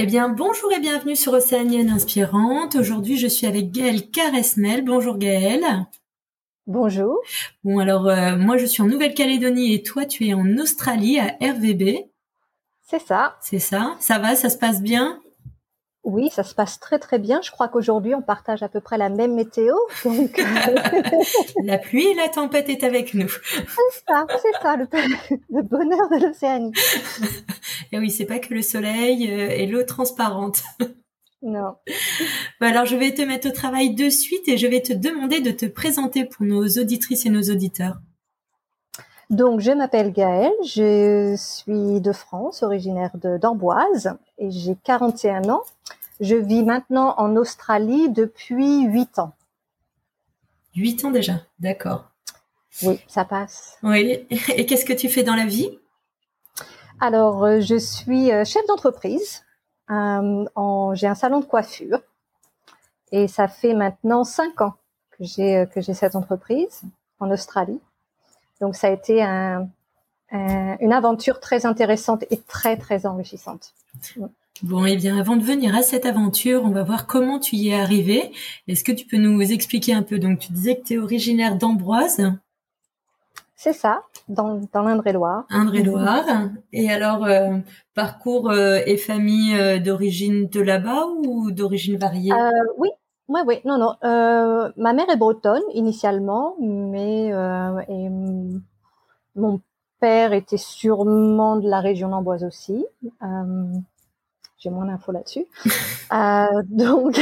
Eh bien, bonjour et bienvenue sur Océanienne Inspirante. Aujourd'hui, je suis avec Gaëlle Caresnel. Bonjour Gaëlle. Bonjour. Bon, alors, euh, moi, je suis en Nouvelle-Calédonie et toi, tu es en Australie, à RVB. C'est ça. C'est ça. Ça va, ça se passe bien? Oui, ça se passe très très bien. Je crois qu'aujourd'hui on partage à peu près la même météo. Donc... la pluie et la tempête est avec nous. C'est ça, c'est ça, le, bonheur de l'Océanie. et oui, c'est pas que le soleil euh, et l'eau transparente. Non. Bah, alors je vais te mettre au travail de suite et je vais te demander de te présenter pour nos auditrices et nos auditeurs. Donc, je m'appelle Gaëlle, je suis de France, originaire d'Amboise, et j'ai 41 ans. Je vis maintenant en Australie depuis 8 ans. 8 ans déjà, d'accord. Oui, ça passe. Oui, et qu'est-ce que tu fais dans la vie? Alors, euh, je suis euh, chef d'entreprise. Euh, j'ai un salon de coiffure et ça fait maintenant 5 ans que j'ai que j'ai cette entreprise en Australie. Donc, ça a été un, une aventure très intéressante et très, très enrichissante. Bon, et eh bien, avant de venir à cette aventure, on va voir comment tu y es arrivé. Est-ce que tu peux nous expliquer un peu? Donc, tu disais que tu es originaire d'Ambroise. C'est ça, dans, dans l'Indre-et-Loire. Indre-et-Loire. Et alors, euh, parcours euh, et famille euh, d'origine de là-bas ou d'origine variée? Oui, oui, oui. Non, non. ma mère est bretonne initialement, mais et, mon père était sûrement de la région d'Amboise aussi. J'ai moins d'infos là-dessus. euh, donc,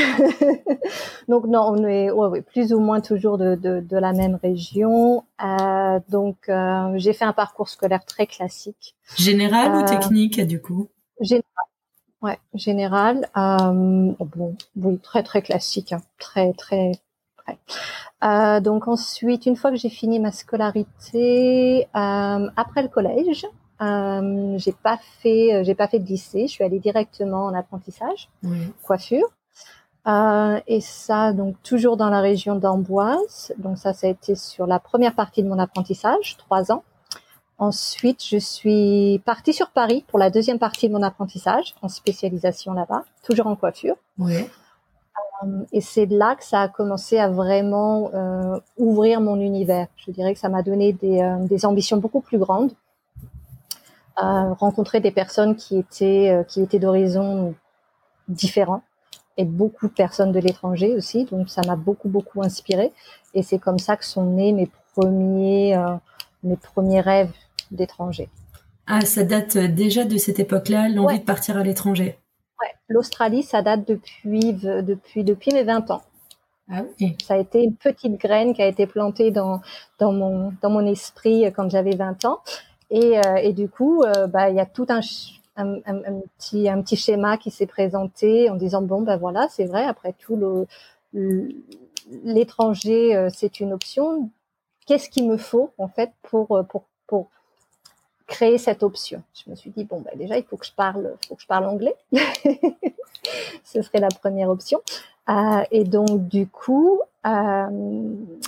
donc non, on est ouais, ouais, plus ou moins toujours de, de, de la même région. Euh, donc, euh, j'ai fait un parcours scolaire très classique. Général ou technique, du coup? Général. Ouais, général. Oh, bon, oui, très très classique, hein. très très. Euh, donc ensuite, une fois que j'ai fini ma scolarité, après le collège, euh, j'ai pas fait, euh, j'ai pas fait de lycée. Je suis allée directement en apprentissage, coiffure. Euh, et ça, donc toujours dans la région d'Amboise. Donc ça, ça a été sur la première partie de mon apprentissage, trois ans. Ensuite, je suis partie sur Paris pour la deuxième partie de mon apprentissage, en spécialisation là-bas, toujours en coiffure. Oui. Euh, et c'est là que ça a commencé à vraiment euh, ouvrir mon univers. Je dirais que ça m'a donné des, des ambitions beaucoup plus grandes rencontrer des personnes qui étaient euh, qui étaient d'horizons différents et beaucoup de personnes de l'étranger aussi. Donc ça m'a beaucoup beaucoup inspiré et c'est comme ça que sont nés mes premiers euh, mes premiers rêves d'étranger. Ah, ça date déjà de cette époque-là, l'envie de partir à l'étranger. Ouais, l'Australie, ça date depuis depuis depuis mes 20 ans. Ah oui. Ça a été une petite graine qui a été plantée dans dans mon dans mon esprit quand j'avais 20 ans et, euh, et du coup, euh, bah, il y a tout un, petit, schéma qui s'est présenté en disant bon ben voilà, c'est vrai. Après tout, l'étranger euh, c'est une option. Qu'est-ce qu'il me faut en fait pour créer cette option? Je me suis dit bon ben déjà il faut que je parle, faut que je parle anglais. Ce serait la première option. Et donc du coup, euh,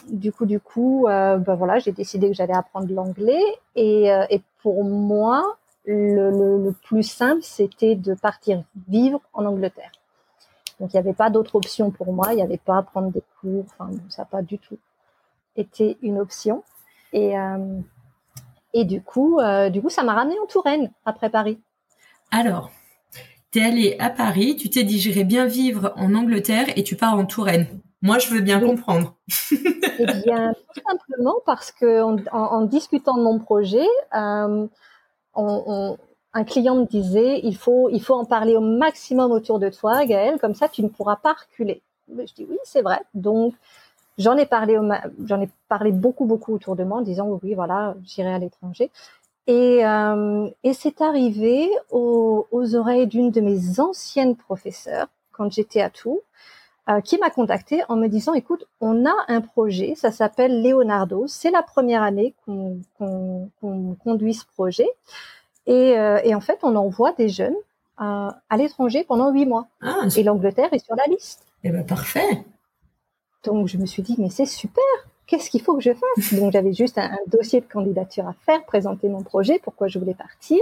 du coup, du coup, ben voilà, j'ai décidé que j'allais apprendre l'anglais. Et, euh, pour moi, le, plus simple, c'était de partir vivre en Angleterre. Donc il n'y avait pas d'autre option pour moi. Il n'y avait pas prendre des cours. Enfin, ça n'a pas du tout été une option. Et du coup, du coup, ça m'a ramené en Touraine après Paris. Alors, T'es allé à Paris, tu t'es dit j'irai bien vivre en Angleterre et tu pars en Touraine. Moi, je veux bien comprendre. eh bien, tout simplement parce que en, en, discutant de mon projet, euh, on, on, un client me disait il faut il faut en parler au maximum autour de toi, Gaëlle, comme ça tu ne pourras pas reculer. Je dis oui, c'est vrai. Donc j'en ai parlé, j'en ai parlé beaucoup, beaucoup autour de moi en disant oui, voilà, j'irai à l'étranger. Et, euh, et c'est arrivé aux, aux oreilles d'une de mes anciennes professeurs quand j'étais à Tours, euh, qui m'a contacté en me disant écoute, on a un projet, ça s'appelle Leonardo. C'est la première année qu'on conduit ce projet. Et, euh, et, en fait, on envoie des jeunes à, à l'étranger pendant huit mois. Ah, et l'Angleterre est sur la liste. Eh ben parfait. Donc je me suis dit mais c'est super. Qu'est-ce qu'il faut que je fasse? Donc j'avais juste un, dossier de candidature à faire, présenter mon projet, pourquoi je voulais partir.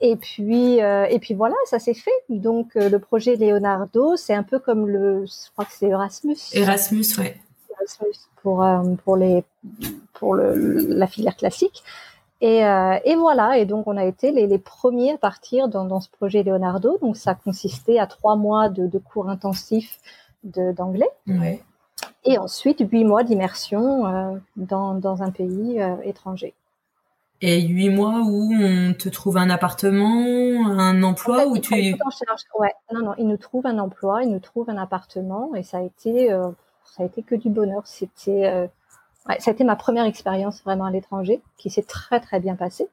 Et puis euh, et puis voilà, ça s'est fait. Donc euh, le projet Leonardo, c'est un peu comme le, je crois que c'est Erasmus. Erasmus, ouais. Erasmus pour euh, pour les pour le, la filière classique. Et, et, voilà, et donc on a été les, les premiers à partir dans, dans, ce projet Leonardo. Donc ça consistait à trois mois de, de cours intensifs d'anglais. Ouais. Et ensuite huit mois d'immersion euh, dans, dans, un pays euh, étranger. Et huit mois où on te trouve un appartement, un emploi en où tu en charge. Ouais, non, non, ils nous trouvent un emploi, ils nous trouvent un appartement, et ça a été, euh, ça a été que du bonheur. C'était ouais, ça a été ma première expérience vraiment à l'étranger, qui s'est très très bien passée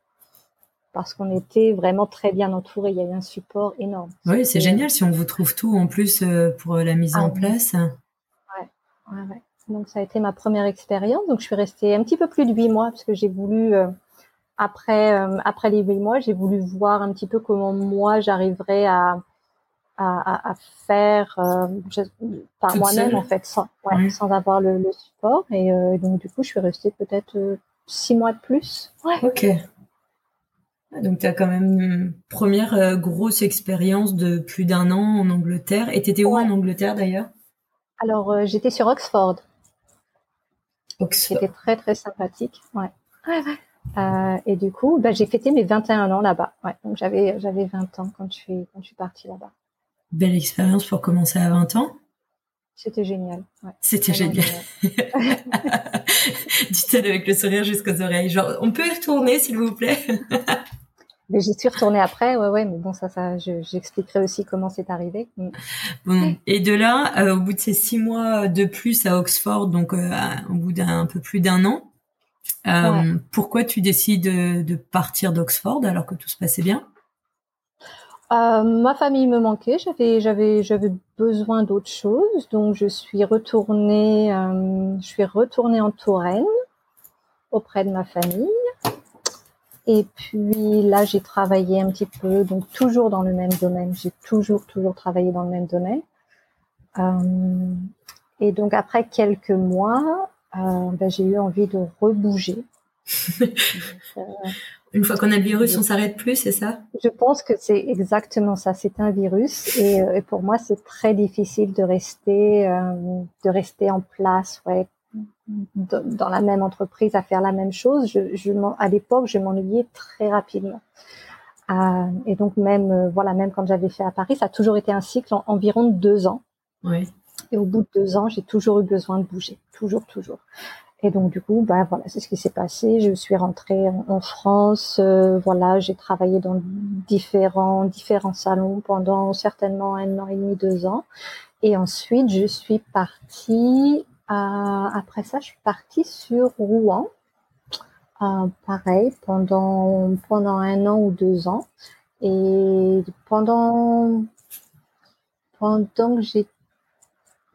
parce qu'on était vraiment très bien entouré. Il y avait un support énorme. Oui, c'est génial si on vous trouve tout en plus pour la mise en Ah, place. Ouais, ouais, ouais. Donc ça a été ma première expérience. Donc je suis restée un petit peu plus de huit mois parce que j'ai voulu euh, après euh, après les huit mois, j'ai voulu voir un petit peu comment moi j'arriverais à à, faire euh, je- par moi-même en fait, sans, ouais, sans avoir le, le support. Et euh, donc du coup, je suis restée peut-être euh, six mois de plus. Ouais. Ok. Donc tu as quand même une première euh, grosse expérience de plus d'un an en Angleterre. Et t'étais où Ouais. en Angleterre d'ailleurs? Alors euh, j'étais sur Oxford. Oxford. C'était très très sympathique. Ouais. Ouais, ouais. Euh, et du coup, bah, j'ai fêté mes 21 ans là-bas. Ouais. Donc j'avais j'avais 20 ans quand je suis quand je suis partie là-bas. Belle expérience pour commencer à 20 ans. C'était génial. Ouais. C'était Vraiment génial. Dit-elle avec le sourire jusqu'aux oreilles. Genre, on peut y retourner s'il vous plaît? Mais j'y suis retournée après. Ouais, ouais. Mais bon, ça, ça, je- j'expliquerai aussi comment c'est arrivé. Mm. Bon. Et de là, euh, au bout de ces six mois de plus à Oxford, donc euh, au bout d'un un peu plus d'un an, euh, pourquoi tu décides de, partir d'Oxford alors que tout se passait bien? Ma famille me manquait. J'avais j'avais j'avais besoin d'autre chose. Donc je suis retournée. je suis retournée en Touraine auprès de ma famille. Et puis là, j'ai travaillé un petit peu, donc toujours dans le même domaine. J'ai toujours, toujours travaillé dans le même domaine. Euh, et donc après quelques mois, euh, ben, j'ai eu envie de rebouger. Donc, euh, Une fois qu'on a le virus, on s'arrête plus, c'est ça? Je pense que c'est exactement ça. C'est un virus et, euh, et pour moi, c'est très difficile de rester, de rester en place, ouais, dans la même entreprise à faire la même chose. Je, je m'en- à l'époque, je m'ennuyais très rapidement. Euh, et donc même, euh, voilà, même quand j'avais fait à Paris, ça a toujours été un cycle en environ de deux ans. Oui. Et au bout de deux ans, j'ai toujours eu besoin de bouger, toujours, toujours. Et donc du coup, ben voilà, c'est ce qui s'est passé. Je suis rentrée en, en France. euh, voilà, j'ai travaillé dans différents différents salons pendant certainement un an et demi, deux ans. Et ensuite, je suis partie. À- après ça, je suis partie sur Rouen. Euh, pareil, pendant pendant un an ou deux ans. Et pendant pendant que j'ai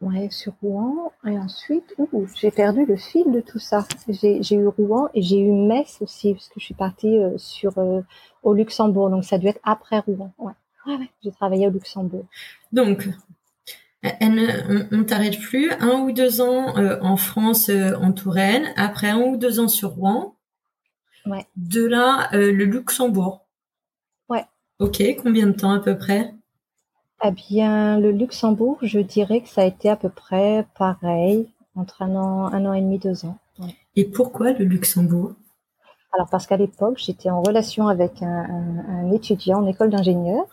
Ouais, sur Rouen. Et ensuite, j'ai perdu le fil de tout ça. J'ai eu Rouen et j'ai eu Metz aussi, parce que je suis partie euh, sur, euh, au Luxembourg. Donc, ça a dû être après Rouen. Ouais, ouais. J'ai travaillé au Luxembourg. Donc, elle ne- on, t'arrête plus. Un ou deux ans euh, en France, euh, en Touraine. Après un ou deux ans sur Rouen. Ouais. De là, euh, le Luxembourg. Ouais. Ok, combien de temps à peu près? Eh bien, le Luxembourg, je dirais que ça a été à peu près pareil, entre un an, un an et demi, deux ans. Ouais. Et pourquoi le Luxembourg? Alors, parce qu'à l'époque, j'étais en relation avec un, un- un étudiant en école d'ingénieur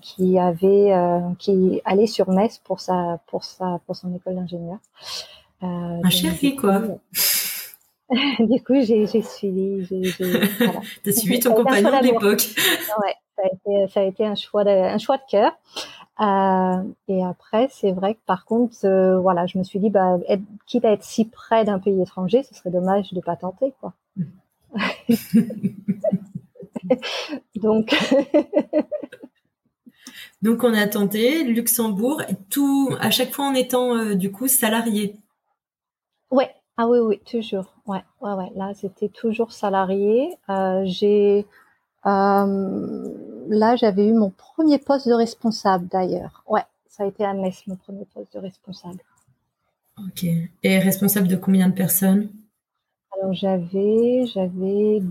qui avait, euh, qui allait sur Metz pour sa, pour sa, pour son école d'ingénieur. Euh, Un chéri, quoi. du coup, j'ai, suivi, voilà. T'as suivi ton compagnon d'amour. d'époque. Ouais, ça a été, ça a été un choix de, un choix de cœur. et après, c'est vrai que par contre, voilà, je me suis dit, bah, quitte à être si près d'un pays étranger, ce serait dommage de pas tenter, quoi. Donc. Donc on a tenté Luxembourg, tout à chaque fois en étant euh, du coup salarié. Ouais, ah oui oui toujours. Ouais ouais ouais. Là c'était toujours salarié. Euh, j'ai euh, là j'avais eu mon premier poste de responsable d'ailleurs. Ouais, ça a été à Metz mon premier poste de responsable. Ok. Et responsable de combien de personnes? Alors j'avais j'avais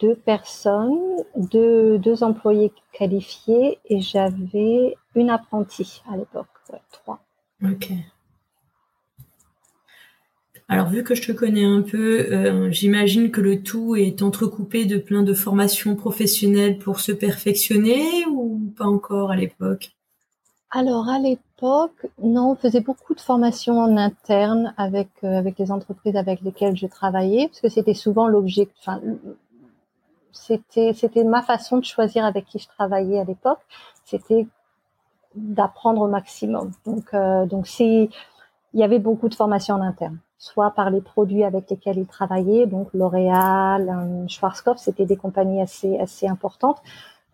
deux personnes, deux, deux employés qualifiés et j'avais une apprentie à l'époque, trois. Ok. Alors vu que je te connais un peu, euh, j'imagine que le tout est entrecoupé de plein de formations professionnelles pour se perfectionner ou pas encore à l'époque? Alors à l'époque, non, on faisait beaucoup de formations en interne avec euh, avec les entreprises avec lesquelles je travaillais, parce que c'était souvent l'objet, enfin c'était c'était ma façon de choisir avec qui je travaillais à l'époque. C'était d'apprendre au maximum. Donc euh, donc si il y avait beaucoup de formations en interne, soit par les produits avec lesquels ils travaillaient, donc L'Oréal, euh, Schwarzkopf, c'était des compagnies assez assez importantes.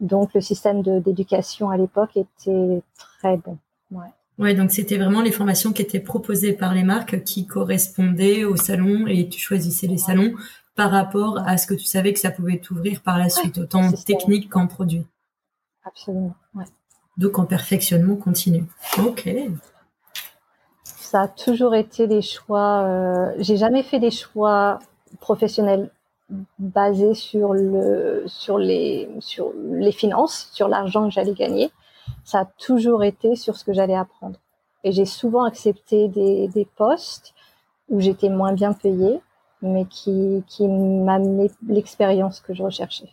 Donc le système d'éducation à l'époque était très bon. Ouais. Ouais, donc c'était vraiment les formations qui étaient proposées par les marques qui correspondaient au salon et tu choisissais les salons par rapport à ce que tu savais que ça pouvait t'ouvrir par la suite, autant technique qu'en produit. Absolument, ouais. Donc en perfectionnement continu. Ok. Ça a toujours été des choix. Euh, j'ai jamais fait des choix professionnels basés sur le sur les sur les finances, sur l'argent que j'allais gagner. Ça a toujours été sur ce que j'allais apprendre. Et j'ai souvent accepté des, des postes où j'étais moins bien payée mais qui, qui m'a amené l'expérience que je recherchais.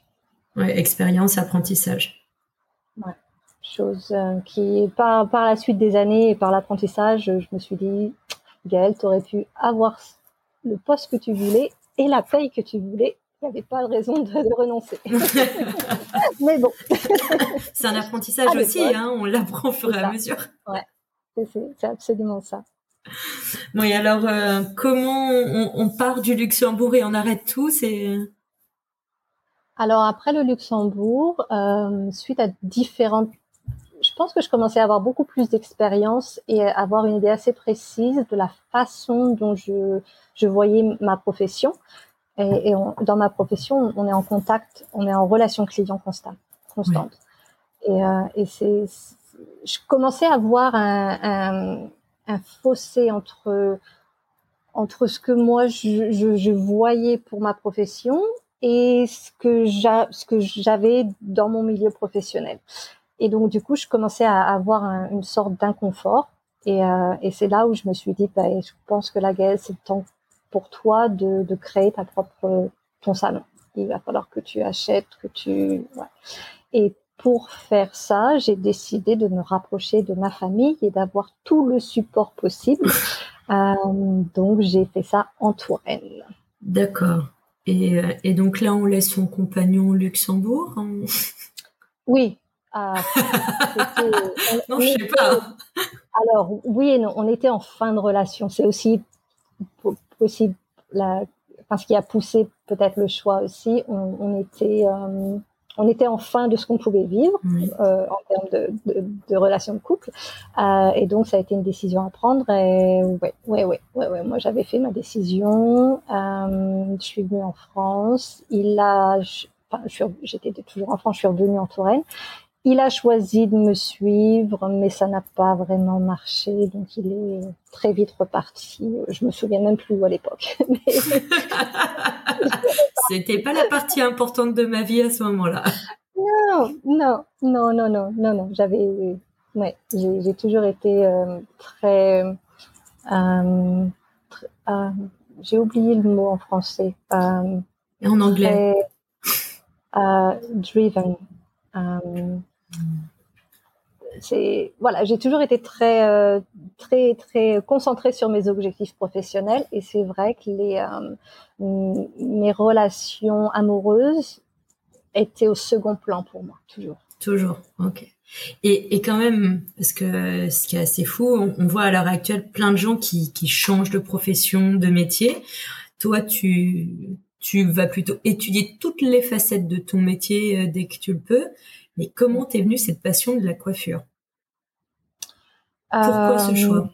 Ouais, expérience, apprentissage. Ouais. Chose euh, qui, par, par la suite des années et par l'apprentissage, je me suis dit, Gaëlle, tu aurais pu avoir le poste que tu voulais et la paye que tu voulais. Il n'y avait pas de raison de, renoncer. mais bon. c'est un apprentissage aussi, hein, on l'apprend au fur et à mesure. Ouais, c'est absolument ça. Bon, et alors, euh, comment on, part du Luxembourg et on arrête tout C'est alors après le Luxembourg, euh, suite à différentes, je pense que je commençais à avoir beaucoup plus d'expérience et à avoir une idée assez précise de la façon dont je, je voyais ma profession. Et, dans ma profession, on est en contact, on est en relation client constante. constante. Et, euh, et c'est, je commençais à voir un, un un fossé entre entre ce que moi je, je, voyais pour ma profession et ce que j'avais dans mon milieu professionnel. Et donc du coup, je commençais à avoir une sorte d'inconfort. Et, euh, et c'est là où je me suis dit, bah, je pense que la guerre, c'est le temps pour toi de, de créer ta propre ton salon. Il va falloir que tu achètes, que tu. Et pour faire ça, j'ai décidé de me rapprocher de ma famille et d'avoir tout le support possible. Euh, donc, j'ai fait ça en Touraine. D'accord. Et, euh, et, donc là, on laisse son compagnon au Luxembourg Oui. Euh, non, je sais pas. Alors, oui et non. On était en fin de relation. C'est aussi possible. La, parce qu'il a poussé peut-être le choix aussi. On, on était on était en fin de ce qu'on pouvait vivre euh, en termes de, de, de, relations de couple. Euh, et donc, ça a été une décision à prendre. Et ouais, ouais, ouais, ouais, ouais. moi, j'avais fait ma décision. Euh, je suis venue en France. Il a, enfin, j'étais toujours en France, je suis revenue en Touraine. Il a choisi de me suivre, mais ça n'a pas vraiment marché, donc il est très vite reparti. Je me souviens même plus où à l'époque. C'était pas la partie importante de ma vie à ce moment-là. Non, non, non, non, non, non, non. J'avais, ouais, j'ai toujours été euh, très, euh, euh, j'ai oublié le mot en français. Et en anglais. driven c'est voilà, j'ai toujours été très euh, très très concentrée sur mes objectifs professionnels et c'est vrai que les euh, mes relations amoureuses étaient au second plan pour moi toujours. Toujours, ok, Et, et, quand même, parce que ce qui est assez fou, on, voit à l'heure actuelle plein de gens qui, qui changent de profession, de métier. Toi, tu, tu vas plutôt étudier toutes les facettes de ton métier euh, dès que tu le peux. Mais comment t'es venue cette passion de la coiffure? Pourquoi ce euh, choix?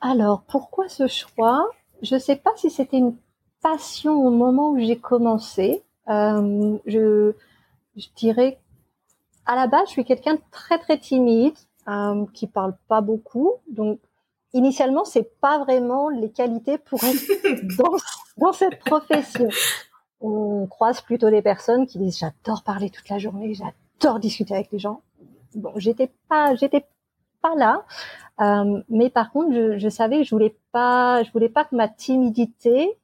Alors, pourquoi ce choix? Je ne sais pas si c'était une passion au moment où j'ai commencé. Euh, je, je dirais à la base, je suis quelqu'un de très très timide, euh, qui parle pas beaucoup. Donc, initialement, c'est pas vraiment les qualités pour être dans, dans cette profession. On croise plutôt des personnes qui disent j'adore parler toute la journée, j'adore discuter avec les gens. Bon, j'étais pas, j'étais pas là, euh, mais par contre, je, je, savais que je voulais pas, je voulais pas que ma timidité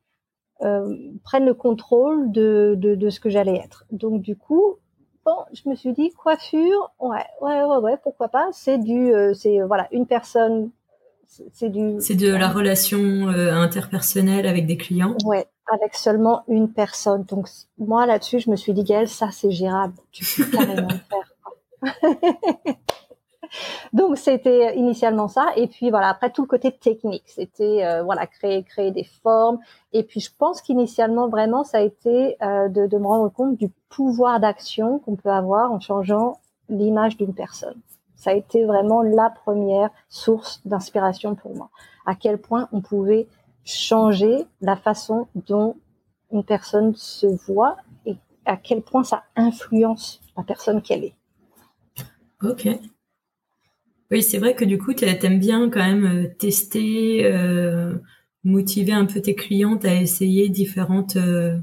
euh, prenne le contrôle de, de, de ce que j'allais être. Donc du coup, bon, je me suis dit coiffure, ouais, ouais, ouais, ouais pourquoi pas. C'est du, euh, c'est voilà, une personne, c'est du. C'est de la relation interpersonnelle avec des clients. Ouais, avec seulement une personne. Donc moi là-dessus, je me suis dit, Gaëlle, ça c'est gérable. Tu peux carrément le faire. Donc c'était initialement ça et puis voilà après tout le côté technique c'était euh, voilà créer créer des formes et puis je pense qu'initialement vraiment ça a été euh, de, de me rendre compte du pouvoir d'action qu'on peut avoir en changeant l'image d'une personne. Ça a été vraiment la première source d'inspiration pour moi. À quel point on pouvait changer la façon dont une personne se voit et à quel point ça influence la personne qu'elle est. Ok. Oui, c'est vrai que du coup, tu aimes bien quand même euh, tester, euh, motiver un peu tes clientes à essayer différentes euh,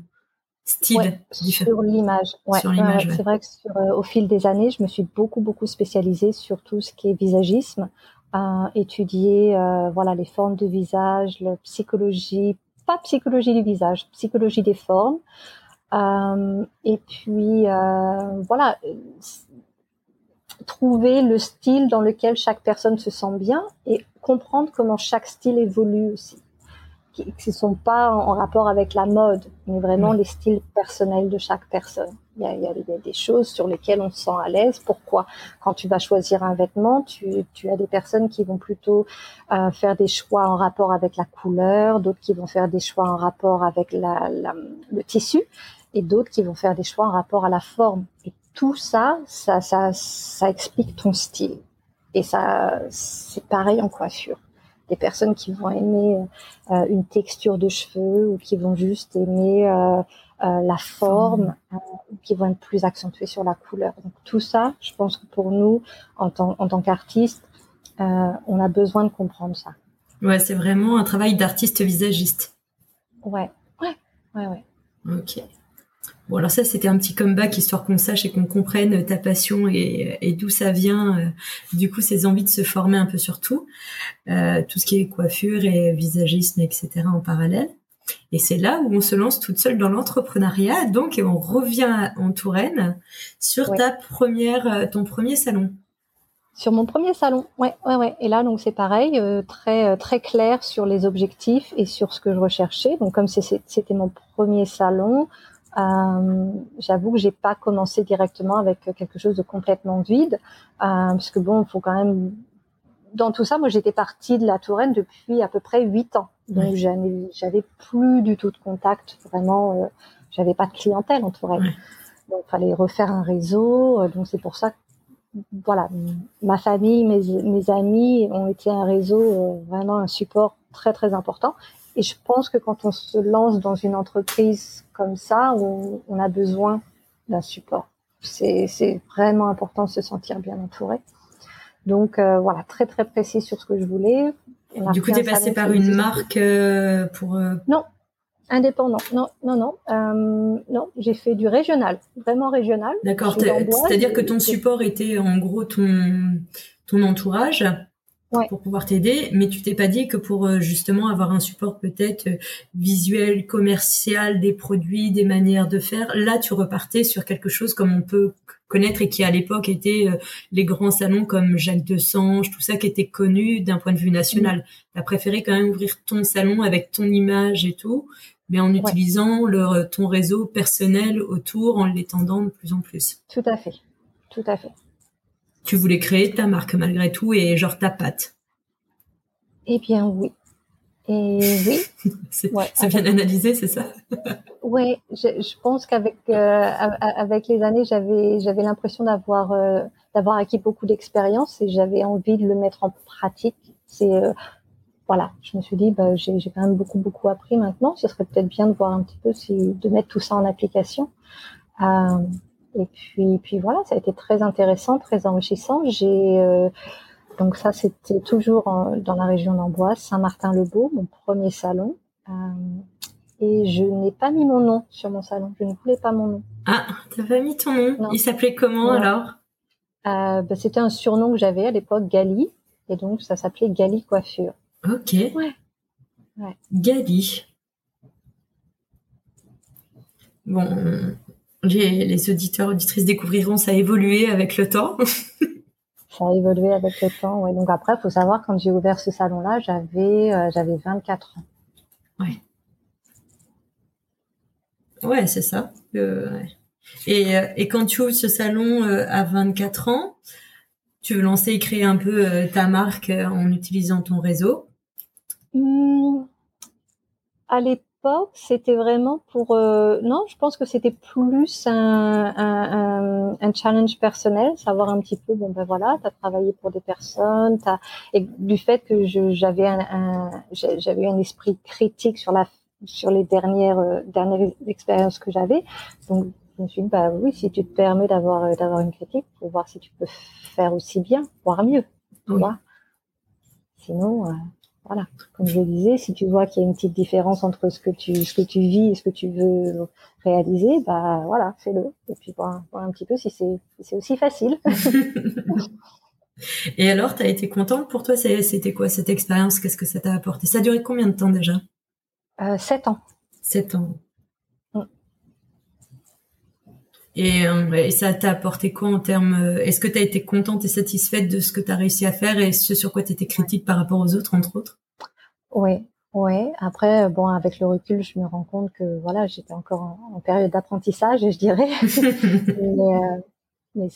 styles. sur l'image. Ouais, c'est vrai que sur, au fil des années, je me suis beaucoup beaucoup spécialisée sur tout ce qui est visagisme, à étudier voilà les formes de visage, la psychologie, pas psychologie du visage, psychologie des formes. et puis voilà trouver le style dans lequel chaque personne se sent bien et comprendre comment chaque style évolue aussi. Qui ne sont pas en rapport avec la mode, mais vraiment les styles personnels de chaque personne. Il y, a, il, y a, des choses sur lesquelles on se sent à l'aise. Pourquoi? Quand tu vas choisir un vêtement, tu, tu as des personnes qui vont plutôt euh, faire des choix en rapport avec la couleur, d'autres qui vont faire des choix en rapport avec la, la, le tissu, et d'autres qui vont faire des choix en rapport à la forme. Tout ça, ça, ça, ça explique ton style. Et ça, c'est pareil en coiffure. Des personnes qui vont aimer euh, une texture de cheveux ou qui vont juste aimer euh, euh, la forme, ou qui vont être plus accentuées sur la couleur. Donc tout ça, je pense que pour nous, en tant, en tant qu'artistes, on a besoin de comprendre ça. Ouais, c'est vraiment un travail d'artiste visagiste. Ouais, ouais, ouais, ouais. Ok. Bon, alors ça, c'était un petit comeback histoire qu'on sache et qu'on comprenne ta passion et, d'où ça vient. Euh, du coup, ces envies de se former un peu sur tout, euh, tout ce qui est coiffure et visagisme, etc. en parallèle. Et c'est là où on se lance toute seule dans l'entrepreneuriat. Donc, et on revient en Touraine sur ta première, euh, ton premier salon. Sur mon premier salon, ouais, ouais, ouais. Et là, donc c'est pareil, très très clair sur les objectifs et sur ce que je recherchais. Donc comme c'était mon premier salon, euh, J'avoue que j'ai pas commencé directement avec quelque chose de complètement vide, euh, parce que bon, il faut quand même. Dans tout ça, moi, j'étais partie de la Touraine depuis à peu près huit ans, donc j'avais plus du tout de contact. Vraiment, euh, j'avais pas de clientèle en Touraine, donc il fallait refaire un réseau. Euh, donc c'est pour ça que voilà, ma famille, mes, mes amis ont été un réseau euh, vraiment un support très très important. Et je pense que quand on se lance dans une entreprise comme ça, on, on a besoin d'un support. C'est vraiment important de se sentir bien entouré. Donc euh, voilà, très très précis sur ce que je voulais. Du coup, tu es passé par une marque euh, pour... Euh, non, indépendant. Non, non, non. Euh, non, j'ai fait du régional, vraiment régional. D'accord, c'est-à-dire que ton support était en gros ton, ton entourage pour pouvoir t'aider, mais tu t'es pas dit que pour euh, justement avoir un support peut-être euh, visuel, commercial, des produits, des manières de faire, là tu repartais sur quelque chose comme on peut connaître et qui à l'époque était euh, les grands salons comme Jacques de Sange, tout ça qui était connu d'un point de vue national. Tu as préféré quand même ouvrir ton salon avec ton image et tout, mais en utilisant le, ton réseau personnel autour, en l'étendant de plus en plus. Tout à fait, tout à fait. Tu voulais créer ta marque malgré tout et genre ta patte. Eh bien oui. Et oui. c'est bien analysé, c'est ça? Oui, je, je, pense qu'avec euh, avec les années, j'avais j'avais l'impression d'avoir euh, d'avoir acquis beaucoup d'expérience et j'avais envie de le mettre en pratique. C'est euh, voilà, je me suis dit, bah, j'ai quand même beaucoup beaucoup appris maintenant. Ce serait peut-être bien de voir un petit peu si de mettre tout ça en application. Euh, et puis puis voilà, ça a été très intéressant, très enrichissant. J'ai donc ça, c'était toujours dans la région d'Amboise, Saint-Martin-le-Beau, mon premier salon. Euh, et je n'ai pas mis mon nom sur mon salon. Je ne voulais pas mon nom. Ah, t'as pas mis ton nom Il s'appelait comment alors? Euh, bah, C'était un surnom que j'avais à l'époque, Gali. Et donc, ça s'appelait Gali Coiffure. Ok. Ouais. ouais. Gali. Bon, les, les auditeurs, auditrices découvriront ça a évolué avec le temps. ça a évolué avec le temps. Ouais. Donc après, il faut savoir, quand j'ai ouvert ce salon-là, j'avais euh, j'avais 24 ans. Ouais. Ouais, c'est ça. Euh, et, euh, et quand tu ouvres ce salon à 24 ans, tu veux lancer et créer un peu ta marque en utilisant ton réseau? Mmh. À l'époque, c'était vraiment pour euh, non je pense que c'était plus un, un, un, challenge personnel savoir un petit peu bon ben voilà tu as travaillé pour des personnes as, et du fait que j'avais un, j'avais un esprit critique sur la sur les dernières euh, dernières expériences que j'avais. Donc je me suis dit bah oui si tu te permets d'avoir euh, d'avoir une critique pour voir si tu peux faire aussi bien voire mieux tu vois. Sinon voilà, comme je le disais, si tu vois qu'il y a une petite différence entre ce que tu ce que tu vis et ce que tu veux réaliser, bah voilà, fais-le et puis voir, un petit peu si c'est c'est aussi facile. et alors, tu as été contente pour toi? C'était quoi cette expérience? Qu'est-ce que ça t'a apporté? Ça a duré combien de temps déjà? Euh, Sept ans. Sept ans. Euh, et, ça t'a apporté quoi en termes euh, Est-ce que tu as été contente et satisfaite de ce que tu as réussi à faire et ce sur quoi tu étais critique par rapport aux autres, entre autres? Oui, oui. Après, bon, avec le recul, je me rends compte que voilà, j'étais encore en, période d'apprentissage, je dirais. mais, euh,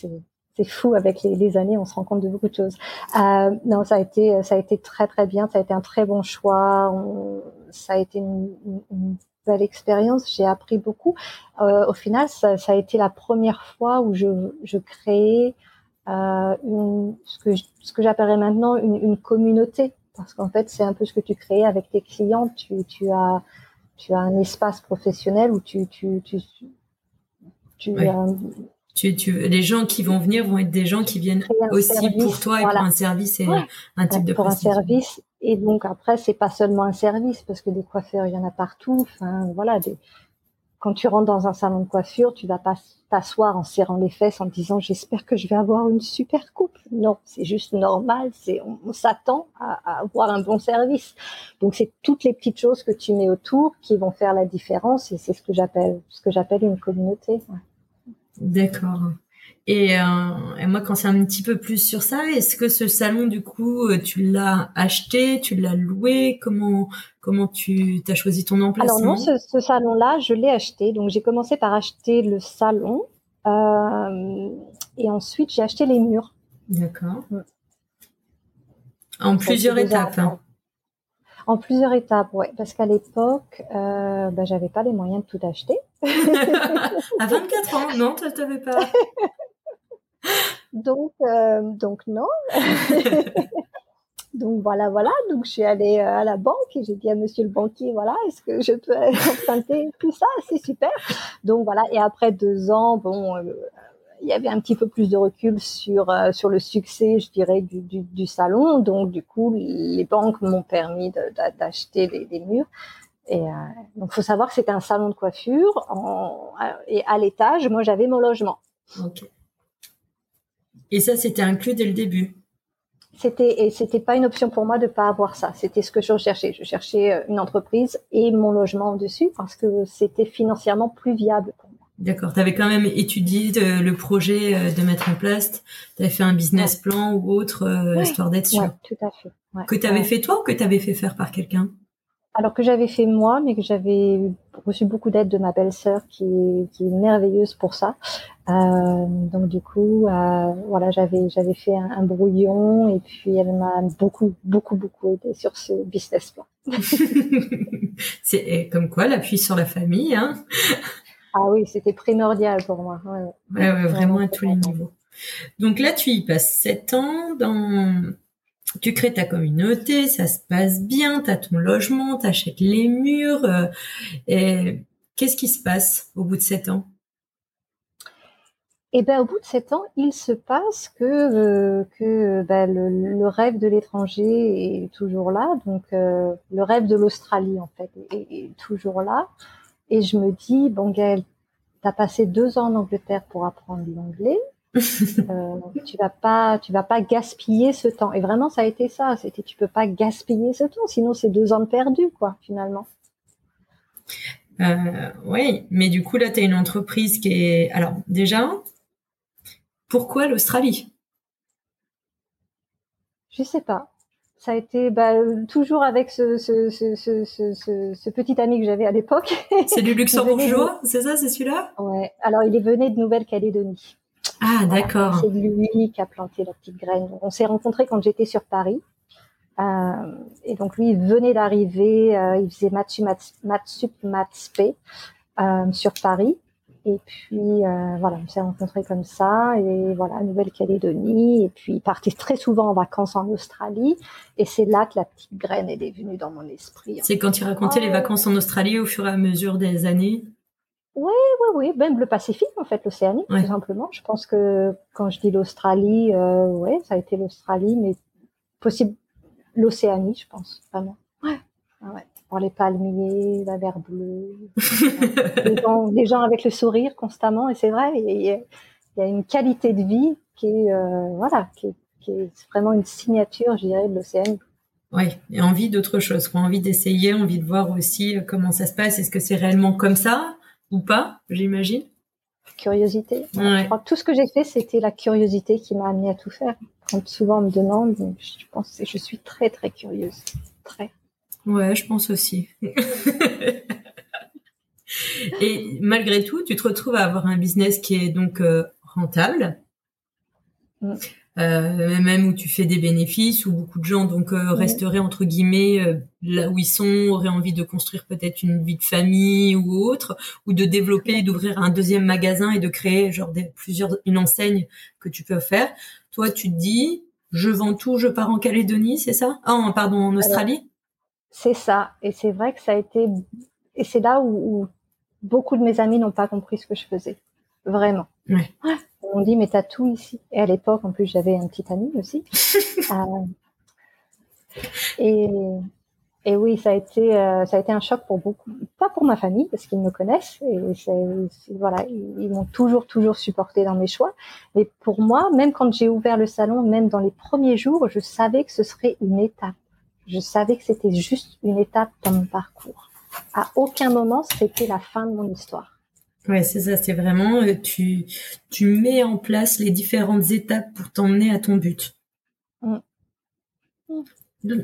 c'est fou avec les, années, on se rend compte de beaucoup de choses. non, ça a été ça a été très très bien, ça a été un très bon choix. ça a été une, une belle expérience, j'ai appris beaucoup. Euh, au final, ça, ça, a été la première fois où je, je créais euh, une, ce que, ce que j'appellerais maintenant une, une, communauté. Parce qu'en fait, c'est un peu ce que tu crées avec tes clients. Tu, tu, as, tu as un espace professionnel où tu, tu, tu, tu, tu, tu, les gens qui vont venir vont être des gens qui viennent aussi pour toi et pour un service et un type de Pour un service et donc après, c'est pas seulement un service parce que des coiffeurs, il y en a partout. Enfin, voilà, des... quand tu rentres dans un salon de coiffure, tu vas pas t'asseoir en serrant les fesses en disant j'espère que je vais avoir une super coupe. Non, c'est juste normal. On, s'attend à, avoir un bon service. Donc c'est toutes les petites choses que tu mets autour qui vont faire la différence et c'est ce que j'appelle ce que j'appelle une communauté. D'accord. Et, euh, et, moi, quand c'est un petit peu plus sur ça, est-ce que ce salon, du coup, euh, tu l'as acheté, tu l'as loué? Comment comment tu as choisi ton emplacement? Alors non, ce, ce salon-là, je l'ai acheté. Donc j'ai commencé par acheter le salon euh, et ensuite j'ai acheté les murs. D'accord. Mm. En plusieurs étapes. Hein. En plusieurs étapes, ouais, parce qu'à l'époque, euh, ben, j'avais pas les moyens de tout acheter. à 24 ans, non, tu n'avais pas. donc, euh, donc non. donc voilà, voilà. Donc je suis allée euh, à la banque et j'ai dit à Monsieur le banquier, voilà, est-ce que je peux emprunter tout ça? C'est super. Donc voilà. Et après deux ans, bon, euh, il y avait un petit peu plus de recul sur sur le succès, je dirais, du, du, du salon. Donc du coup, les banques m'ont permis d'acheter des, murs. Et euh, donc, faut savoir que c'était un salon de coiffure en, et à l'étage, moi, j'avais mon logement. Et ça, c'était inclus dès le début. C'était et c'était pas une option pour moi de pas avoir ça. C'était ce que je recherchais. Je cherchais euh, une entreprise et mon logement en dessus parce que c'était financièrement plus viable pour moi. D'accord. Tu avais quand même étudié le projet euh, de mettre en place. Tu avais fait un business plan ou autre euh, histoire d'être sûr. Ouais, tout à fait. Que tu avais fait toi ou que tu avais fait faire par quelqu'un? Alors que j'avais fait moi, mais que j'avais reçu beaucoup d'aide de ma belle-sœur qui, qui, est merveilleuse pour ça. Euh, donc du coup, euh, voilà, j'avais j'avais fait un, un, brouillon et puis elle m'a beaucoup beaucoup beaucoup aidé sur ce business plan. C'est comme quoi l'appui sur la famille, hein Ah oui, c'était primordial pour moi. Ouais, ouais, ouais vraiment à tous les niveaux. Donc là, tu y passes sept ans dans tu crées ta communauté, ça se passe bien, tu as ton logement, tu achètes les murs. Euh, et qu'est-ce qui se passe au bout de sept ans? Eh ben, au bout de sept ans, il se passe que, euh, que ben, le, rêve de l'étranger est toujours là. Donc, euh, le rêve de l'Australie, en fait, est, toujours là. Et je me dis, bon, Gaëlle, tu as passé deux ans en Angleterre pour apprendre l'anglais. Euh, tu vas pas, tu vas pas gaspiller ce temps. Et vraiment, ça a été ça. C'était, tu peux pas gaspiller ce temps, sinon c'est deux ans de perdu, quoi, finalement. Euh, oui, mais du coup là, tu as une entreprise qui est. Alors déjà, pourquoi l'Australie? Je sais pas. Ça a été bah, toujours avec ce, ce, ce, ce, petit ami que j'avais à l'époque. C'est du luxembourgeois, c'est ça, c'est celui-là? Ouais. Alors il est venu de Nouvelle-Calédonie. Ah, d'accord. C'est lui qui a planté la petite graine. On s'est rencontrés quand j'étais sur Paris. Euh, et donc lui, il venait d'arriver, euh, il faisait Matsup Matspé euh, sur Paris. Et puis voilà, on s'est rencontrés comme ça. Et voilà, Nouvelle-Calédonie. Et puis il partait très souvent en vacances en Australie. Et c'est là que la petite graine est devenue dans mon esprit. C'est quand il racontait les vacances en Australie au fur et à mesure des années. Oui, oui, oui, même le Pacifique, en fait, l'Océanie, tout simplement. Je pense que quand je dis l'Australie, euh, ouais, ça a été l'Australie, mais possible l'Océanie, je pense, vraiment. Ouais, ah ouais. Pour les palmiers, la mer bleue, les, gens, les, gens, avec le sourire constamment, et c'est vrai, il y, a, une qualité de vie qui est, euh, voilà, qui est, qui est, vraiment une signature, je dirais, de l'Océanie. Oui, et envie d'autre chose, quoi. envie d'essayer, envie de voir aussi euh, comment ça se passe. Est-ce que c'est réellement comme ça? Ou pas, j'imagine. Curiosité. Je crois que tout ce que j'ai fait, c'était la curiosité qui m'a amené à tout faire. Quand souvent on me demande, je pense que je suis très très curieuse. Très. Ouais, je pense aussi. Et malgré tout, tu te retrouves à avoir un business qui est donc euh, rentable. Euh, même où tu fais des bénéfices, où beaucoup de gens donc euh, resteraient entre guillemets euh, là où ils sont, auraient envie de construire peut-être une vie de famille ou autre, ou de développer, d'ouvrir un deuxième magasin et de créer genre des, plusieurs une enseigne que tu peux faire. Toi, tu te dis, je vends tout, je pars en Calédonie, c'est ça? Ah, pardon, en Australie? C'est ça, et c'est vrai que ça a été, et c'est là où, où beaucoup de mes amis n'ont pas compris ce que je faisais, vraiment. Ouais on dit mais t'as tout ici. Et à l'époque, en plus, j'avais un petit ami aussi. euh, et, et oui, ça a été euh, ça a été un choc pour beaucoup, pas pour ma famille parce qu'ils me connaissent et voilà, ils, m'ont toujours toujours supporté dans mes choix. Mais pour moi, même quand j'ai ouvert le salon, même dans les premiers jours, je savais que ce serait une étape. Je savais que c'était juste une étape dans mon parcours. À aucun moment, c'était la fin de mon histoire. Ouais, c'est ça, c'est vraiment euh, tu tu mets en place les différentes étapes pour t'emmener à ton but.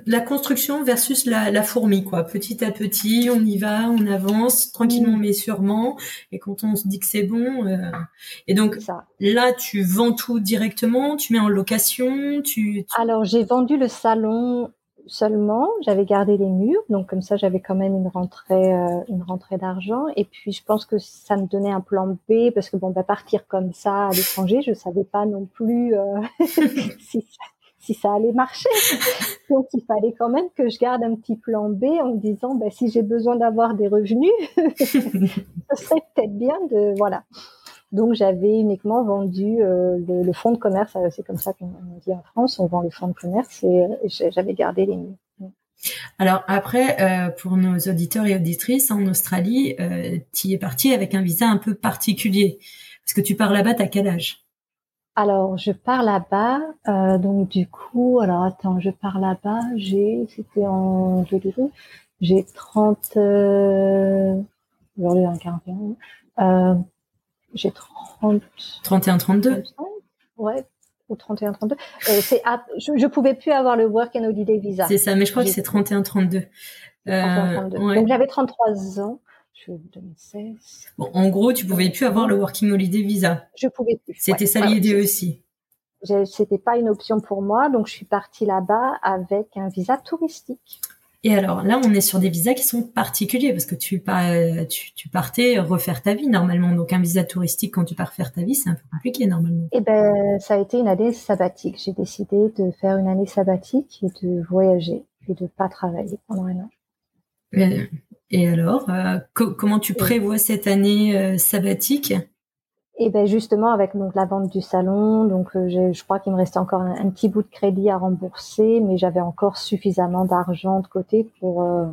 La construction versus la, la, fourmi, quoi. Petit à petit, on y va, on avance tranquillement mm. mais sûrement. Et quand on se dit que c'est bon, euh... et donc là, tu vends tout directement, tu mets en location, tu... tu... Alors j'ai vendu le salon seulement. J'avais gardé les murs, donc comme ça j'avais quand même une rentrée, euh, une rentrée d'argent. Et puis je pense que ça me donnait un plan B parce que bon, bah, partir comme ça à l'étranger, je savais pas non plus euh, si, ça, si, ça, allait marcher. Donc il fallait quand même que je garde un petit plan B en me disant, bah, si j'ai besoin d'avoir des revenus, ce serait peut-être bien de voilà. Donc j'avais uniquement vendu euh, le, fonds de commerce, euh, c'est comme ça qu'on dit en France, on vend le fonds de commerce et, euh, j'avais gardé les miens. Alors après, pour nos auditeurs et auditrices, en Australie, tu es parti avec un visa un peu particulier. Parce que tu pars là-bas, t'as quel âge? Alors, je pars là-bas, donc du coup, alors attends, je pars là-bas, j'ai, c'était en, j'ai 30, aujourd'hui en 41, j'ai 30... 31, 32 Ouais, ou 31, 32. Euh, c'est je, je pouvais plus avoir le Work and Holiday Visa. C'est ça, mais je crois que c'est 31, 32. Donc j'avais 33 ans. Je 2016. Bon, en gros, tu pouvais plus avoir le Working Holiday Visa. Je pouvais plus. C'était ça l'idée aussi. C'était pas une option pour moi, donc je suis partie là-bas avec un visa touristique. Et alors là, on est sur des visas qui sont particuliers parce que tu, tu, tu partais refaire ta vie normalement. Donc un visa touristique quand tu pars refaire ta vie, c'est un peu compliqué normalement. Eh ben, ça a été une année sabbatique. J'ai décidé de faire une année sabbatique et de voyager et de pas travailler pendant un an. Et alors, euh, comment tu prévois cette année euh, sabbatique? Et ben justement avec donc la vente du salon, donc euh, je crois qu'il me restait encore un, petit bout de crédit à rembourser, mais j'avais encore suffisamment d'argent de côté pour, euh,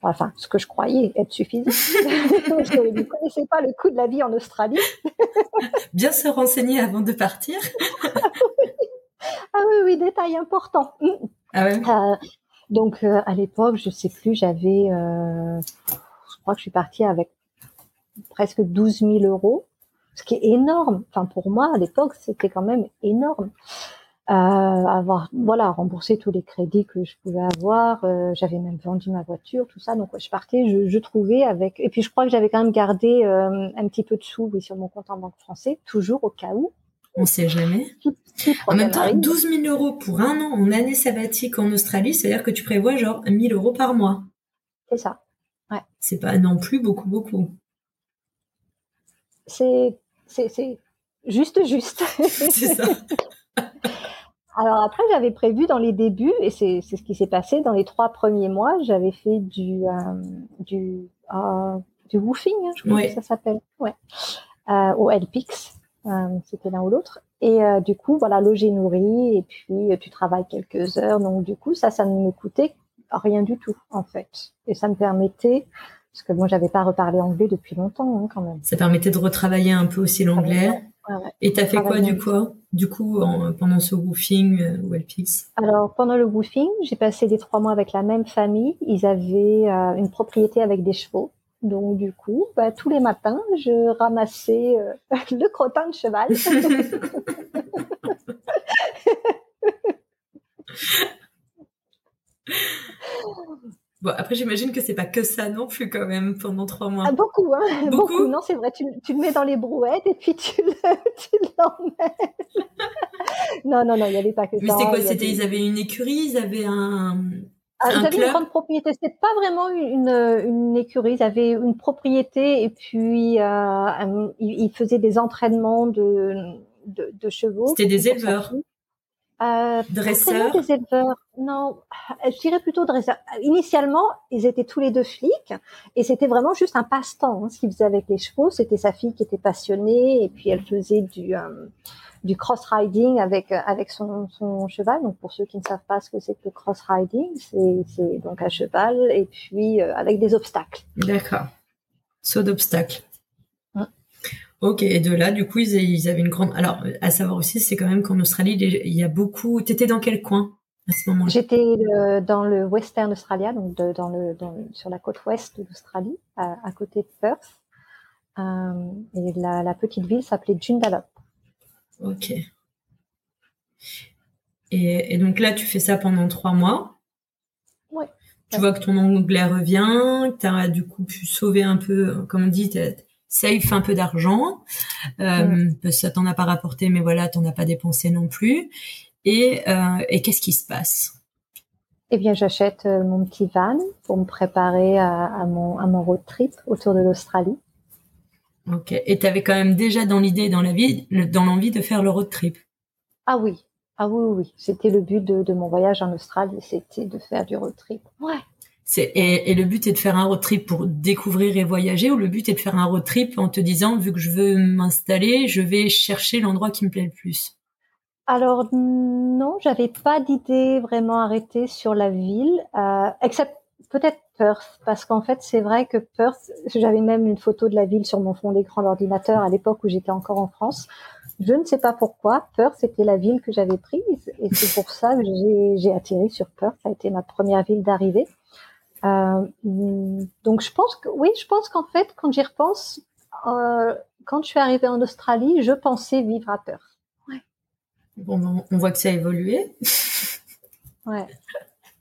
enfin ce que je croyais être suffisant. je ne connaissais pas le coût de la vie en Australie. Bien se renseigner avant de partir. ah oui oui détail important. Ah ouais. Euh, donc à l'époque je sais plus j'avais, je crois que je suis partie avec presque 12 000 euros ce qui est énorme. Enfin, pour moi, à l'époque, c'était quand même énorme. Euh, avoir, voilà, rembourser tous les crédits que je pouvais avoir. Euh, j'avais même vendu ma voiture, tout ça. Donc, je partais, je, je, trouvais avec. Et puis, je crois que j'avais quand même gardé euh, un petit peu de sous, oui, sur mon compte en banque français, toujours au cas où. On sait jamais. en même temps, 12 000 euros pour un an en année sabbatique en Australie, c'est-à-dire que tu prévois genre 1000 euros par mois. C'est ça. Ouais. C'est pas non plus beaucoup, beaucoup. C'est c'est juste juste. c'est ça. Alors après, j'avais prévu dans les débuts, et c'est ce qui s'est passé dans les trois premiers mois, j'avais fait du euh, du euh, du woofing, hein, je crois que ça s'appelle, ouais, euh, au LPix, c'était l'un ou l'autre. Et du coup, voilà, logé nourri, et puis tu travailles quelques heures, donc du coup, ça, ça ne me coûtait rien du tout en fait, et ça me permettait parce que moi j'avais pas reparlé anglais depuis longtemps hein, quand même. Ça permettait de retravailler un peu aussi l'anglais. Ouais, ouais. Et t'as fait quoi du coup Du coup pendant ce woofing euh, WellPix Alors pendant le woofing, j'ai passé des trois mois avec la même famille. Ils avaient euh, une propriété avec des chevaux. Donc du coup, bah, tous les matins, je ramassais euh, le crottin de cheval. Bon, après, j'imagine que c'est pas que ça non plus quand même pendant trois mois. Ah, beaucoup, hein. Beaucoup. Non, c'est vrai. Tu, tu, le mets dans les brouettes et puis tu l'emmènes. non, non, non, il n'y avait pas que ça. Mais c'était quoi? C'était ils avaient une écurie, ils avaient un. Ah, ils avaient une grande propriété. C'était pas vraiment une, une écurie. Ils avaient une propriété et puis euh, ils, faisaient des entraînements de, de, de chevaux. C'était des éleveurs. Euh, dresseurs des éleveurs. Non, je dirais plutôt dresseurs. Initialement, ils étaient tous les deux flics et c'était vraiment juste un passe-temps. Hein, ce qu'ils faisaient avec les chevaux, c'était sa fille qui était passionnée et puis elle faisait du euh, du cross riding avec avec son, son cheval. Donc pour ceux qui ne savent pas ce que c'est que le cross riding, c'est c'est donc à cheval et puis euh, avec des obstacles. D'accord. Saut d'obstacles. Ok, et de là, du coup, ils, avaient une grande. Alors, à savoir aussi, c'est quand même qu'en Australie, il y a beaucoup. T'étais dans quel coin à ce moment-là? J'étais euh, dans le Western Australia, donc dans, le, sur la côte ouest de l'Australie, à, côté de Perth. Euh, et la, petite ville s'appelait Joondalup. Ok. Et, donc là, tu fais ça pendant trois mois? Ouais. Tu vois que ton anglais revient, que tu as du coup pu sauver un peu, comme on dit, save un peu d'argent euh, parce que ça t'en a pas rapporté mais voilà t'en as pas dépensé non plus et, euh, et qu'est-ce qui se passe? Eh bien, j'achète euh, mon petit van pour me préparer à, à, mon, à mon road trip autour de l'Australie. Ok. Et tu avais quand même déjà dans l'idée, dans la vie, dans l'envie de faire le road trip? Ah oui. Ah oui, oui. C'était le but de, de mon voyage en Australie, c'était de faire du road trip. Ouais. Et, le but est de faire un road trip pour découvrir et voyager, ou le but est de faire un road trip en te disant, vu que je veux m'installer, je vais chercher l'endroit qui me plaît le plus? Alors non, j'avais pas d'idée vraiment arrêtée sur la ville, euh, except peut-être Perth, parce qu'en fait c'est vrai que Perth, j'avais même une photo de la ville sur mon fond d'écran d'ordinateur à l'époque où j'étais encore en France. Je ne sais pas pourquoi, Perth c'était la ville que j'avais prise et c'est pour ça que j'ai atterri sur Perth. Ça a été ma première ville d'arrivée. Euh, donc je pense que oui, je pense qu'en fait, quand j'y repense, euh, quand je suis arrivée en Australie, je pensais vivre à Perth. Ouais. Bon, ben, on voit que ça a évolué. ouais.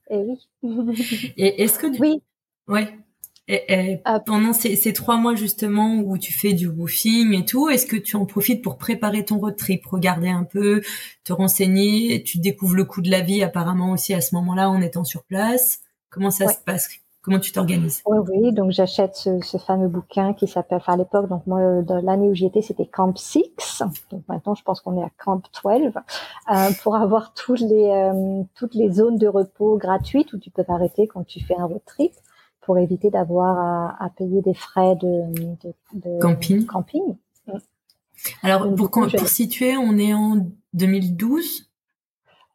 Et oui. Et est-ce que oui. Ouais. Et, ah. pendant ces, trois mois justement où tu fais du woofing et tout, est-ce que tu en profites pour préparer ton road trip, regarder un peu, te renseigner, tu découvres le coût de la vie apparemment aussi à ce moment-là en étant sur place? Comment ça se passe? Comment tu t'organises? Oui, oui. Donc j'achète ce, fameux bouquin qui s'appelle, enfin à l'époque, donc moi l'année où j'y étais, c'était Camp 6. Donc maintenant, je pense qu'on est à Camp 12 euh, pour avoir toutes les euh, toutes les zones de repos gratuites où tu peux t'arrêter quand tu fais un road trip pour éviter d'avoir à, payer des frais de, camping. camping. Alors pour, pour situer, on est en 2012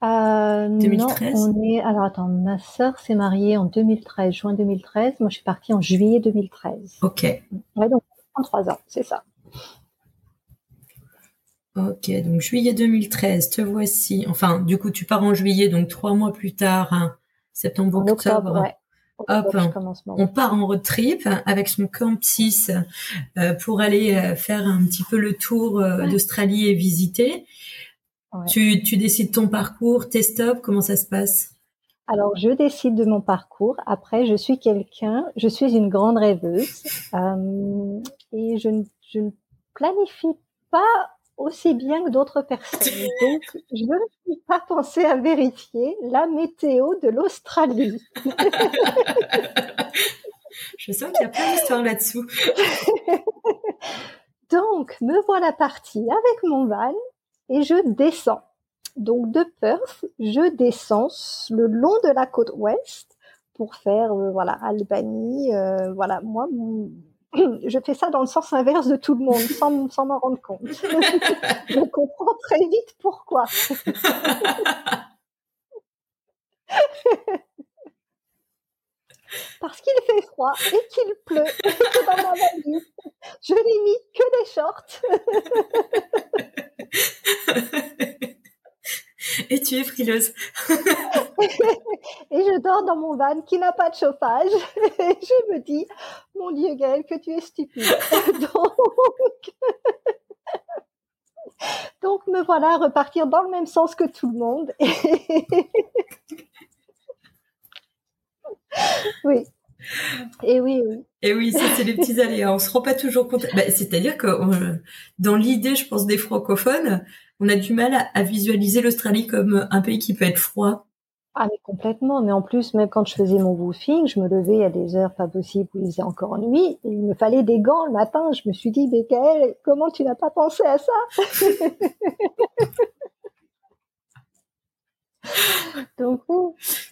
euh, 2013 non, on est. Alors attends, ma sœur s'est mariée en 2013, juin 2013. Moi, je suis partie en juillet 2013. Ok. Ouais, donc 33 ans, c'est ça. Ok, donc juillet 2013, te voici. Enfin, du coup, tu pars en juillet, donc trois mois plus tard, hein, septembre, octobre. ouais. Hop, on part en road trip avec son camp 6 euh, pour aller euh, faire un petit peu le tour euh, d'Australie et visiter. Tu, tu décides ton parcours, tes stops, comment ça se passe? Alors, je décide de mon parcours. Après, je suis quelqu'un, je suis une grande rêveuse euh, et je ne, je ne planifie pas aussi bien que d'autres personnes. Donc, je ne suis pas pensée à vérifier la météo de l'Australie. je sens qu'il y a plein d'histoires là-dessous. Donc, me voilà partie avec mon van et je descends. Donc de Perth, je descends le long de la côte ouest pour faire euh, voilà Albanie. Euh, voilà, moi, je fais ça dans le sens inverse de tout le monde, sans, m'en rendre compte. je comprends très vite pourquoi. Parce qu'il fait froid et qu'il pleut je n'ai mis que des shorts. Et tu es frileuse. et je dors dans mon van qui n'a pas de chauffage. Et je me dis, mon Dieu Gaëlle, que tu es stupide. Donc... Donc me voilà repartir dans le même sens que tout le monde. oui. Et oui, oui. Et oui, c'est les petits aléas. On se rend pas toujours compte. Bah, c'est-à-dire que dans l'idée, je pense, des francophones, on a du mal à, visualiser l'Australie comme un pays qui peut être froid. Ah mais complètement, mais en plus même quand je faisais mon woofing, je me levais à des heures pas possibles où il faisait encore nuit, et il me fallait des gants le matin. Je me suis dit, Becquel, comment tu n'as pas pensé à ça? Donc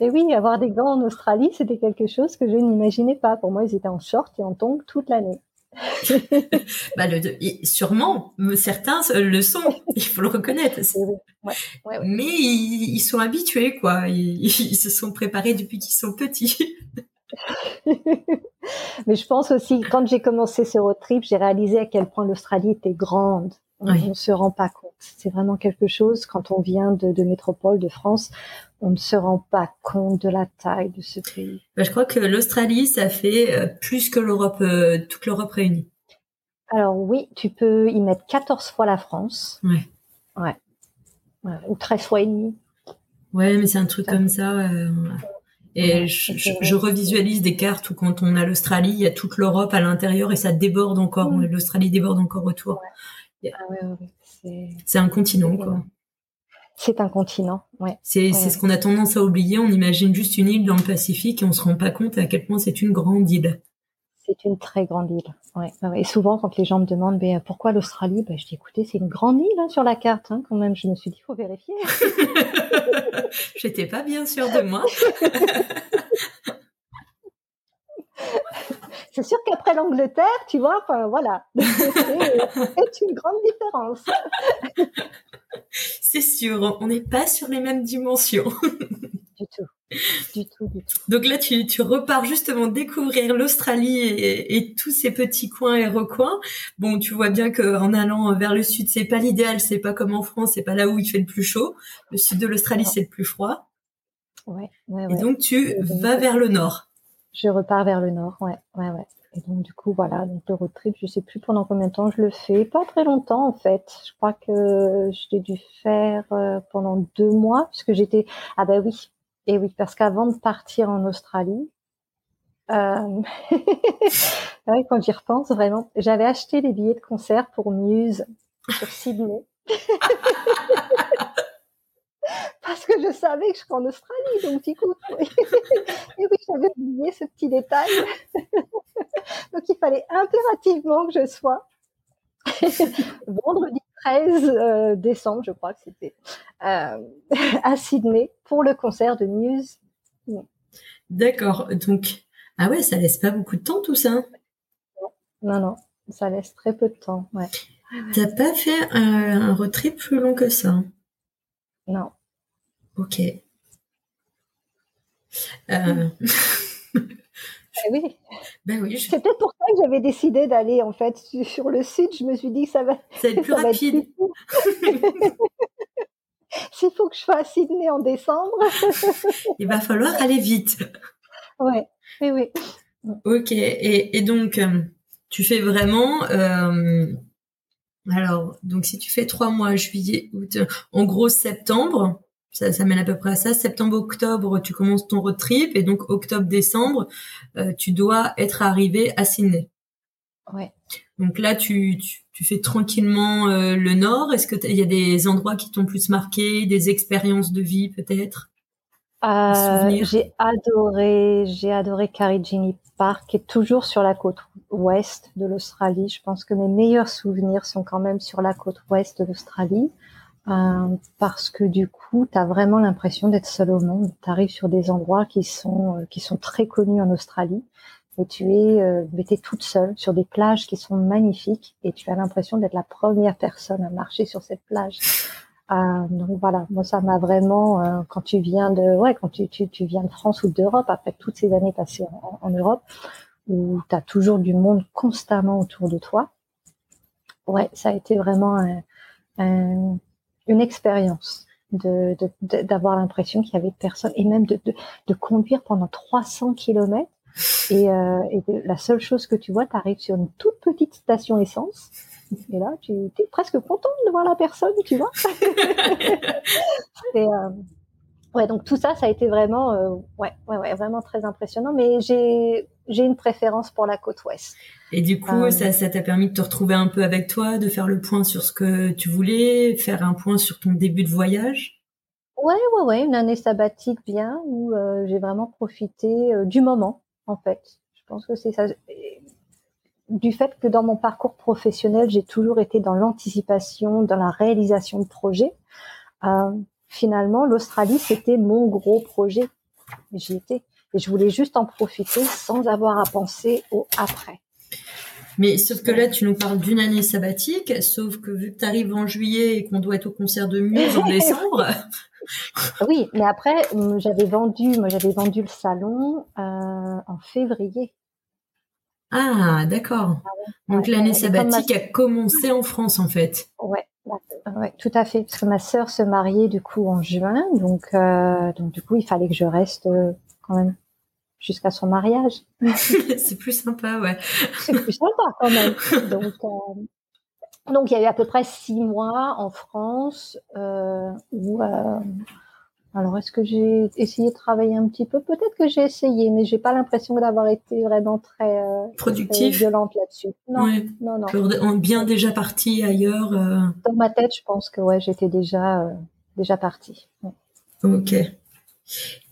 et oui, avoir des gants en Australie, c'était quelque chose que je n'imaginais pas. Pour moi, ils étaient en short et en tongs toute l'année. bah le, sûrement, certains le sont, il faut le reconnaître. Mais ils, sont habitués, quoi. Ils, se sont préparés depuis qu'ils sont petits. Mais je pense aussi, quand j'ai commencé ce road trip, j'ai réalisé à quel point l'Australie était grande. On ne se rend pas compte. C'est vraiment quelque chose, quand on vient de, de métropole, de France, on ne se rend pas compte de la taille de ce pays. Bah, je crois que l'Australie, ça fait euh, plus que l'Europe, euh, toute l'Europe réunie. Alors oui, tu peux y mettre 14 fois la France. Ouais. Ouais. Ou 13 fois et demi. Ouais, mais c'est un truc comme ça. Euh, et je, revisualise des cartes où quand on a l'Australie, il y a toute l'Europe à l'intérieur et ça déborde encore. Mm. L'Australie déborde encore autour. Ah c'est un continent, quoi. C'est un continent, ouais. C'est ce qu'on a tendance à oublier. On imagine juste une île dans le Pacifique et on se rend pas compte à quel point c'est une grande île. C'est une très grande île. Ouais. Et souvent, quand les gens me demandent mais pourquoi l'Australie, ben, je dis écoutez, c'est une grande île hein, sur la carte, hein, quand même. Je me suis dit, il faut vérifier. J'étais pas bien sûre de moi. c'est sûr qu'après l'Angleterre, tu vois, enfin voilà, c'est une grande différence. c'est sûr, on n'est pas sur les mêmes dimensions. du tout. Du tout, du tout. Donc là, tu, tu repars justement découvrir l'Australie et, tous ces petits coins et recoins. Bon, tu vois bien qu'en allant vers le sud, c'est pas l'idéal, c'est pas comme en France, c'est pas là où il fait le plus chaud. Le sud de l'Australie, c'est le plus froid. Ouais, ouais, ouais. Et donc, tu vas vers le nord. Je repars vers le nord, ouais, ouais, ouais. Et donc du coup voilà, donc le road trip, je sais plus pendant combien de temps je le fais, pas très longtemps en fait. Je crois que je l'ai dû faire euh, pendant deux mois, puisque j'étais ah ben oui, et oui parce qu'avant de partir en Australie, Euh... quand j'y repense, vraiment, j'avais acheté les billets de concert pour Muse sur Sydney. Parce que je savais que je serais en Australie, donc écoute. Et oui, j'avais oublié ce petit détail. donc il fallait impérativement que je sois vendredi 13 euh, décembre, je crois que c'était, euh, à Sydney pour le concert de Muse. D'accord. Donc, ah ouais, ça laisse pas beaucoup de temps tout ça. Non, non, ça laisse très peu de temps. Ouais. T'as pas fait un, retrait plus long que ça? Non. Ok. Euh... Eh oui. Ben oui. C'est peut-être pour ça que j'avais décidé d'aller en fait sur le sud. Je me suis dit que ça va, ça va être plus rapide. S'il faut que je fasse Sydney en décembre. Il va falloir aller vite. Ouais. Oui, oui. Ok. Et, et donc, euh, tu fais vraiment. Euh, alors, donc si tu fais trois mois, juillet, août, en gros septembre, ça, ça mène à peu près à ça. Septembre-octobre, tu commences ton road trip et donc octobre-décembre, euh, tu dois être arrivé à Sydney. Ouais. Donc là, tu, tu, tu fais tranquillement euh, le nord. Est-ce que il y a des endroits qui t'ont plus marqué, des expériences de vie peut-être? Euh, J'ai adoré, j'ai adoré Karijini Park, qui est toujours sur la côte ouest de l'Australie. Je pense que mes meilleurs souvenirs sont quand même sur la côte ouest de l'Australie. Euh, parce que du coup, tu as vraiment l'impression d'être seul au monde. Tu arrives sur des endroits qui sont euh, qui sont très connus en Australie et tu es euh, es toute seule sur des plages qui sont magnifiques et tu as l'impression d'être la première personne à marcher sur cette plage. Euh, donc voilà, moi ça m'a vraiment euh, quand tu viens de ouais quand tu, tu, tu viens de France ou d'Europe après toutes ces années passées en, en Europe où tu as toujours du monde constamment autour de toi. Ouais, ça a été vraiment un, un une expérience de, d'avoir l'impression qu'il y avait personne et même de, de, conduire pendant 300 kilomètres et, euh, et la seule chose que tu vois, tu arrives sur une toute petite station essence et là tu es presque contente de voir la personne, tu vois. et, euh, ouais, donc tout ça, ça a été vraiment, euh, ouais, ouais, ouais, vraiment très impressionnant. Mais j'ai j'ai une préférence pour la côte ouest. Et du coup, euh, ça, ça t'a permis de te retrouver un peu avec toi, de faire le point sur ce que tu voulais, faire un point sur ton début de voyage? Ouais, ouais, ouais, une année sabbatique bien où euh, j'ai vraiment profité du moment, en fait. Je pense que c'est ça. Du fait que dans mon parcours professionnel, j'ai toujours été dans l'anticipation, dans la réalisation de projets. Finalement, l'Australie, c'était mon gros projet. J'y étais. Et je voulais juste en profiter sans avoir à penser au après. Mais sauf que là, tu nous parles d'une année sabbatique, sauf que vu que tu arrives en juillet et qu'on doit être au concert de Muse en décembre. oui, mais après, j'avais vendu, moi j'avais vendu le salon euh, en février. Ah, d'accord. Ah Donc l'année sabbatique a commencé en France en fait. Ouais, ouais, tout à fait. Parce que ma sœur se mariait du coup en juin, donc euh, donc du coup il fallait que je reste euh, quand même jusqu'à son mariage. c'est plus sympa, ouais. c'est plus sympa quand même. Donc, euh, donc il y a eu à peu près six mois en France euh, où. Euh, alors, est-ce que j'ai essayé de travailler un petit peu? Peut-être que j'ai essayé, mais j'ai pas l'impression d'avoir été vraiment très euh, productif, violente là-dessus. Non, non, non. Bien déjà parti ailleurs. Euh. Dans ma tête, je pense que ouais, j'étais déjà déjà partie. Ok.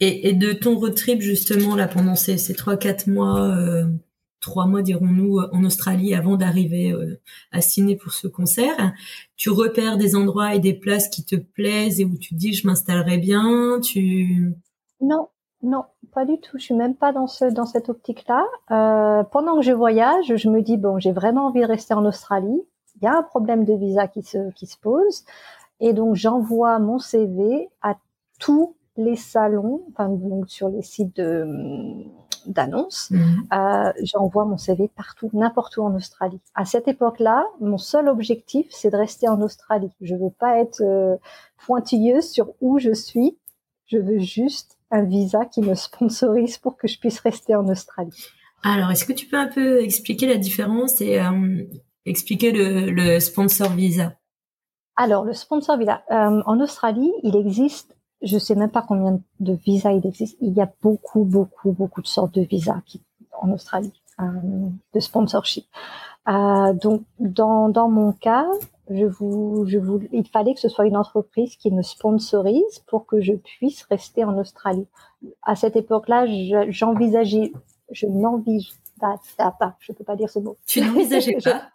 Et, et, de ton road trip justement là pendant ces, ces 3-4 mois, euh, 3 mois dirons-nous en Australie avant d'arriver euh, à Sydney pour ce concert, tu repères des endroits et des places qui te plaisent et où tu te dis je m'installerai bien, tu... Non, non, pas du tout. Je suis même pas dans ce dans cette optique-là. Euh, pendant que je voyage, je me dis bon, j'ai vraiment envie de rester en Australie. Il y a un problème de visa qui se qui se pose, et donc j'envoie mon CV à tous les salons, enfin donc sur les sites de d'annonces, mhm. euh, j'envoie mon CV partout, n'importe où en Australie. À cette époque-là, mon seul objectif, c'est de rester en Australie. Je veux pas être euh, pointilleuse sur où je suis. Je veux juste un visa qui me sponsorise pour que je puisse rester en Australie. Alors, est-ce que tu peux un peu expliquer la différence et euh, expliquer le, le, sponsor visa? Alors, le sponsor visa, euh, en Australie, il existe je sais même pas combien de visas il existe. Il y a beaucoup, beaucoup, beaucoup de sortes de visas. Qui, en Australie de sponsorship. donc dans, dans mon cas, je vous, je vous, il fallait que ce soit une entreprise qui me sponsorise pour que je puisse rester en Australie. À cette époque-là, j'envisageais, je n'envisageais pas, je peux pas dire ce mot. Tu n'envisageais pas.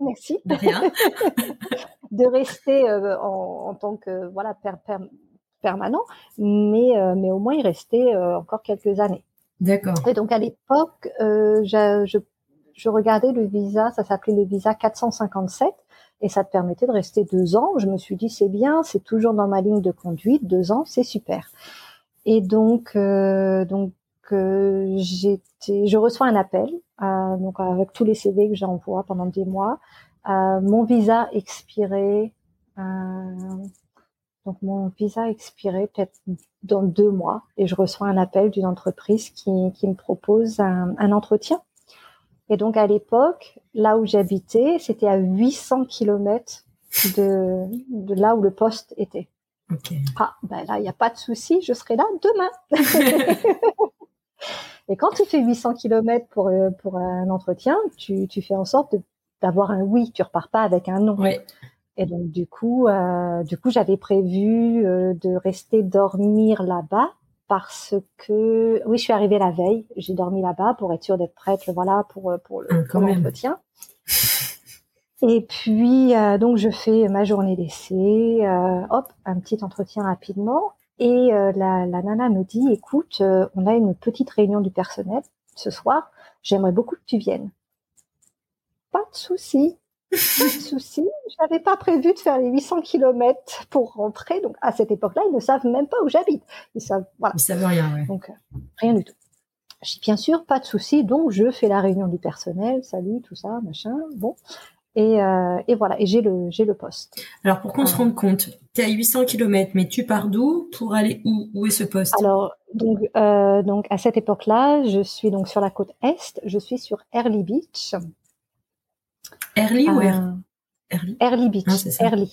Merci. De rien. de rester euh, en, en, tant que voilà per, per, permanent, mais euh, mais au moins y rester euh, encore quelques années. D'accord. Et donc à l'époque, je, je, je regardais le visa, ça s'appelait le visa 457 et ça te permettait de rester deux ans. Je me suis dit c'est bien, c'est toujours dans ma ligne de conduite, deux ans, c'est super. Et donc euh, donc euh, j'étais, je reçois un appel euh, donc avec tous les CV que j'envoie pendant des mois. Euh, mon visa expirait. Donc mon visa expirait peut-être dans deux mois et je reçois un appel d'une entreprise qui, qui me propose un, un entretien et donc à l'époque, là où j'habitais, c'était à 800 km de, de là où le poste était. Ah, ben là, il n'y a pas de souci, je serai là demain. Et quand tu fais 800 km pour, euh, pour un entretien, tu, tu fais en sorte d'avoir un oui, tu repars pas avec un non. Ouais. Et donc du coup, euh, du coup, j'avais prévu euh, de rester dormir là-bas parce que oui, je suis arrivée la veille, j'ai dormi là-bas pour être sûre d'être prête, voilà, pour pour, ah, l'entretien. Et puis euh, donc je fais ma journée d'essai, euh, hop, un petit entretien rapidement. Et euh, la, la, nana me dit, écoute, on a une petite réunion du personnel ce soir. J'aimerais beaucoup que tu viennes. Pas de souci. Pas de souci. Je n'avais pas prévu de faire les 800 km pour rentrer. Donc, à cette époque-là, ils ne savent même pas où j'habite. Ils savent, voilà. Ils savent rien, ouais. Donc, euh, rien du tout. Je dis, bien sûr, pas de souci. Donc, je fais la réunion du personnel. Salut, tout ça, machin. Bon. Et, euh, et voilà. Et j'ai le, j'ai le poste. Alors, pour qu'on se rende compte, tu es à 800 km, mais tu pars d'où? Pour aller où? Où est ce poste? Alors, donc, euh, donc, à cette époque-là, je suis donc sur la côte Est. Je suis sur Early Beach. Early ou Early? Beach. Ah, Early.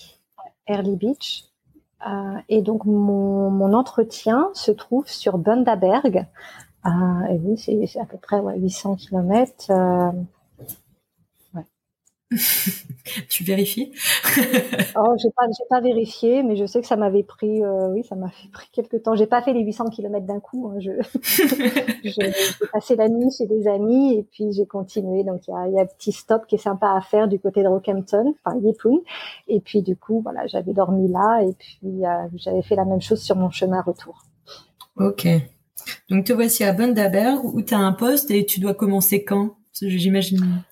Early Beach. Euh, et donc mon, mon, entretien se trouve sur Bundaberg. Euh, et oui, c'est à peu près ouais, 800 km. Euh, tu vérifies Oh, j'ai pas, j'ai pas vérifié, mais je sais que ça m'avait pris, euh, oui, ça m'a fait pris quelques temps. J'ai pas fait les 800 km d'un coup. Hein, je, j'ai passé la nuit chez des amis et puis j'ai continué. Donc il y a, y a un petit stop qui est sympa à faire du côté de Rockhampton, enfin Yepun. Et puis du coup, voilà, j'avais dormi là et puis euh, j'avais fait la même chose sur mon chemin retour. Ok. Donc te voici à Bundaberg où tu as un poste et tu dois commencer quand? J'imagine.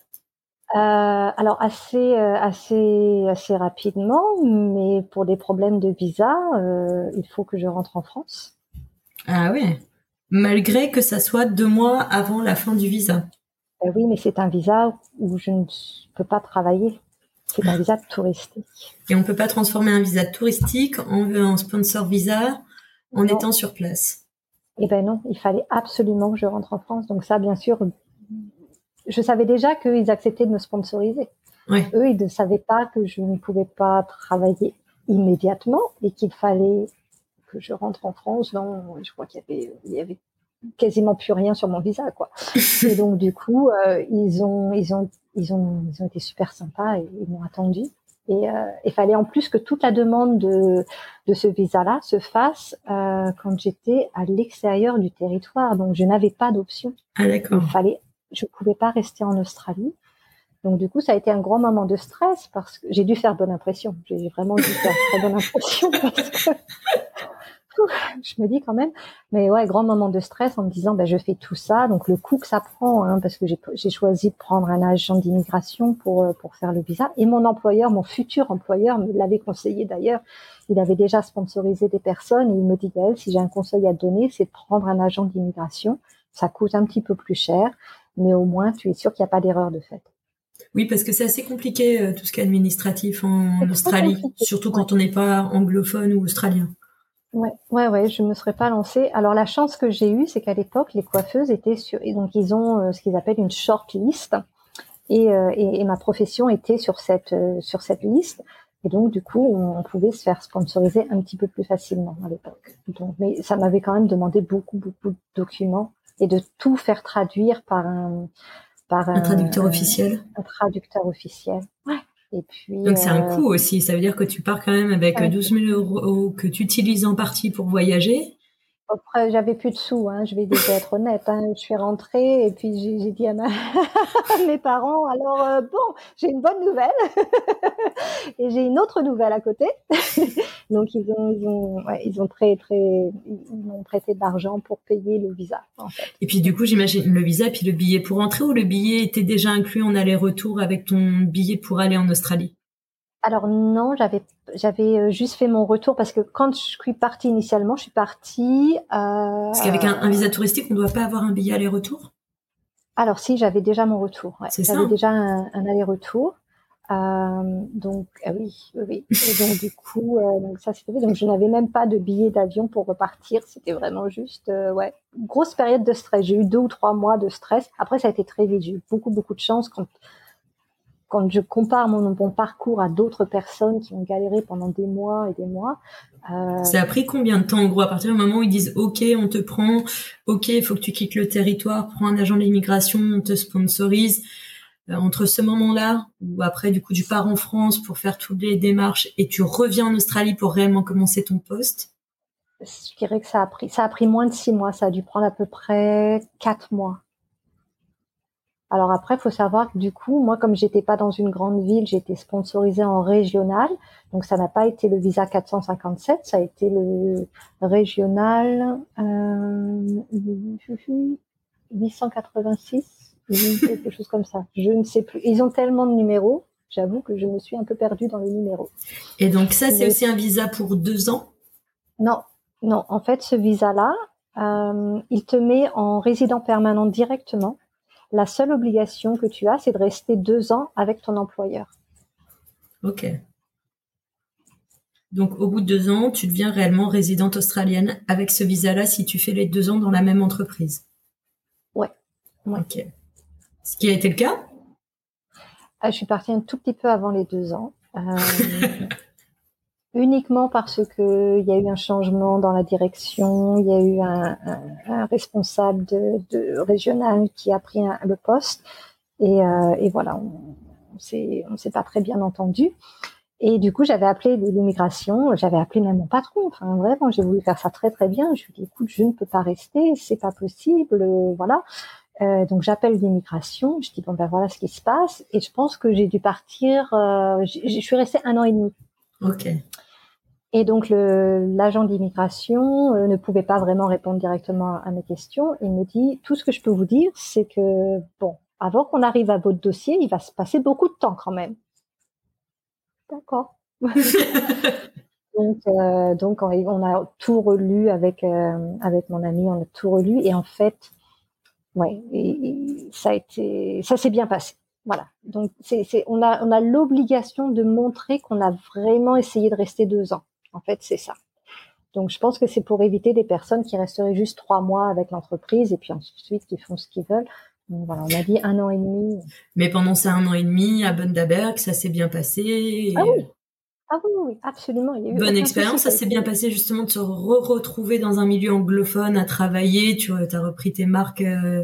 Euh, alors assez euh, assez assez rapidement, mais pour des problèmes de visa, euh, il faut que je rentre en France. Ah oui, malgré que ça soit deux mois avant la fin du visa. Oui, mais c'est un visa où je ne peux pas travailler. C'est un visa touristique. Et on peut pas transformer un visa touristique en un sponsor visa en étant sur place. Eh ben non, il fallait absolument que je rentre en France. Donc ça, bien sûr, je savais déjà qu'ils acceptaient de me sponsoriser. Eux, ils ne savaient pas que je ne pouvais pas travailler immédiatement et qu'il fallait que je rentre en France. Non, je crois qu'il y avait, il y avait quasiment plus rien sur mon visa, quoi. et donc du coup, euh, ils ont, ils ont, ils ont, ils ont été super sympas et ils m'ont attendu. Et euh, il fallait en plus que toute la demande de, de ce visa-là se fasse euh, quand j'étais à l'extérieur du territoire. Donc je n'avais pas d'option. Ah d'accord. Il fallait je pouvais pas rester en Australie. Donc du coup, ça a été un grand moment de stress parce que j'ai dû faire bonne impression. J'ai vraiment dû faire très bonne impression parce que je me dis quand même, mais ouais, grand moment de stress en me disant, ben je fais tout ça, donc le coût que ça prend, hein, parce que j'ai choisi de prendre un agent d'immigration pour euh, pour faire le visa. Et mon employeur, mon futur employeur, me l'avait conseillé d'ailleurs. Il avait déjà sponsorisé des personnes et il me dit, Gaëlle, si j'ai un conseil à donner, c'est de prendre un agent d'immigration. Ça coûte un petit peu plus cher, mais au moins tu es sûr qu'il n'y a pas d'erreur de fait. Oui, parce que c'est assez compliqué euh, tout ce qui est administratif en Australie, surtout quand on n'est pas anglophone ou australien. Ouais, ouais, ouais, je me serais pas lancée. Alors la chance que j'ai eue, c'est qu'à l'époque, les coiffeuses étaient sur, et donc ils ont euh, ce qu'ils appellent une short list, et, euh, et, et, ma profession était sur cette sur cette liste, et donc du coup, on, on, pouvait se faire sponsoriser un petit peu plus facilement à l'époque. Donc, mais ça m'avait quand même demandé beaucoup, beaucoup de documents et de tout faire traduire par un par un, traducteur officiel. Un traducteur officiel. Ouais. Et puis. Donc c'est un coût aussi. Ça veut dire que tu pars quand même avec 12 000 euros que tu utilises en partie pour voyager après, j'avais plus de sous, hein, je vais déjà être honnête. Hein. Je suis rentrée et puis j'ai dit à, mes parents, alors euh, bon, j'ai une bonne nouvelle et j'ai une autre nouvelle à côté. Donc ils ont, ils ont, ils ont très, très, ils m'ont prêté de l'argent pour payer le visa. Et puis du coup, j'imagine le visa puis le billet pour rentrer ou le billet était déjà inclus en aller-retour avec ton billet pour aller en Australie? Alors non, j'avais j'avais euh, juste fait mon retour parce que quand je suis partie initialement, je suis partie. Euh, parce qu'avec un, visa touristique, on ne doit pas avoir un billet aller-retour? Alors si, j'avais déjà mon retour. Ouais. J'avais déjà un, aller-retour. Euh, donc ah oui, oui. Et donc du coup, euh, donc ça fait. Donc je n'avais même pas de billet d'avion pour repartir. C'était vraiment juste, euh, ouais, grosse période de stress. J'ai eu deux ou trois mois de stress. Après, ça a été très vite. J'ai eu beaucoup beaucoup de chance quand quand je compare mon, parcours à d'autres personnes qui ont galéré pendant des mois et des mois. Euh... Ça a pris combien de temps en gros à partir du moment où ils disent OK, on te prend, OK, il faut que tu quittes le territoire, prends un agent de l'immigration, on te sponsorise. Euh, entre ce moment-là, ou après du coup tu pars en France pour faire toutes les démarches et tu reviens en Australie pour réellement commencer ton poste? Je dirais que ça a pris ça a pris moins de six mois, ça a dû prendre à peu près quatre mois. Alors après, il faut savoir que du coup, moi, comme j'étais pas dans une grande ville, j'étais sponsorisée en régional. Donc ça n'a pas été le visa 457, ça a été le régional euh, 886, quelque chose comme ça. Je ne sais plus. Ils ont tellement de numéros. J'avoue que je me suis un peu perdue dans les numéros. Et donc ça, c'est aussi un visa pour deux ans? Non, non. En fait, ce visa-là, euh, il te met en résident permanent directement la seule obligation que tu as, c'est de rester deux ans avec ton employeur. Ok. Donc, au bout de deux ans, tu deviens réellement résidente australienne avec ce visa-là si tu fais les deux ans dans la même entreprise. Ouais. Ok. Ce qui a été le cas? Ah, Je suis partie un tout petit peu avant les deux ans. Euh, uniquement parce que il y a eu un changement dans la direction, il y a eu un, un, responsable de, de, régional qui a pris le poste et, euh, et voilà, on, on s'est pas très bien entendu. Et du coup, j'avais appelé l'immigration, j'avais appelé même mon patron. Enfin, vraiment, j'ai voulu faire ça très très bien. Je lui ai dit, écoute, je ne peux pas rester, c'est pas possible, voilà. Euh, donc j'appelle l'immigration, je dis bon ben voilà ce qui se passe et je pense que j'ai dû partir. Euh, je suis restée un an et demi. Ok. Et donc l'agent d'immigration euh, ne pouvait pas vraiment répondre directement à mes questions. Il me dit tout ce que je peux vous dire, c'est que bon, avant qu'on arrive à votre dossier, il va se passer beaucoup de temps quand même. D'accord. donc euh, donc on a tout relu avec euh, avec mon ami, on a tout relu et en fait, ouais, ça a été, ça s'est bien passé. Voilà. Donc c'est, on a on a l'obligation de montrer qu'on a vraiment essayé de rester deux ans. En fait, c'est ça. Donc, je pense que c'est pour éviter des personnes qui resteraient juste trois mois avec l'entreprise et puis ensuite qui font ce qu'ils veulent. Donc, voilà, on a dit un an et demi. Mais pendant ces un an et demi à Bundaberg, ça s'est bien passé. Ah oui. Ah oui, oui, absolument. Il y a eu Bonne expérience, ça s'est bien passé justement de se re retrouver dans un milieu anglophone à travailler. Tu as repris tes marques euh,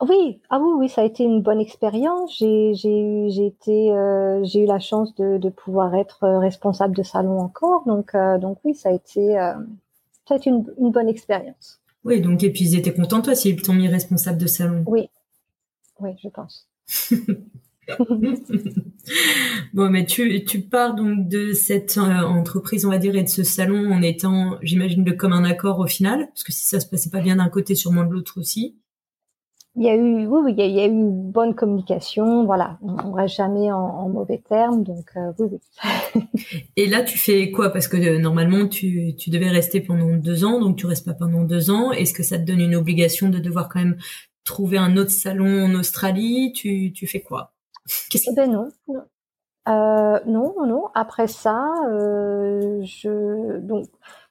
oui, ah oui, oui, ça a été une bonne expérience. J'ai, j'ai, j'ai été, euh, j'ai eu la chance de, de pouvoir être euh, responsable de salon encore, donc, euh, donc oui, ça a été, ça a été une, une, bonne expérience. Oui, donc et puis ils étaient contents toi s'ils t'ont mis responsable de salon. Oui, oui, je pense. bon, mais tu, tu pars donc de cette entreprise, on va dire, et de ce salon en étant, j'imagine, de comme un accord au final, parce que si ça se passait pas bien d'un côté, sûrement de l'autre aussi. Il y a eu, oui, oui, il y a, eu une bonne communication. Voilà, on, reste jamais en, mauvais termes, donc euh, oui, oui. Et là, tu fais quoi? Parce que euh, normalement, tu, tu devais rester pendant deux ans, donc tu restes pas pendant deux ans. Est-ce que ça te donne une obligation de devoir quand même trouver un autre salon en Australie? Tu, tu fais quoi? Qu'est-ce que... Ben non. Euh, non, non. Après ça, euh, je donc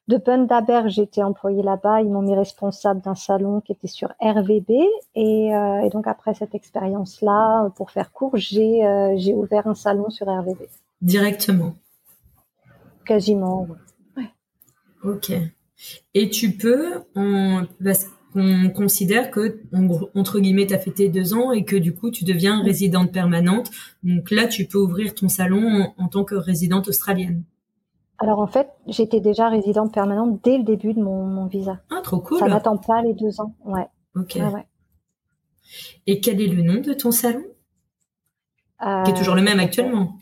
de Bundaberg, j'étais employée là-bas. Ils m'ont mis responsable d'un salon qui était sur RVB. Et, euh, et donc après cette expérience-là, pour faire court, j'ai euh, j'ai ouvert un salon sur RVB. Directement. Quasiment. Ouais. Ok. Et tu peux, en, qu'on considère que, entre guillemets, tu as fêté deux ans et que du coup, tu deviens résidente permanente. Donc là, tu peux ouvrir ton salon en, tant que résidente australienne. Alors en fait, j'étais déjà résidente permanente dès le début de mon, visa. Ah, trop cool. Ça n'attend pas les deux ans. Ouais. Ok. Et quel est le nom de ton salon? Qui est toujours le même euh, actuellement?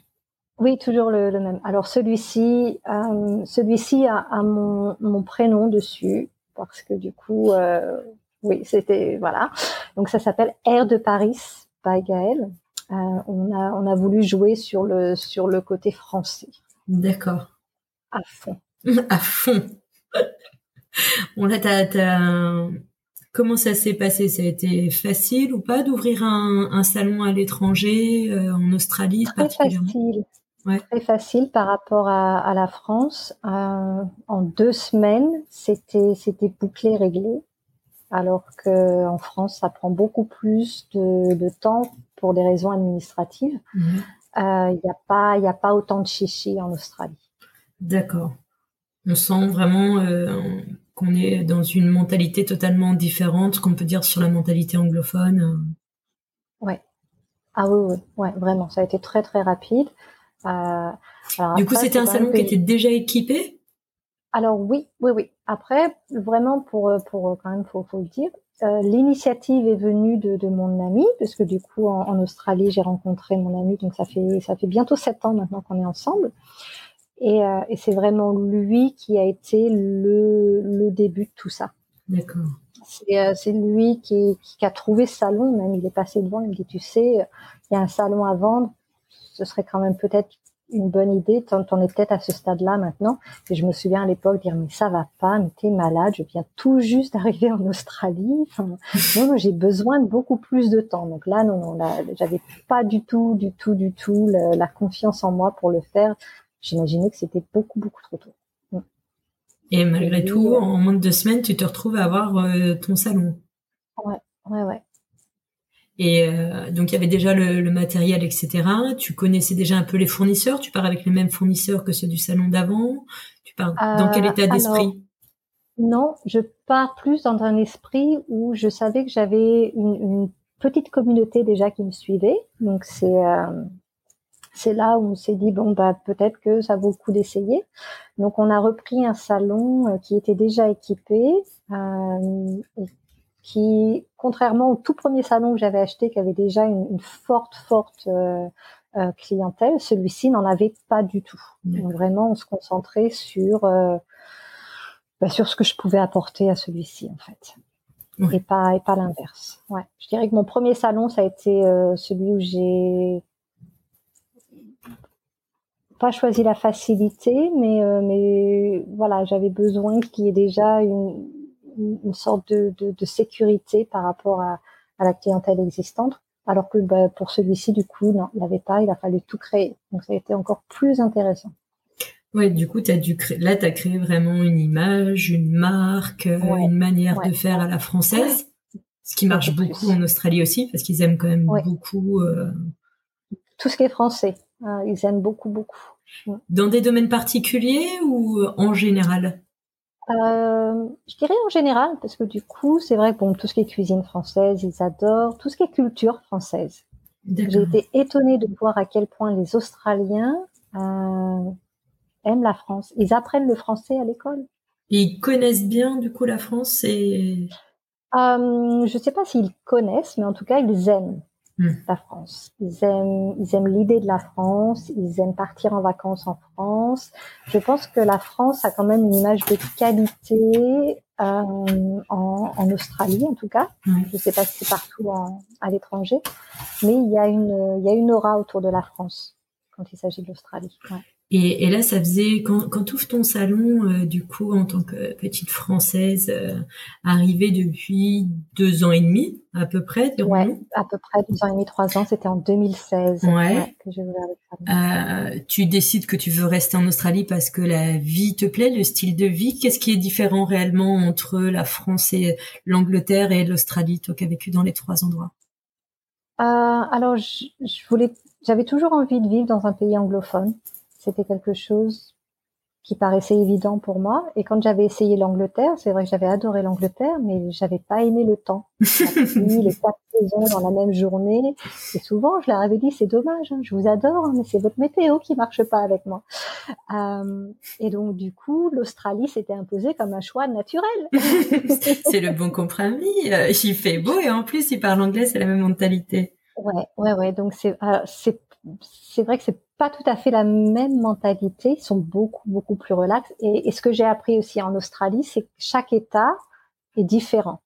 Oui, toujours le, même. Alors celui-ci, euh, celui-ci a, mon, mon, prénom dessus parce que du coup, euh, oui, c'était voilà. Donc ça s'appelle Air de Paris by Gaël. On a on a voulu jouer sur le sur le côté français. D'accord. À fond. à fond. bon là, t'as, comment ça s'est passé? Ça a été facile ou pas d'ouvrir un, un salon à l'étranger en Australie Très facile très facile par rapport à, à la France. Euh, en deux semaines, c'était c'était bouclé, réglé. Alors que en France, ça prend beaucoup plus de, de temps pour des raisons administratives. Mhm. Euh, il n'y a pas il y a pas autant de chichi en Australie. D'accord. On sent vraiment euh, qu'on est dans une mentalité totalement différente, qu'on peut dire sur la mentalité anglophone. Ouais. Ah oui, oui, ouais, vraiment. Ça a été très très rapide. Euh, du coup, c'était un salon qui était déjà équipé? Alors oui, oui, oui. Après, vraiment pour pour quand même faut, faut le dire, euh, l'initiative est venue de, de, mon ami, parce que du coup en, Australie j'ai rencontré mon ami, donc ça fait ça fait bientôt sept ans maintenant qu'on est ensemble, et, euh, et c'est vraiment lui qui a été le, le début de tout ça. D'accord. C'est, c'est lui qui, qui, a trouvé ce salon, même il est passé devant, il me dit tu sais, il y a un salon à vendre, ce serait quand même peut-être une bonne idée. T'en, es peut-être à ce stade-là maintenant. Et je me souviens à l'époque dire mais ça va pas, mais t'es malade, je viens tout juste d'arriver en Australie. Enfin, non, j'ai besoin de beaucoup plus de temps. Donc là, non, non, là, j'avais pas du tout, du tout, du tout la confiance en moi pour le faire. J'imaginais que c'était beaucoup, beaucoup trop tôt. Et malgré tout, en moins de deux semaines, tu te retrouves à avoir euh, ton salon. Ouais, ouais, ouais. Et euh, donc il y avait déjà le, matériel, etc. Tu connaissais déjà un peu les fournisseurs? Tu pars avec les mêmes fournisseurs que ceux du salon d'avant? Tu pars dans quel état euh, d'esprit Non, je pars plus dans un esprit où je savais que j'avais une, petite communauté déjà qui me suivait. Donc c'est euh, c'est là où on s'est dit bon bah peut-être que ça vaut le coup d'essayer. Donc on a repris un salon qui était déjà équipé euh, qui, contrairement au tout premier salon que j'avais acheté, qui avait déjà une, forte, forte euh, euh, clientèle, celui-ci n'en avait pas du tout. Donc vraiment, on se concentrait sur euh, bah, sur ce que je pouvais apporter à celui-ci, en fait, et pas et pas l'inverse. Ouais, je dirais que mon premier salon, ça a été celui où j'ai pas choisi la facilité, mais mais voilà, j'avais besoin qu'il y ait déjà une une sorte de, de, sécurité par rapport à, à, la clientèle existante, alors que bah, pour celui-ci, du coup, non, il n'avait pas, il a fallu tout créer. Donc ça a été encore plus intéressant. Ouais, du coup, as dû créer, là, tu as créé vraiment une image, une marque, euh, une manière de faire à la française, ce qui marche beaucoup en Australie aussi, parce qu'ils aiment quand même beaucoup... Euh... Tout ce qui est français, hein, ils aiment beaucoup, beaucoup. Dans des domaines particuliers ou en général? Euh, je dirais en général, parce que du coup, c'est vrai que bon, tout ce qui est cuisine française, ils adorent, tout ce qui est culture française. J'ai été étonnée de voir à quel point les Australiens euh, aiment la France. Ils apprennent le français à l'école. Ils connaissent bien du coup la France et. Euh, je ne sais pas s'ils connaissent, mais en tout cas ils aiment. Hmm. la France. Ils aiment, ils aiment l'idée de la France, ils aiment partir en vacances en France. Je pense que la France a quand même une image de qualité euh, en, en, Australie en tout cas. Je ne sais pas si c'est partout à l'étranger, mais il y a une, il y a une aura autour de la France quand il s'agit de l'Australie. Ouais. Et, et, là, ça faisait quand, quand tu ouvres ton salon, euh, du coup, en tant que petite française, euh, arrivée depuis deux ans et demi à peu près. Ouais, à peu près deux ans et demi, trois ans. C'était en 2016 ouais. que j'ai ouvert le salon. Euh, tu décides que tu veux rester en Australie parce que la vie te plaît, le style de vie. Qu'est-ce qui est différent réellement entre la France et l'Angleterre et l'Australie, toi qui as vécu dans les trois endroits? Euh, Alors, je, je voulais, j'avais toujours envie de vivre dans un pays anglophone c'était quelque chose qui paraissait évident pour moi. Et quand j'avais essayé l'Angleterre, c'est vrai que j'avais adoré l'Angleterre, mais j'avais pas aimé le temps. les quatre saisons dans la même journée. Et souvent, je leur avais dit, c'est dommage, hein, je vous adore, hein, mais c'est votre météo qui marche pas avec moi. Euh, et donc, du coup, l'Australie s'était imposée comme un choix naturel. c'est le bon compromis. Euh, il fait beau et en plus, il parle anglais, c'est la même mentalité. Ouais, ouais, ouais. Donc, c'est, c'est, c'est vrai que c'est pas tout à fait la même mentalité. Ils sont beaucoup, beaucoup plus relax. Et, ce que j'ai appris aussi en Australie, c'est que chaque État est différent.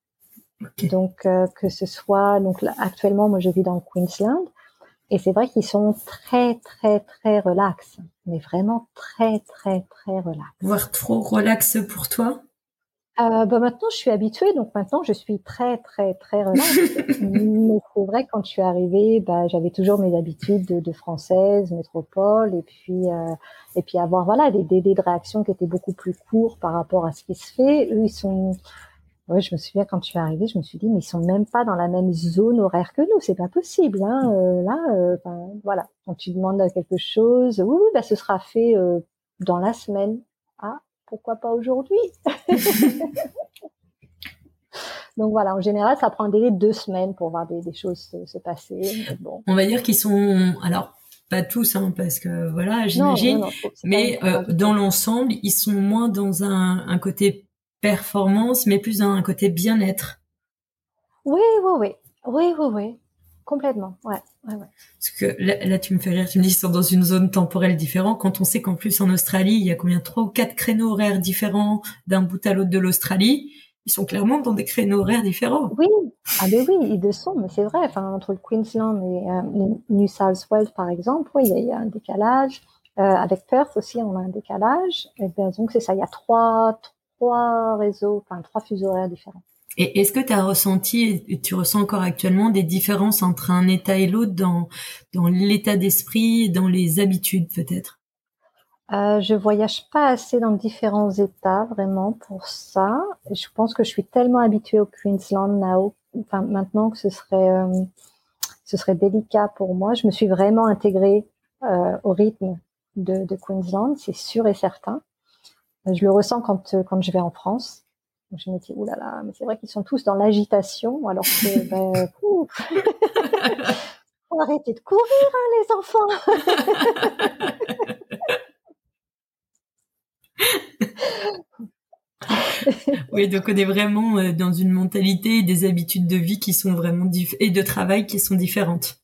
Donc, euh, que ce soit, donc actuellement, moi, je vis dans le Queensland. Et c'est vrai qu'ils sont très, très, très relax. Mais vraiment très, très, très relax. Voire trop relax pour toi? Euh, bah maintenant, je suis habituée, donc maintenant, je suis très, très, très relaxe. Mais c'est vrai, quand je suis arrivée, bah, j'avais toujours mes habitudes de, de française, métropole, et puis, euh, et puis avoir voilà des délais de réaction qui étaient beaucoup plus courts par rapport à ce qui se fait. Eux, ils sont, ouais, je me souviens quand je suis arrivée, je me suis dit, mais ils sont même pas dans la même zone horaire que nous, c'est pas possible. Hein, euh, là, euh, voilà, quand tu demandes quelque chose, oui, oui, bah, ce sera fait euh, dans la semaine. Pourquoi pas aujourd'hui Donc voilà, en général, ça prend un délai de deux semaines pour voir des, choses se, passer. On va dire qu'ils sont, alors pas tous, hein, parce que voilà, j'imagine, mais euh, dans l'ensemble, ils sont moins dans un, côté performance, mais plus dans un côté bien-être. Oui, oui, oui, oui, oui, oui. Complètement, ouais, ouais, ouais. Parce que là, tu me fais rire, tu me dis qu'ils sont dans une zone temporelle différente. Quand on sait qu'en plus en Australie, il y a combien trois ou quatre créneaux horaires différents d'un bout à l'autre de l'Australie, ils sont clairement dans des créneaux horaires différents. Oui, ah ben oui, ils le sont, mais c'est vrai. Enfin, entre le Queensland et euh, New South Wales, par exemple, oui, il y, a un décalage. Euh, avec Perth aussi, on a un décalage. Et bien, donc c'est ça, il y a trois, trois réseaux, enfin trois fuseaux horaires différents. Et est-ce que tu as ressenti, tu ressens encore actuellement, des différences entre un état et l'autre dans, dans l'état d'esprit, dans les habitudes peut-être? Euh, Je voyage pas assez dans différents états vraiment pour ça. Je pense que je suis tellement habituée au Queensland now, enfin, maintenant que ce serait, euh, ce serait délicat pour moi. Je me suis vraiment intégrée euh, au rythme de, de Queensland, c'est sûr et certain. Je le ressens quand, quand je vais en France je me dis, oulala, là là, mais c'est vrai qu'ils sont tous dans l'agitation, alors que, ben, faut arrêter de courir, hein, les enfants. oui, donc on est vraiment euh, dans une mentalité et des habitudes de vie qui sont vraiment et de travail qui sont différentes.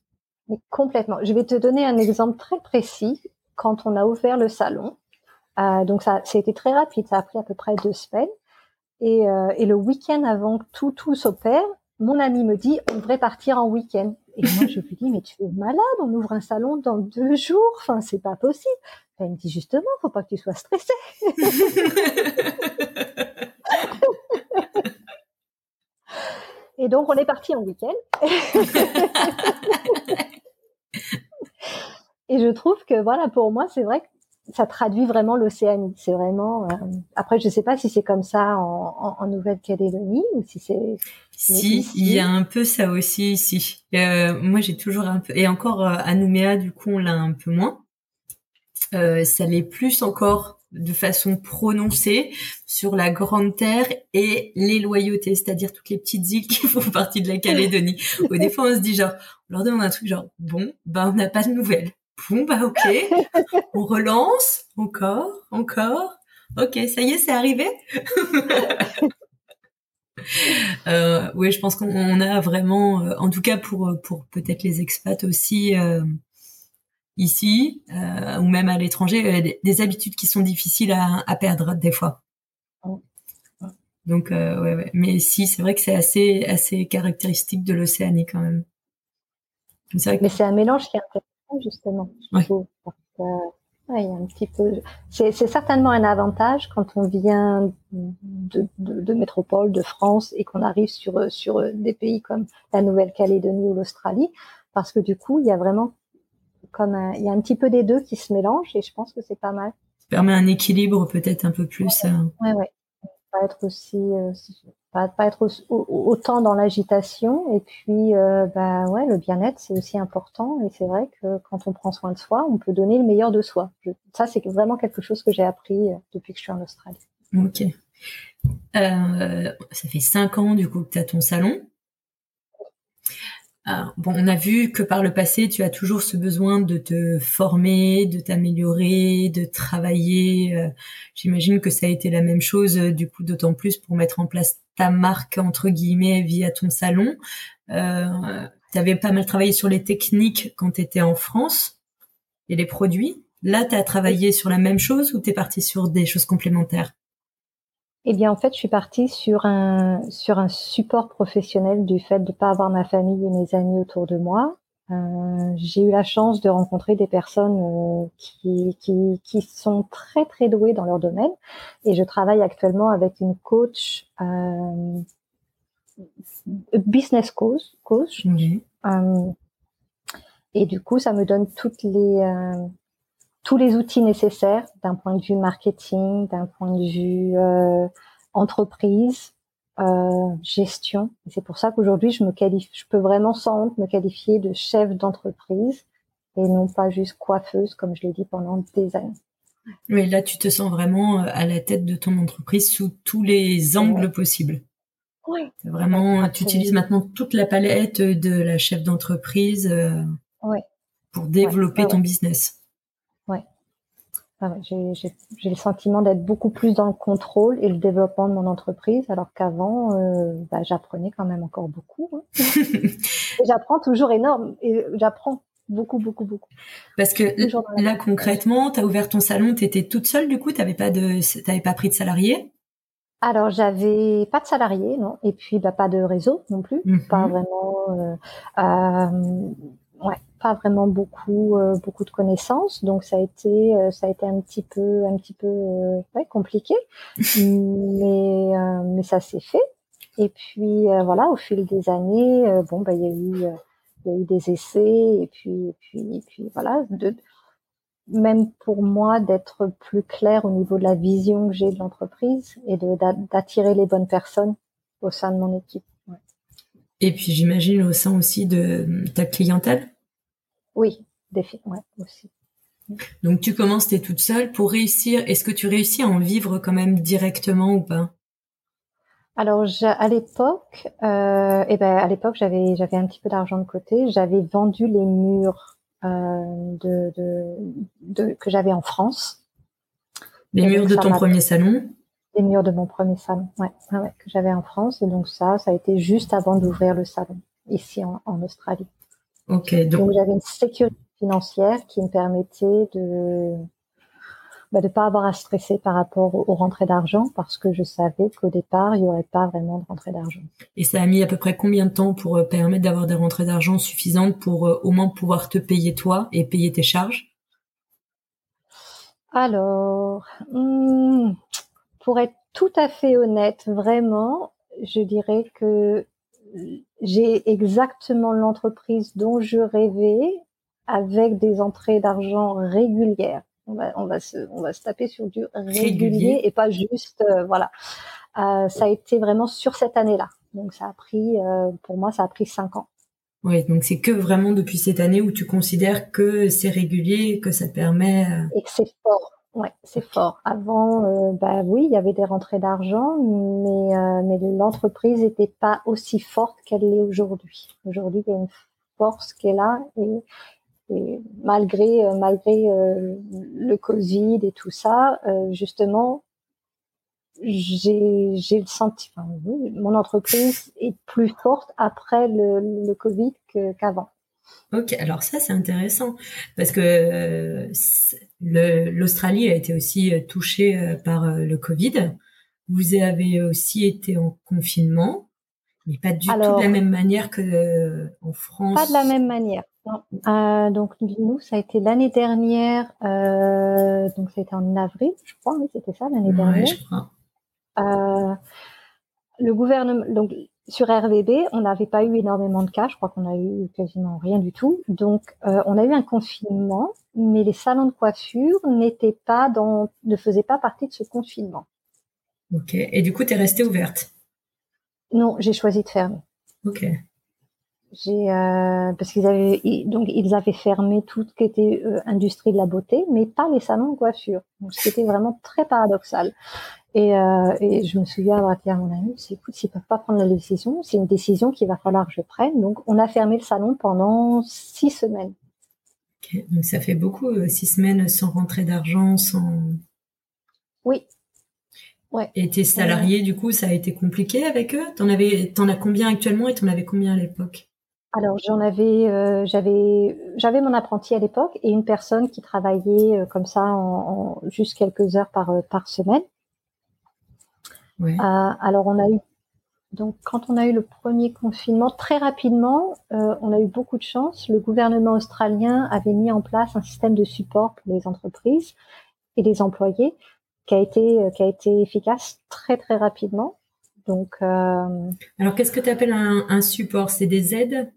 Mais complètement. Je vais te donner un exemple très précis. Quand on a ouvert le salon, euh, donc ça, ça a été très rapide, ça a pris à peu près deux semaines. Et, euh, et le week-end avant que tout, tout s'opère, mon ami me dit, on devrait partir en week-end. Et moi, je lui dis, mais tu es malade, on ouvre un salon dans deux jours, enfin, c'est pas possible. Elle me dit, justement, faut pas que tu sois stressé. et donc, on est parti en week-end. et je trouve que, voilà, pour moi, c'est vrai que ça traduit vraiment l'Océanie. C'est vraiment. Euh, après, je ne sais pas si c'est comme ça en, en, Nouvelle-Calédonie ou si c'est. Si, il y a un peu ça aussi ici. Euh, moi, j'ai toujours un peu. Et encore euh, à Nouméa, du coup, on l'a un peu moins. Euh, ça l'est plus encore de façon prononcée sur la Grande Terre et les loyautés, c'est-à-dire toutes les petites îles qui font partie de la Calédonie. Au des fois, on se dit genre, on leur demande un truc genre, bon, ben on n'a pas de nouvelles. Bon, bah ok. On relance. Encore, encore. Ok, ça y est, c'est arrivé. euh, oui, je pense qu'on a vraiment, euh, en tout cas pour pour peut-être les expats aussi euh, ici euh, ou même à l'étranger, des, habitudes qui sont difficiles à, à perdre des fois. Donc ouais, ouais, mais si c'est vrai que c'est assez assez caractéristique de l'Océanie quand même. Mais c'est un mélange qui est intéressant justement. Je trouve, un petit peu. C'est certainement un avantage quand on vient de, de, de métropole, de France, et qu'on arrive sur sur des pays comme la Nouvelle-Calédonie ou l'Australie, parce que du coup, il y a vraiment comme un, il y a un petit peu des deux qui se mélangent, et je pense que c'est pas mal. Ça permet un équilibre peut-être un peu plus. Ouais, euh... ouais. ouais. Pas être aussi, euh, pas, être autant dans l'agitation. Et puis, euh, bah ouais, le bien-être, c'est aussi important. Et c'est vrai que quand on prend soin de soi, on peut donner le meilleur de soi. ça, c'est vraiment quelque chose que j'ai appris euh, depuis que je suis en Australie. Ok. Euh, ça fait cinq ans du coup que tu as ton salon. Ah, bon, on a vu que par le passé, tu as toujours ce besoin de te former, de t'améliorer, de travailler. Euh, j'imagine que ça a été la même chose, euh, du coup, d'autant plus pour mettre en place ta marque, entre guillemets, via ton salon. Euh, tu avais pas mal travaillé sur les techniques quand tu étais en France et les produits. Là, tu as travaillé sur la même chose ou tu es parti sur des choses complémentaires? Eh bien, en fait, je suis partie sur un sur un support professionnel du fait de pas avoir ma famille et mes amis autour de moi. Euh, j'ai eu la chance de rencontrer des personnes euh, qui, qui, qui sont très très douées dans leur domaine et je travaille actuellement avec une coach euh, business coach, coach. Euh, et du coup ça me donne toutes les euh, tous les outils nécessaires d'un point de vue marketing, d'un point de vue euh, entreprise, euh, gestion. C'est pour ça qu'aujourd'hui, je me qualifie, je peux vraiment sans honte me qualifier de chef d'entreprise et non pas juste coiffeuse, comme je l'ai dit pendant des années. Mais là, tu te sens vraiment euh, à la tête de ton entreprise sous tous les angles possibles. Oui. Vraiment, tu utilises maintenant toute la palette de la chef d'entreprise euh, pour développer ton business. Ah j'ai le sentiment d'être beaucoup plus dans le contrôle et le développement de mon entreprise, alors qu'avant, euh, bah, j'apprenais quand même encore beaucoup. Hein. j'apprends toujours énorme et j'apprends beaucoup, beaucoup, beaucoup. Parce que là, concrètement, tu as ouvert ton salon, tu étais toute seule du coup, tu n'avais pas, de, pas pris de salarié alors j'avais pas de salarié, non, et puis bah, pas de réseau non plus, mm-hmm. pas vraiment. Euh, euh, ouais, pas vraiment beaucoup euh, beaucoup de connaissances, donc ça a été euh, ça a été un petit peu un petit peu euh, ouais, compliqué, mais mais ça s'est fait. Et puis voilà, au fil des années, bon bah il y a eu il y a eu des essais et puis et puis et puis voilà de même pour moi d'être plus clair au niveau de la vision que j'ai de l'entreprise et d'attirer les bonnes personnes au sein de mon équipe. Et puis j'imagine au sein aussi de ta clientèle. Oui, ouais, aussi. Donc tu commences, tu es toute seule. Pour réussir, est-ce que tu réussis à en vivre quand même directement ou pas? Alors à l'époque, euh, eh ben à l'époque j'avais j'avais un petit peu d'argent de côté. J'avais vendu les murs euh, de, de, que j'avais en France. Les murs de ton premier salon? Les murs de mon premier salon, ouais, ouais, que j'avais en France. Et donc ça, ça a été juste avant d'ouvrir le salon ici en Australie. Donc, j'avais une sécurité financière qui me permettait de bah, de pas avoir à stresser par rapport aux, rentrées d'argent parce que je savais qu'au départ il y aurait pas vraiment de rentrée d'argent. Et ça a mis à peu près combien de temps pour euh, permettre d'avoir des rentrées d'argent suffisantes pour euh, au moins pouvoir te payer toi et payer tes charges? Alors, hmm, pour être tout à fait honnête, vraiment, je dirais que j'ai exactement l'entreprise dont je rêvais avec des entrées d'argent régulières. On va, on va se, on va se taper sur du régulier, et pas juste, euh, voilà. Euh, ça a été vraiment sur cette année-là. Donc ça a pris, euh, pour moi, ça a pris cinq ans. Oui, donc c'est que vraiment depuis cette année où tu considères que c'est régulier, que ça permet. Et que c'est fort. Ouais, c'est fort. Avant, euh, bah oui, il y avait des rentrées d'argent, mais euh, mais l'entreprise n'était pas aussi forte qu'elle l'est aujourd'hui. Aujourd'hui, il y a une force qui est là et, et malgré euh, malgré le Covid et tout ça, justement, j'ai j'ai le sentiment, oui, mon entreprise est plus forte après le, le Covid qu'avant. Ok, alors ça c'est intéressant parce que euh, l'Australie a été aussi euh, touchée euh, par le Covid. Vous avez aussi été en confinement, mais pas du tout de la même manière que en France. Pas de la même manière. donc nous, ça a été l'année dernière, donc c'était en avril, je crois, oui, c'était ça l'année dernière. Je crois. le gouvernement, donc sur RVB, on n'avait pas eu énormément de cas, je crois qu'on a eu quasiment rien du tout. Donc, euh, on a eu un confinement, mais les salons de coiffure n'étaient pas dans, ne faisaient pas partie de ce confinement. Ok. Et du coup, tu es restée ouverte? Non, j'ai choisi de fermer. Ok. J'ai euh, parce qu'ils avaient donc ils avaient fermé tout ce qui était euh, industrie de la beauté, mais pas les salons de coiffure. Donc c'était vraiment très paradoxal. Et, euh, et je me souviens avoir dit à mon ami, c'est écoute, s'ils peuvent pas prendre la décision, c'est une décision qu'il va falloir que je prenne. Donc on a fermé le salon pendant six semaines. Okay. Donc ça fait beaucoup, euh, six semaines sans rentrée d'argent, sans. Oui. Ouais. Et tes salariés, du coup, ça a été compliqué avec eux? T'en avais, t'en as combien actuellement et t'en avais combien à l'époque? Alors j'en avais, euh, j'avais, j'avais mon apprenti à l'époque et une personne qui travaillait comme ça en, en, juste quelques heures par par semaine. Ouais. alors on a eu donc quand on a eu le premier confinement très rapidement, on a eu beaucoup de chance. Le gouvernement australien avait mis en place un système de support pour les entreprises et les employés qui a été qui a été efficace très très rapidement. Donc, euh... alors qu'est-ce que tu appelles un, un support? C'est des aides?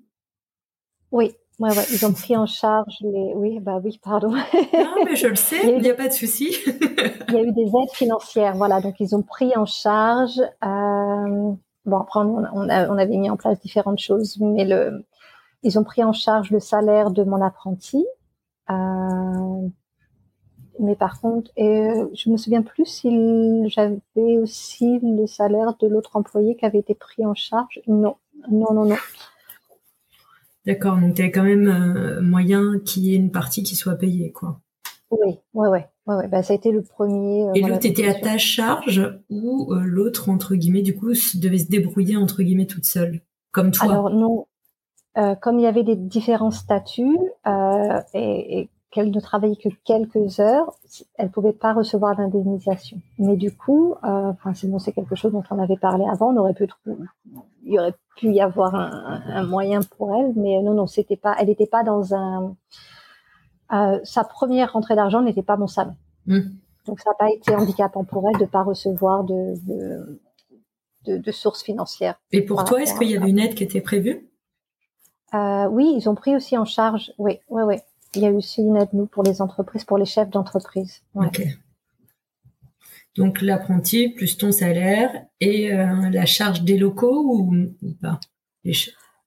Oui, ouais, ouais, ils ont pris en charge les. Oui, bah oui, pardon. Non, mais je le sais, il n'y a, a, pas de souci. il y a eu des aides financières, voilà. Donc ils ont pris en charge. Euh... Bon, après on, on, a, on, avait mis en place différentes choses, mais le, ils ont pris en charge le salaire de mon apprenti. Euh... Mais par contre, et je me souviens plus si j'avais aussi le salaire de l'autre employé qui avait été pris en charge. Non, non, non, non. D'accord, donc tu as quand même euh, moyen qu'il y ait une partie qui soit payée, quoi. Oui, ouais, ouais, ouais, ouais. Bah, ça a été le premier. Euh, Et voilà, l'autre était à ta charge ou euh, l'autre, entre guillemets, du coup, devait se débrouiller, entre guillemets, toute seule, comme toi? Alors non, euh, comme il y avait des différents statuts euh, et, et qu'elle ne travaillait que quelques heures, elle pouvait pas recevoir d'indemnisation. Mais du coup, euh, enfin c'est bon, c'est quelque chose dont on avait parlé avant. On aurait pu, il y aurait pu y avoir un, un moyen pour elle, mais non, non, c'était pas, elle n'était pas dans un. Euh, sa première rentrée d'argent n'était pas mon salaire. Mmh. Donc ça n'a pas été handicapant pour elle de pas recevoir de, de, de, de sources financières. Et pour toi, est-ce qu'il y avait une aide qui était prévue euh, Oui, ils ont pris aussi en charge. Oui, oui, oui. Il y a aussi une aide, nous, pour les entreprises, pour les chefs d'entreprise. Ouais. Donc l'apprenti plus ton salaire et euh, la charge des locaux ou, ou pas?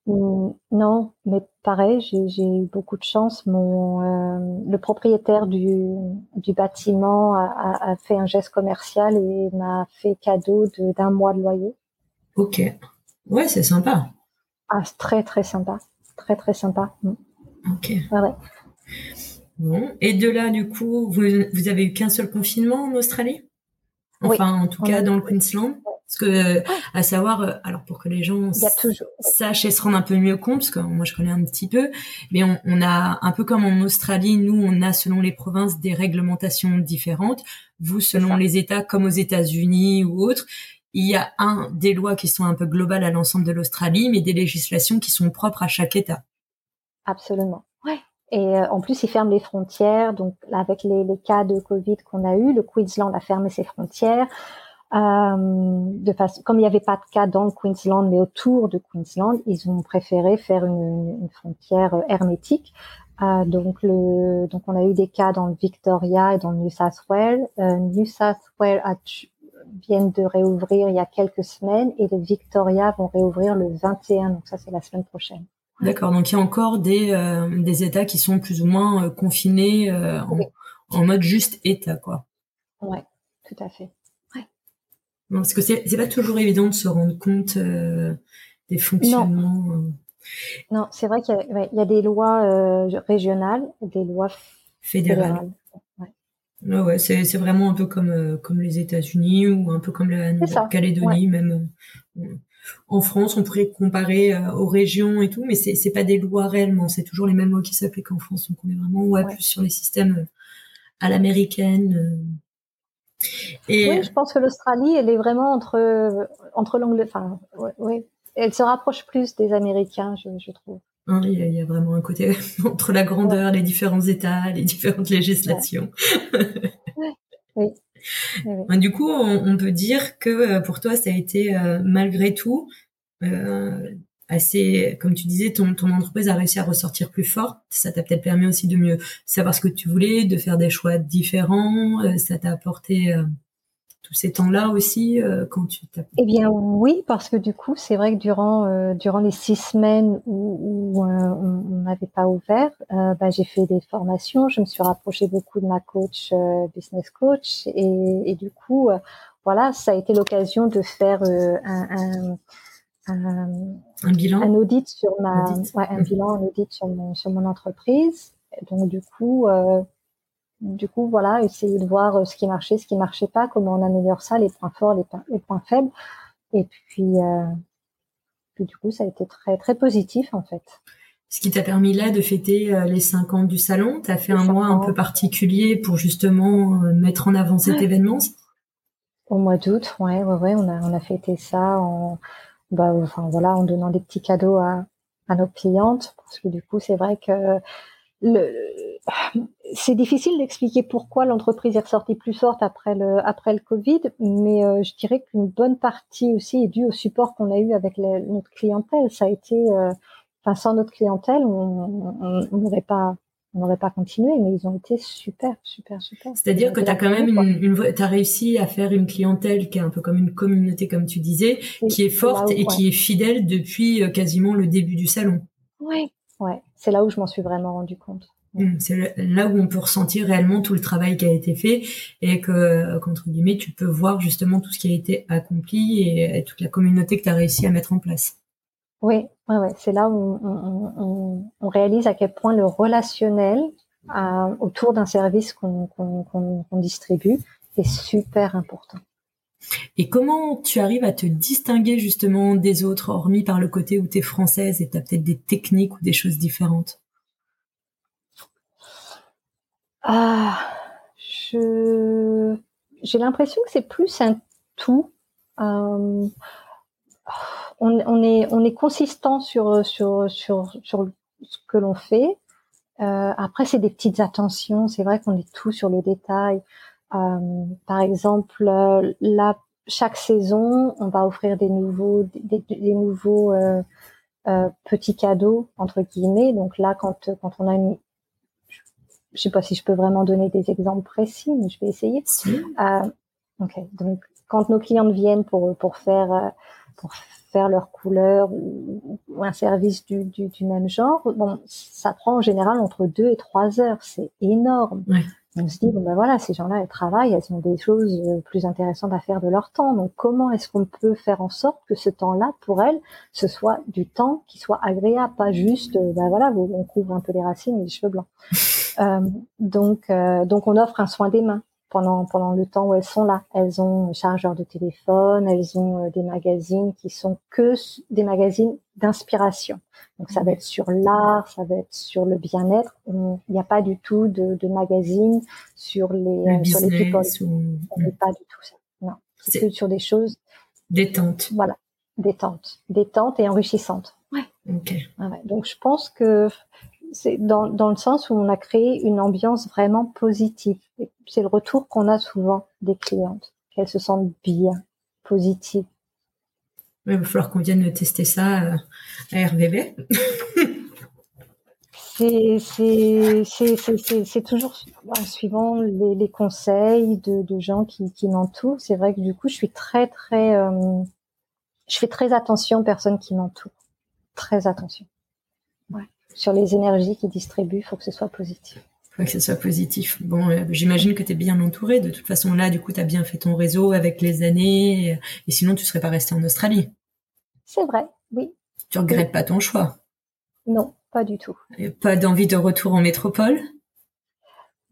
Mmh, Non, mais pareil, j'ai eu beaucoup de chance. Mon euh, le propriétaire du, du bâtiment a, a, fait un geste commercial et m'a fait cadeau d'un mois de loyer. Ok. Ouais, c'est sympa. Ah, très très sympa, très très sympa. Mmh. Ok. Ouais, ouais. Bon. Et de là, du coup, vous, vous avez eu qu'un seul confinement en Australie? Enfin, oui. en tout cas, dans le Queensland. Parce que, à savoir, alors pour que les gens sachent et se rendent un peu mieux compte, parce que moi je connais un petit peu, mais on, on, a un peu comme en Australie, nous on a selon les provinces des réglementations différentes. Vous, selon les États, comme aux États-Unis ou autres, il y a un des lois qui sont un peu globales à l'ensemble de l'Australie, mais des législations qui sont propres à chaque État. Absolument. Et euh, en plus, ils ferment les frontières. Donc, avec les, les, cas de Covid qu'on a eu, le Queensland a fermé ses frontières. Euh, de façon, comme il n'y avait pas de cas dans le Queensland, mais autour de Queensland, ils ont préféré faire une, une frontière euh, hermétique. Euh, donc, le, donc, on a eu des cas dans le Victoria et dans le New South Wales. Euh, New South Wales a, viennent de réouvrir il y a quelques semaines et le Victoria vont réouvrir le 21. Donc, ça, c'est la semaine prochaine. D'accord, donc il y a encore des, euh, des États qui sont plus ou moins euh, confinés euh, en, oui. en, mode juste État, quoi. Ouais, tout à fait. Ouais. Non, parce que c'est c'est pas toujours évident de se rendre compte des fonctionnements. Non, non c'est vrai qu'il y, ouais, y, a des lois régionales, des lois fédérales. fédérales. Ouais, ouais, ouais c'est c'est vraiment un peu comme comme les États-Unis ou un peu comme la Nouvelle-Calédonie même en France, on pourrait comparer euh, aux régions et tout, mais c'est c'est pas des lois réellement, c'est toujours les mêmes lois qui s'appliquent en France. Donc on est vraiment ouais, ouais. plus sur les systèmes euh, à l'américaine. Euh. Et oui, je pense que l'Australie, elle est vraiment entre entre l'anglais, enfin, ouais, ouais, elle se rapproche plus des Américains, je, je trouve. Hein, il, y a, il y, a, vraiment un côté entre la grandeur, les différents États, les différentes législations. oui. Oui. Du coup, on, peut dire que pour toi, ça a été euh, malgré tout euh, assez, comme tu disais, ton, entreprise a réussi à ressortir plus forte. Ça t'a peut-être permis aussi de mieux savoir ce que tu voulais, de faire des choix différents. Euh, ça t'a apporté tous ces temps-là aussi quand tu t'as... Eh bien oui, parce que du coup, c'est vrai que durant durant les six semaines où, où on n'avait pas ouvert, bah, j'ai fait des formations, je me suis rapprochée beaucoup de ma coach business coach. Et, et du coup, voilà, ça a été l'occasion de faire un, un, un, bilan, un audit sur ma, Ouais, un bilan, un audit sur mon sur mon entreprise. Donc du coup, euh, du coup, voilà, essayer de voir euh, ce qui marchait, ce qui marchait pas, comment on améliore ça, les points forts, les, les points faibles. Et puis, euh, puis, du coup, ça a été très, très positif, en fait. Ce qui t'a permis là de fêter euh, les cinq ans du salon. Tu as fait un mois un peu particulier pour justement mettre en avant cet événement. Au mois d'août, ouais, ouais, ouais, on a, on a fêté ça en, bah, enfin voilà, en donnant des petits cadeaux à, à nos clientes, parce que du coup, c'est vrai que le, c'est difficile d'expliquer pourquoi l'entreprise est ressortie plus forte après le après le Covid, mais euh, je dirais qu'une bonne partie aussi est due au support qu'on a eu avec notre clientèle. Ça a été, euh, enfin sans notre clientèle, on n'aurait pas on n'aurait pas continué, mais ils ont été super, super, super. C'est-à-dire que tu as quand même une, une as réussi à faire une clientèle qui est un peu comme une communauté, comme tu disais, qui est forte et qui est fidèle depuis euh, quasiment le début du salon. Oui, ouais, c'est là où je m'en suis vraiment rendu compte. C'est là où on peut ressentir réellement tout le travail qui a été fait et que, qu'entre guillemets, tu peux voir justement tout ce qui a été accompli et, toute la communauté que tu as réussi à mettre en place. Oui, ouais, ouais. c'est là où on, on, on, réalise à quel point le relationnel euh, autour d'un service qu'on qu'on distribue est super important. Et comment tu arrives à te distinguer justement des autres, hormis par le côté où tu es française et tu as peut-être des techniques ou des choses différentes? Ah, je j'ai l'impression que c'est plus un tout. Euh, on, on, est on est consistant sur sur sur sur ce que l'on fait. Euh, après, c'est des petites attentions. C'est vrai qu'on est tout sur le détail. Euh, par exemple, là, chaque saison, on va offrir des nouveaux des, des nouveaux euh, euh, petits cadeaux entre guillemets. Donc là, quand quand on a une je sais pas si je peux vraiment donner des exemples précis, mais je vais essayer. Euh, ok, donc quand nos clientes viennent pour pour faire euh, pour faire leur couleur ou, un service du, du, du, même genre, bon, ça prend en général entre deux et trois heures. C'est énorme. On se dit bon ben voilà, ces gens-là elles travaillent, elles ont des choses euh, plus intéressantes à faire de leur temps. Donc comment est-ce qu'on peut faire en sorte que ce temps-là pour elles ce soit du temps qui soit agréable, pas juste ben voilà, on couvre un peu les racines et les cheveux blancs. Euh, donc, euh, donc on offre un soin des mains pendant pendant le temps où elles sont là. Elles ont un chargeur de téléphone, elles ont euh, des magazines qui sont que des magazines d'inspiration. Donc ça va être sur l'art, ça va être sur le bien-être. Il n'y a pas du tout de, de magazines sur les sur les people. On n'est pas du tout ça. Non, c'est que sur des choses détentes. Voilà, détentes, détentes et enrichissantes. Ouais. Ouais. Donc je pense que c'est dans, dans le sens où on a créé une ambiance vraiment positive. C'est le retour qu'on a souvent des clientes, qu'elles se sentent bien, positives. il va falloir qu'on vienne tester ça euh, à RVB. c'est toujours suivant les, les conseils de, de, gens qui, qui m'entourent. C'est vrai que du coup, je suis très très, euh, je fais très attention aux personnes qui m'entourent, très attention sur les énergies qu'ils distribuent, il faut que ce soit positif. Il faut que ce soit positif. Bon, euh, j'imagine que tu es bien entouré. De toute façon, là, du coup, tu as bien fait ton réseau avec les années. Et, sinon, tu serais pas resté en Australie. C'est vrai, oui. Tu regrettes pas ton choix? Non, pas du tout. pas d'envie de retour en métropole?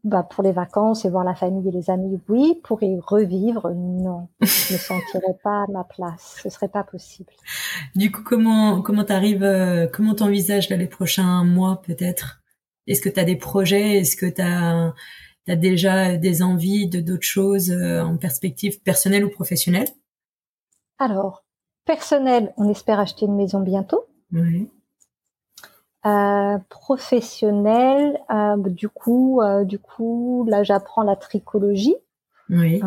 Bah, pour les vacances et voir la famille et les amis, oui. Pour y revivre, non. Je ne sentirais pas à ma place. Ce serait pas possible. Du coup, comment comment t'arrives, euh, comment t'envisages là les prochains mois peut-être? Est-ce que tu as des projets? Est-ce que tu as, as, déjà des envies de d'autres choses euh, en perspective personnelle ou professionnelle? Alors, personnel, on espère acheter une maison bientôt. Oui. Euh, professionnel, euh, du coup, euh, du coup, là, j'apprends la tricologie. Oui.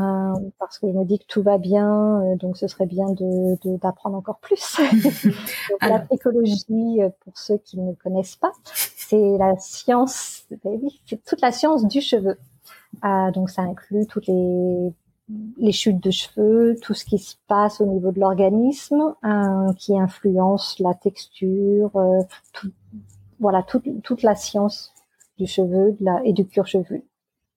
parce que je me dis que tout va bien, donc ce serait bien de d'apprendre encore plus. la tricologie, pour ceux qui ne connaissent pas, c'est la science, c'est toute la science du cheveu. donc ça inclut toutes les les chutes de cheveux, tout ce qui se passe au niveau de l'organisme, qui influence la texture, voilà, toute la science du cheveu de la, et du cuir chevelu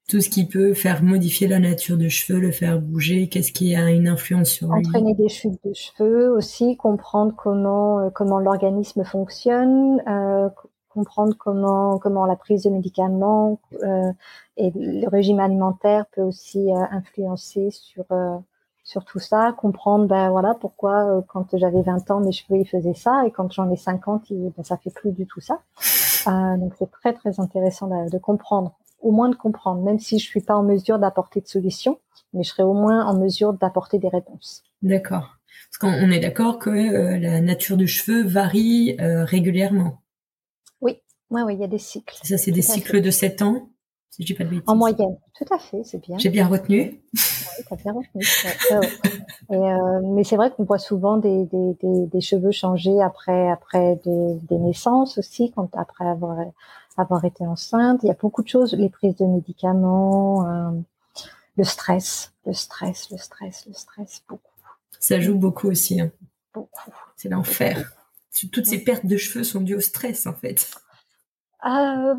tout ce qui peut faire modifier la nature du cheveu, le faire bouger, qu'est-ce qui a une influence sur lui Entraîner des chutes de cheveux aussi, comprendre comment euh, comment l'organisme fonctionne, euh, comprendre comment comment la prise de médicaments euh, et le régime alimentaire peut aussi euh, influencer sur euh, sur tout ça, comprendre ben voilà pourquoi quand j'avais 20 ans mes cheveux ils faisaient ça et quand j'en ai 50 ben, ça fait plus du tout ça. donc c'est très très intéressant de, de comprendre au moins de comprendre, même si je suis pas en mesure d'apporter de solutions, mais je serai au moins en mesure d'apporter des réponses. D'accord. Parce qu'on est d'accord que euh, la nature du cheveu varie euh, régulièrement. Oui, oui, oui, il y a des cycles. Ça, c'est des cycles de 7 ans, si je dis pas de bêtises. En moyenne, tout à fait, c'est bien. J'ai bien retenu. Oui, t'as bien retenu. Et, euh, mais c'est vrai qu'on voit souvent des, des, des, des, cheveux changer après après des, des naissances aussi, quand après avoir avoir été enceinte. Il y a beaucoup de choses, les prises de médicaments, euh, le stress, le stress, le stress, le stress, beaucoup. Ça joue beaucoup aussi. Hein. Beaucoup. C'est l'enfer. Toutes ces pertes de cheveux sont dues au stress, en fait. Euh,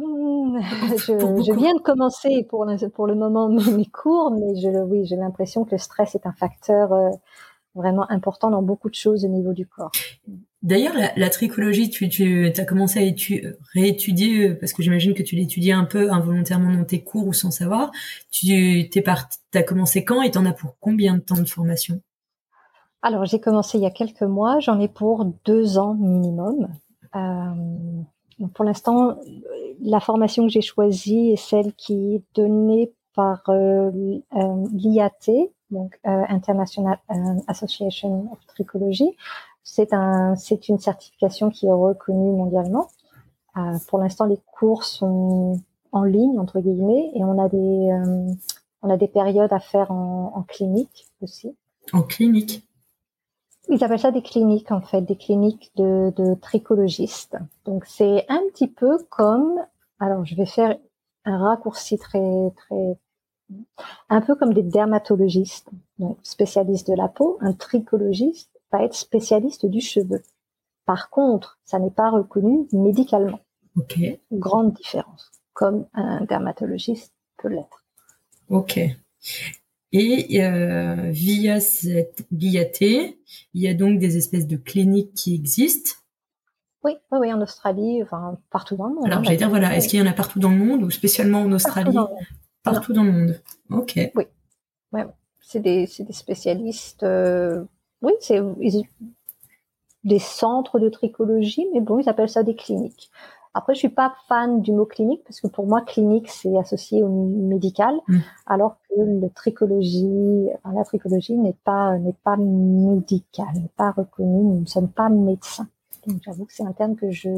je, je, viens de commencer pour le, pour le moment mes cours, mais je, oui, j'ai l'impression que le stress est un facteur euh, vraiment important dans beaucoup de choses au niveau du corps. D'ailleurs, la, tricologie, tu, tu as commencé à réétudier, euh, parce que j'imagine que tu l'étudiais un peu involontairement dans tes cours ou sans savoir. Tu t'es as commencé quand et t'en as pour combien de temps de formation? Alors, j'ai commencé il y a quelques mois, j'en ai pour deux ans minimum. Euh, pour l'instant, la formation que j'ai choisie est celle qui est donnée par euh, euh l'IAT, donc euh, International Association of Trichology. C'est un, c'est une certification qui est reconnue mondialement. Pour l'instant, les cours sont en ligne entre guillemets et on a des, on a des périodes à faire en clinique aussi. En clinique. Ils appellent ça des cliniques en fait, des cliniques de, de trichologistes. Donc c'est un petit peu comme, alors je vais faire un raccourci très très, un peu comme des dermatologistes, donc spécialistes de la peau, un trichologiste être spécialiste du cheveu. Par contre, ça n'est pas reconnu médicalement. Ok. Grande différence, comme un dermatologiste peut l'être. Ok. Et euh, via cette BIAT, il y a donc des espèces de cliniques qui existent. Oui, oui, oui, en Australie, enfin partout dans le monde. Alors hein, j'allais dire voilà, est-ce qu'il y en a partout dans le monde ou spécialement en Australie? Partout dans le monde. Ok. Oui. Ouais, c'est des, des spécialistes euh, oui, c'est des centres de trichologie, mais bon, ils appellent ça des cliniques. Après, je suis pas fan du mot clinique parce que pour moi, clinique c'est associé au médical, mm. alors que le trichologie, la trichologie n'est pas n'est pas médicale, n'est pas reconnue. Nous ne sommes pas médecins. Donc, j'avoue que c'est un terme que je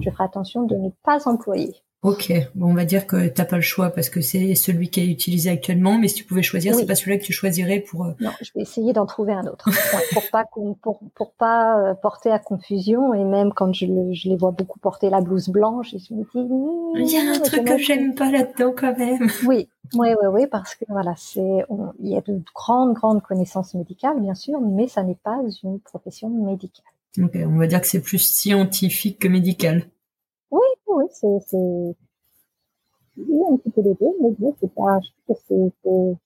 je ferai attention de ne pas employer. Ok, bon, on va dire que t'as pas le choix parce que c'est celui qui est utilisé actuellement, mais si tu pouvais choisir, c'est pas celui-là que tu choisirais pour. Euh, non, je vais essayer d'en trouver un autre pour pas pour, pour pas euh, porter à confusion et même quand je, je les vois beaucoup porter la blouse blanche, je me dis. Hmm, il y a un truc que j'aime pas là-dedans quand même. Oui, oui, oui, oui, parce que voilà, c'est il y a de grandes grandes connaissances médicales bien sûr, mais ça n'est pas une profession médicale. Ok, on va dire que c'est plus scientifique que médical. Oui, c'est, c'est, un petit peu les deux, mais bon, c'est pas, je trouve que c'est, c'est,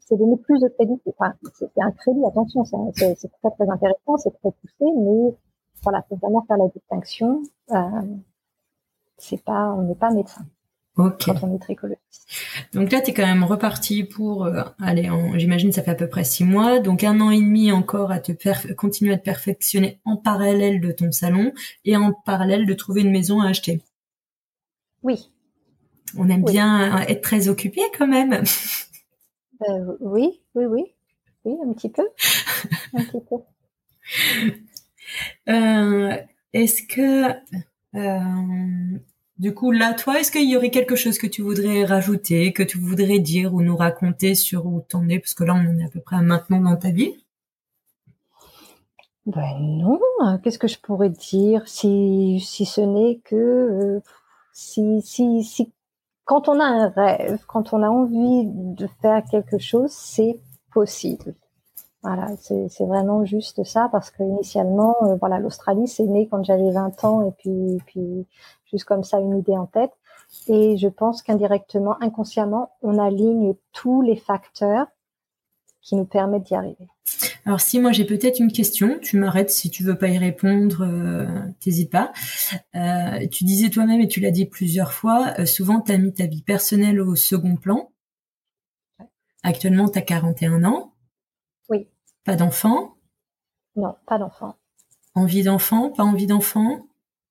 c'est donner plus de crédit. Enfin, c'est un crédit, attention, c'est, c'est très, très intéressant, c'est très poussé, mais voilà, faut vraiment faire la distinction. Euh, c'est pas, on n'est pas médecin. Ok. Quand on est tricologiste. Donc là, tu es quand même reparti pour, euh, allez, j'imagine ça fait à peu près six mois, donc un an et demi encore à te continuer à te perfectionner en parallèle de ton salon et en parallèle de trouver une maison à acheter. Oui. On aime bien être très occupé quand même. Euh, oui, oui, oui, oui, un petit peu, un petit peu. Euh, est-ce que euh, du coup, là, toi, est-ce qu'il y aurait quelque chose que tu voudrais rajouter, que tu voudrais dire ou nous raconter sur où t'en es? Parce que là, on en est à peu près maintenant dans ta vie. Ben non, qu'est-ce que je pourrais dire si, si ce n'est que euh, si, si, si quand on a un rêve, quand on a envie de faire quelque chose, c'est possible. Voilà, c'est vraiment juste ça parce que initialement, euh, voilà, l'Australie, c'est né quand j'avais 20 ans et puis, puis juste comme ça une idée en tête. Et je pense qu'indirectement, inconsciemment, on aligne tous les facteurs qui nous permettent d'y arriver. Alors si moi j'ai peut-être une question, tu m'arrêtes si tu veux pas y répondre, euh, t'hésites pas. Euh, tu disais toi-même et tu l'as dit plusieurs fois, euh, souvent tu as mis ta vie personnelle au second plan. Actuellement tu as 41 ans. Oui. Pas d'enfant Non, pas d'enfant. Envie d'enfant, pas envie d'enfant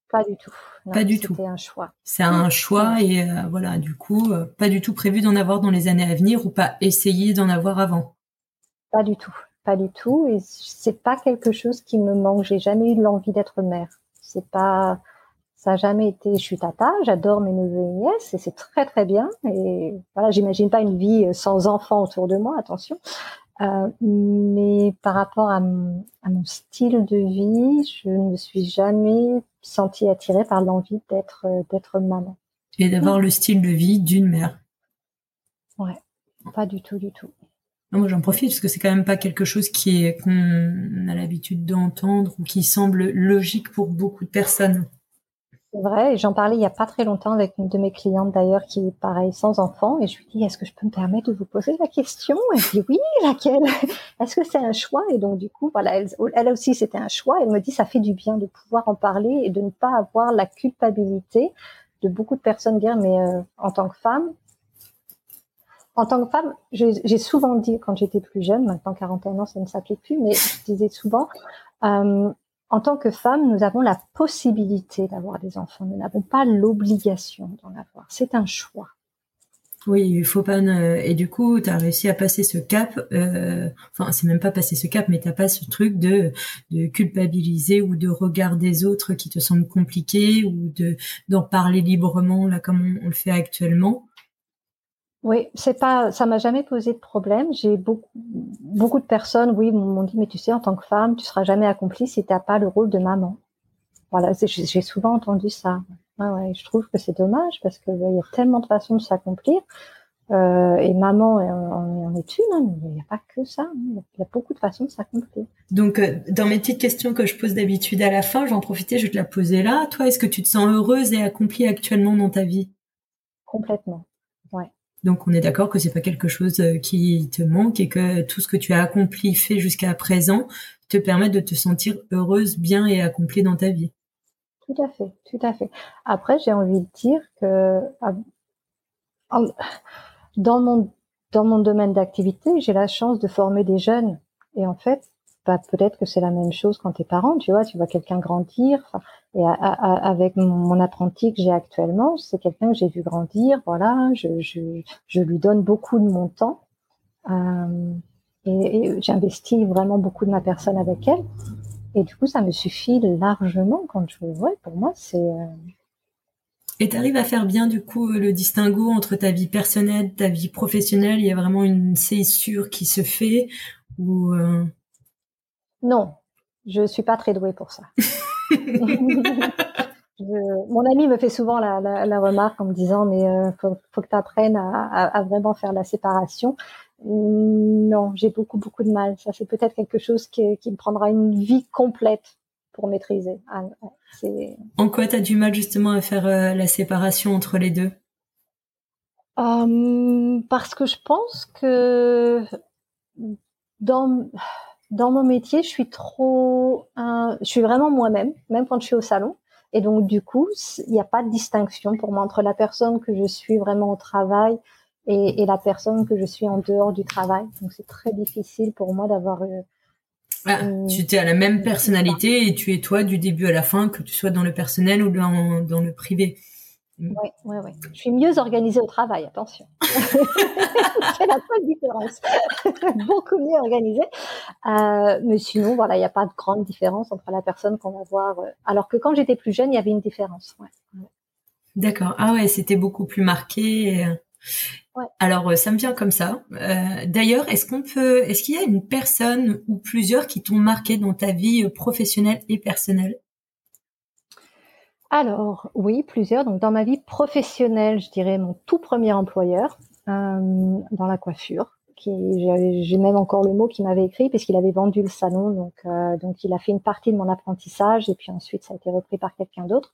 Pas du tout. pas du tout. C'est un choix. C'est un choix et euh, voilà, du coup, euh, pas du tout prévu d'en avoir dans les années à venir ou pas essayer d'en avoir avant. Pas du tout, pas du tout. Et c'est pas quelque chose qui me manque. J'ai jamais eu l'envie d'être mère. C'est pas, ça a jamais été. Je suis tata, j'adore mes neveux et nièces et c'est très très bien. Et voilà, j'imagine pas une vie sans enfants autour de moi. Attention. Euh, mais par rapport à mon, à mon, style de vie, je ne me suis jamais sentie attirée par l'envie d'être d'être maman. Et d'avoir le style de vie d'une mère. Ouais, pas du tout, du tout. moi, j'en profite parce que c'est quand même pas quelque chose qui est qu'on a l'habitude d'entendre ou qui semble logique pour beaucoup de personnes. C'est vrai, j'en parlais il y a pas très longtemps avec une de mes clientes d'ailleurs qui est pareil sans enfant et je lui dis est-ce que je peux me permettre de vous poser la question? Elle dit oui, laquelle? Est-ce que c'est un choix? Et donc du coup, voilà, elle, elle aussi c'était un choix. Elle me dit ça fait du bien de pouvoir en parler et de ne pas avoir la culpabilité de beaucoup de personnes dire mais euh, en tant que femme, en tant que femme, j'ai souvent dit quand j'étais plus jeune, maintenant 41 ans ça ne s'applique plus, mais je disais souvent euh, en tant que femme, nous avons la possibilité d'avoir des enfants. Nous n'avons pas l'obligation d'en avoir. C'est un choix. Oui, il faut pas. Et du coup, tu réussi à passer ce cap. Euh... Enfin, c'est même pas passer ce cap, mais t'as pas ce truc de, culpabiliser ou de regard des autres qui te semble compliqué ou de d'en parler librement là comme on le fait actuellement. Oui, c'est pas, ça m'a jamais posé de problème. J'ai beaucoup, beaucoup de personnes, oui, m'ont dit, mais tu sais, en tant que femme, tu seras jamais accomplie si t'as pas le rôle de maman. Voilà, j'ai souvent entendu ça. Ah ouais, je trouve que c'est dommage parce que il y a tellement de façons de s'accomplir. Euh, et maman en, est une, hein, mais il n'y a pas que ça. Hein. Il y a beaucoup de façons de s'accomplir. Donc, euh, dans mes petites questions que je pose d'habitude à la fin, j'en profiter, je vais te la poser là. Toi, est-ce que tu te sens heureuse et accomplie actuellement dans ta vie? Complètement. Donc on est d'accord que c'est pas quelque chose euh, qui te manque et que tout ce que tu as accompli, fait jusqu'à présent, te permet de te sentir heureuse, bien et accomplie dans ta vie. Tout à fait, tout à fait. Après, j'ai envie de dire que dans mon dans mon domaine d'activité, j'ai la chance de former des jeunes et en fait, bah, peut-être que c'est la même chose quand t'es parent, tu vois, tu vois quelqu'un grandir. Et avec mon, apprenti que j'ai actuellement, c'est quelqu'un que j'ai vu grandir. Voilà, je, je, je, lui donne beaucoup de mon temps euh, et, j'investis vraiment beaucoup de ma personne avec elle. Et du coup, ça me suffit largement quand je vois. Pour moi, c'est euh, et tu arrives à faire bien du coup le distinguo entre ta vie personnelle, ta vie professionnelle? Il y a vraiment une césure qui se fait ou euh... non, je suis pas très douée pour ça. mon ami me fait souvent la, la, la, remarque en me disant mais euh, faut, faut, que tu apprennes à, à, vraiment faire la séparation. Non, j'ai beaucoup beaucoup de mal. Ça c'est peut-être quelque chose qui, qui me prendra une vie complète pour maîtriser. Ah, en quoi tu as du mal justement à faire euh, la séparation entre les deux? Euh, Parce que je pense que dans dans mon métier, je suis trop, je suis vraiment moi-même, même quand je suis au salon. Et donc, du coup, il n'y a pas de distinction pour moi entre la personne que je suis vraiment au travail et, et la personne que je suis en dehors du travail. Donc, c'est très difficile pour moi d'avoir. Euh, ah, tu es à la même personnalité et tu es toi du début à la fin, que tu sois dans le personnel ou dans, dans le privé. Oui, oui, oui. Je suis mieux organisée au travail, attention. c'est la seule différence. Beaucoup mieux organisée. Euh, mais sinon, voilà, il n'y a pas de grande différence entre la personne qu'on va voir. Euh, alors que quand j'étais plus jeune, il y avait une différence. Ouais. D'accord. Ah ouais, c'était beaucoup plus marqué. Ouais. Alors, euh, ça me vient comme ça. Euh, D'ailleurs, est-ce qu'on peut, est-ce qu'il y a une personne ou plusieurs qui t'ont marqué dans ta vie professionnelle et personnelle? Alors, oui, plusieurs. Donc, dans ma vie professionnelle, je dirais mon tout premier employeur euh, dans la coiffure. Qui, j'ai même encore le mot qu'il m'avait écrit puisqu'il avait vendu le salon, donc euh, donc il a fait une partie de mon apprentissage et puis ensuite ça a été repris par quelqu'un d'autre.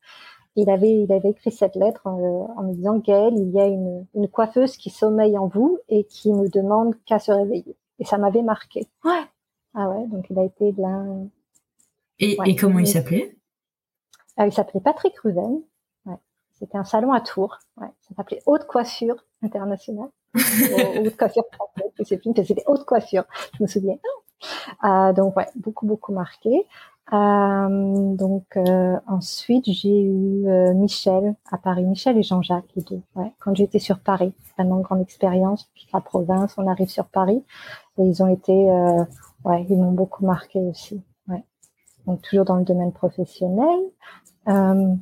Il avait il avait écrit cette lettre euh, en me disant Gaëlle, il y a une, une coiffeuse qui sommeille en vous et qui ne demande qu'à se réveiller. Et ça m'avait marqué. Ouais. Ah ouais, donc il a été de l'un. Et, et comment il s'appelait? Il s'appelait Patrick Ruven. Ouais. C'était un salon à Tours. Ouais. Ça s'appelait Haute Coiffure Internationale. haute Coiffure française, je sais plus, c'était Haute Coiffure, je me souviens. Euh, donc ouais, beaucoup beaucoup marqué. Euh, donc euh, ensuite j'ai eu euh, Michel à Paris, Michel et Jean-Jacques les deux. Ouais, quand j'étais sur Paris, vraiment grande expérience. Puis la province, on arrive sur Paris et ils ont été, euh, ouais, ils m'ont beaucoup marqué aussi. Donc toujours dans le domaine professionnel. Euh,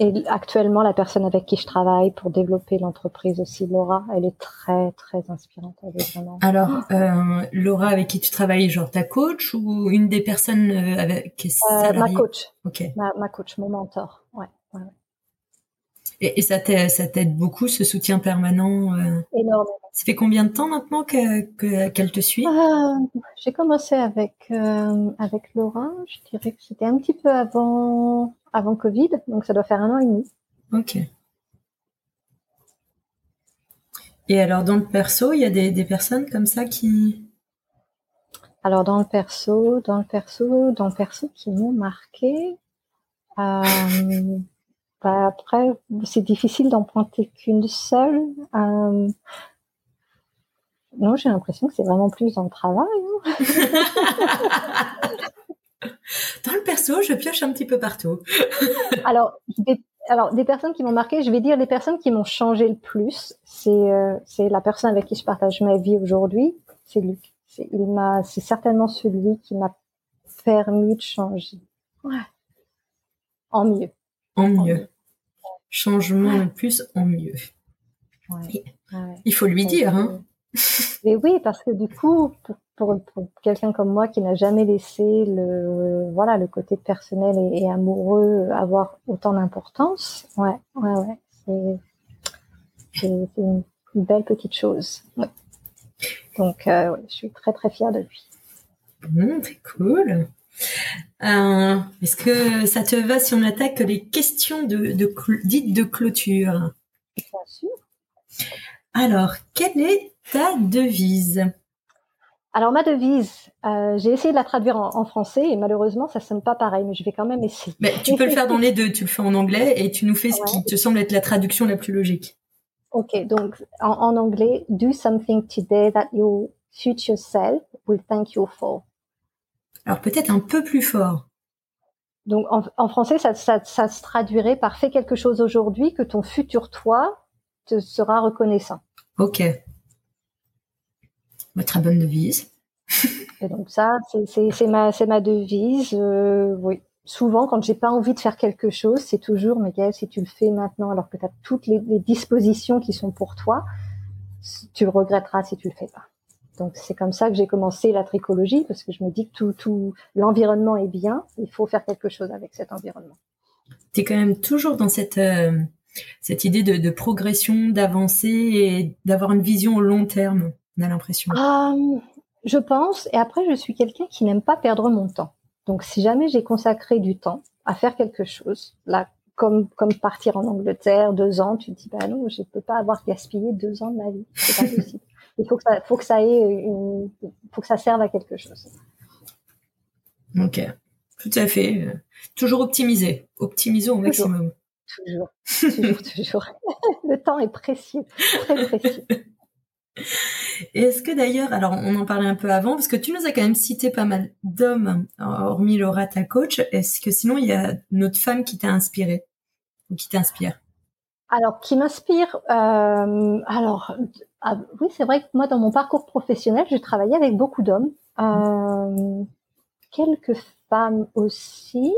et actuellement, la personne avec qui je travaille pour développer l'entreprise aussi, Laura, elle est très, très inspirante. Alors, euh, Laura, avec qui tu travailles, genre ta coach ou une des personnes euh, avec qui euh, Ma coach. Ok. Ma, ma, coach, mon mentor. Ouais. Et, et ça t'aide beaucoup, ce soutien permanent euh... Énormément. Ça fait combien de temps maintenant qu'elle que, qu'elle te suit? Euh, J'ai commencé avec euh, avec Laura. Je dirais que c'était un petit peu avant avant Covid, donc ça doit faire un an et demi. Ok. Et alors dans le perso, il y a des, des personnes comme ça qui? Alors dans le perso, dans le perso, dans le perso qui m'ont marqué. Euh, bah après, c'est difficile d'en pointer qu'une seule. Euh, non, j'ai l'impression que c'est vraiment plus dans le travail. Hein. dans le perso, je pioche un petit peu partout. alors, des, alors, des personnes qui m'ont marqué, je vais dire les personnes qui m'ont changé le plus. C'est euh, c'est la personne avec qui je partage ma vie aujourd'hui. C'est Luc. C'est il m'a, c'est certainement celui qui m'a permis de changer. Ouais. En mieux. En mieux. En mieux. Changement en plus en mieux. Ouais. Il faut lui dire, hein. Mais oui, parce que du coup, pour, pour, quelqu'un comme moi qui n'a jamais laissé le voilà le côté personnel et, et amoureux avoir autant d'importance, ouais, ouais, ouais, c'est c'est une, belle petite chose. Donc, euh, je suis très très fière de lui. Mmh, très cool. Euh, Est-ce que ça te va si on attaque les questions de, de dites de clôture? Bien sûr. Alors, quelle est ta devise? Alors ma devise, euh, j'ai essayé de la traduire en, en, français et malheureusement ça sonne pas pareil, mais je vais quand même essayer. Mais tu peux le faire dans les deux, tu le fais en anglais et tu nous fais ce qui te semble être la traduction la plus logique. Ok, donc en, en anglais, do something today that your future self will thank you for. Alors peut-être un peu plus fort. Donc en, en français, ça, ça, ça, se traduirait par fais quelque chose aujourd'hui que ton futur toi te sera reconnaissant. Ok très bonne devise. Et donc ça, c'est ma, ma devise. Euh, oui. Souvent, quand j'ai pas envie de faire quelque chose, c'est toujours, mais si tu le fais maintenant, alors que tu as toutes les, les, dispositions qui sont pour toi, tu le regretteras si tu le fais pas. Donc c'est comme ça que j'ai commencé la tricologie, parce que je me dis que tout, tout l'environnement est bien, il faut faire quelque chose avec cet environnement. Tu es quand même toujours dans cette, euh, cette idée de, de progression, d'avancer et d'avoir une vision au long terme on a l'impression euh, Je pense. Et après, je suis quelqu'un qui n'aime pas perdre mon temps. Donc, si jamais j'ai consacré du temps à faire quelque chose, là, comme, comme partir en Angleterre, deux ans, tu te dis, bah non, je ne peux pas avoir gaspillé deux ans de ma vie. C'est pas possible. Il faut que ça, faut que ça ait une, faut que ça serve à quelque chose. Ok. Tout à fait. Toujours optimiser. Optimisons au maximum. Toujours. Toujours, toujours. Le temps est précieux. Très précieux. Est-ce que d'ailleurs, alors on en parlait un peu avant, parce que tu nous as quand même cité pas mal d'hommes, hormis Laura, ta coach. Est-ce que sinon il y a notre femme qui t'a inspiré ou qui t'inspire? Alors, qui m'inspire euh, Alors, ah, oui, c'est vrai que moi, dans mon parcours professionnel, j'ai travaillé avec beaucoup d'hommes, euh, quelques femmes aussi,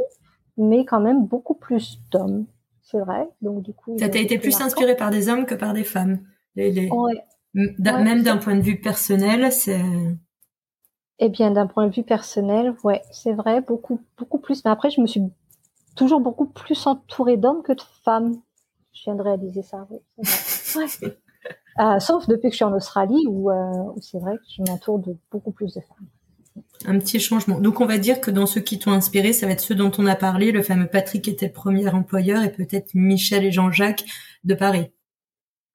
mais quand même beaucoup plus d'hommes. C'est vrai. Donc du coup, ça t'a été plus inspiré par des hommes que par des femmes. Les, les... Ouais même d'un point de vue personnel, c'est. Eh bien, d'un point de vue personnel, ouais, c'est vrai, beaucoup, beaucoup plus. Mais après, je me suis toujours beaucoup plus entourée d'hommes que de femmes. Je viens de réaliser ça. Oui, ouais. Euh, sauf depuis que je suis en Australie où, où c'est vrai que je m'entoure de beaucoup plus de femmes un petit changement. Donc on va dire que dans ceux qui t'ont inspiré, ça va être ceux dont on a parlé, le fameux Patrick était le premier employeur et peut-être Michel et Jean-Jacques de Paris.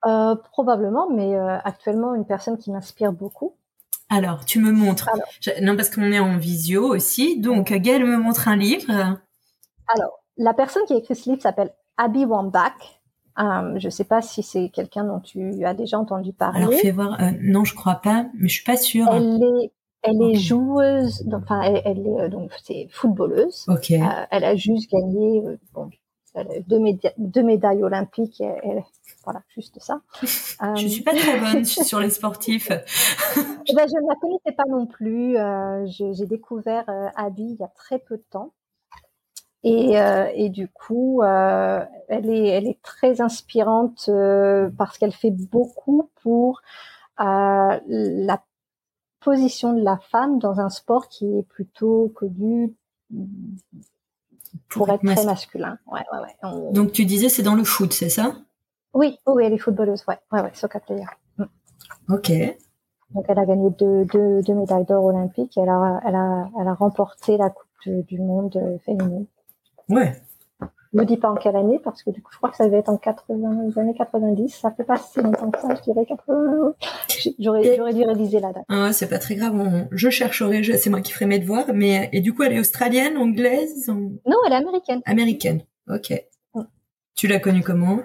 Euh, probablement, mais euh, actuellement une personne qui m'inspire beaucoup. Alors, tu me montres. non, parce qu'on est en visio aussi. Donc, Gaëlle me montre un livre. Alors, la personne qui a écrit ce livre s'appelle Abby Wambach. Euh, je ne sais pas si c'est quelqu'un dont tu as déjà entendu parler. Alors, fais voir. non, je crois pas, mais je suis pas sûre. Elle est elle est joueuse, enfin, elle, est euh, donc c'est footballeuse. Ok. Euh, elle a juste gagné euh, bon, deux, deux, médailles olympiques. Et, voilà, juste ça. je suis pas très bonne sur les sportifs. ben, je ne la connaissais pas non plus. J'ai découvert Abby il y a très peu de temps. Et, et du coup, elle, est, elle est très inspirante parce qu'elle fait beaucoup pour la position de la femme dans un sport qui est plutôt connu pour, être très masculin. Ouais, ouais, ouais. Donc tu disais c'est dans le foot, c'est ça? Oui, oui, elle est footballeuse, ouais, ouais, ouais, soccer player. Mm. Ok. Donc elle a gagné deux, deux, deux médailles d'or olympiques. Elle a, elle a, elle a remporté la Coupe du monde féminine. Ouais me dis pas en quelle année, parce que du coup, je crois que ça devait être en 80, les années 90. Ça fait pas si longtemps que ça, je dirais 80. J'aurais, j'aurais dû réviser la date. Ah, c'est pas très grave. je chercherai, c'est moi qui ferai mes devoirs. Mais, et du coup, elle est australienne, anglaise? Non, elle est américaine. Américaine. Ok. Mm. Tu l'as connue comment?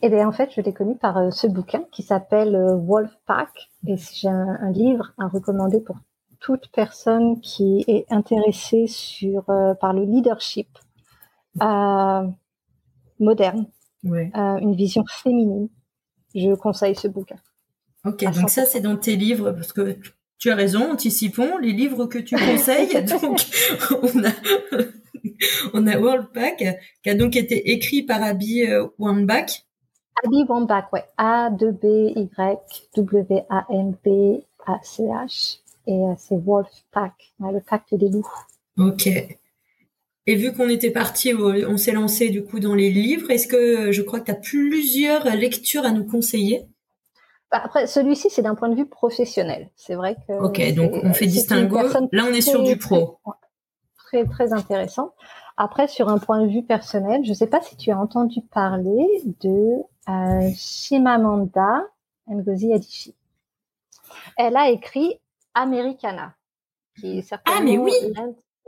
Eh bien, en fait, je l'ai connue par euh, ce bouquin qui s'appelle euh, Wolfpack. Et j'ai un, livre à recommander pour toute personne qui est intéressée sur, euh, par le leadership euh, moderne, ouais. euh, une vision féminine. Je conseille ce bouquin. Ok, donc ça c'est dans tes livres parce que tu as raison, anticipons les livres que tu conseilles. donc on a on a World Pack qui a donc été écrit par Abby Wambach. Abby Wambach, ouais, A 2 B Y W A M B A C H et euh, c'est Wolf Pack, le pacte des loups. Ok. Et vu qu'on était parti, on s'est lancé du coup dans les livres. Est-ce que je crois que tu as plusieurs lectures à nous conseiller? Bah, Après, celui-ci, c'est d'un point de vue professionnel. C'est vrai que. Ok, donc on fait distinguo. Là, on est sur du pro. Très, très intéressant. Après, sur un point de vue personnel, je ne sais pas si tu as entendu parler de euh, Shimamanda Ngozi Adichie. Elle a écrit Americana, qui est ah mais oui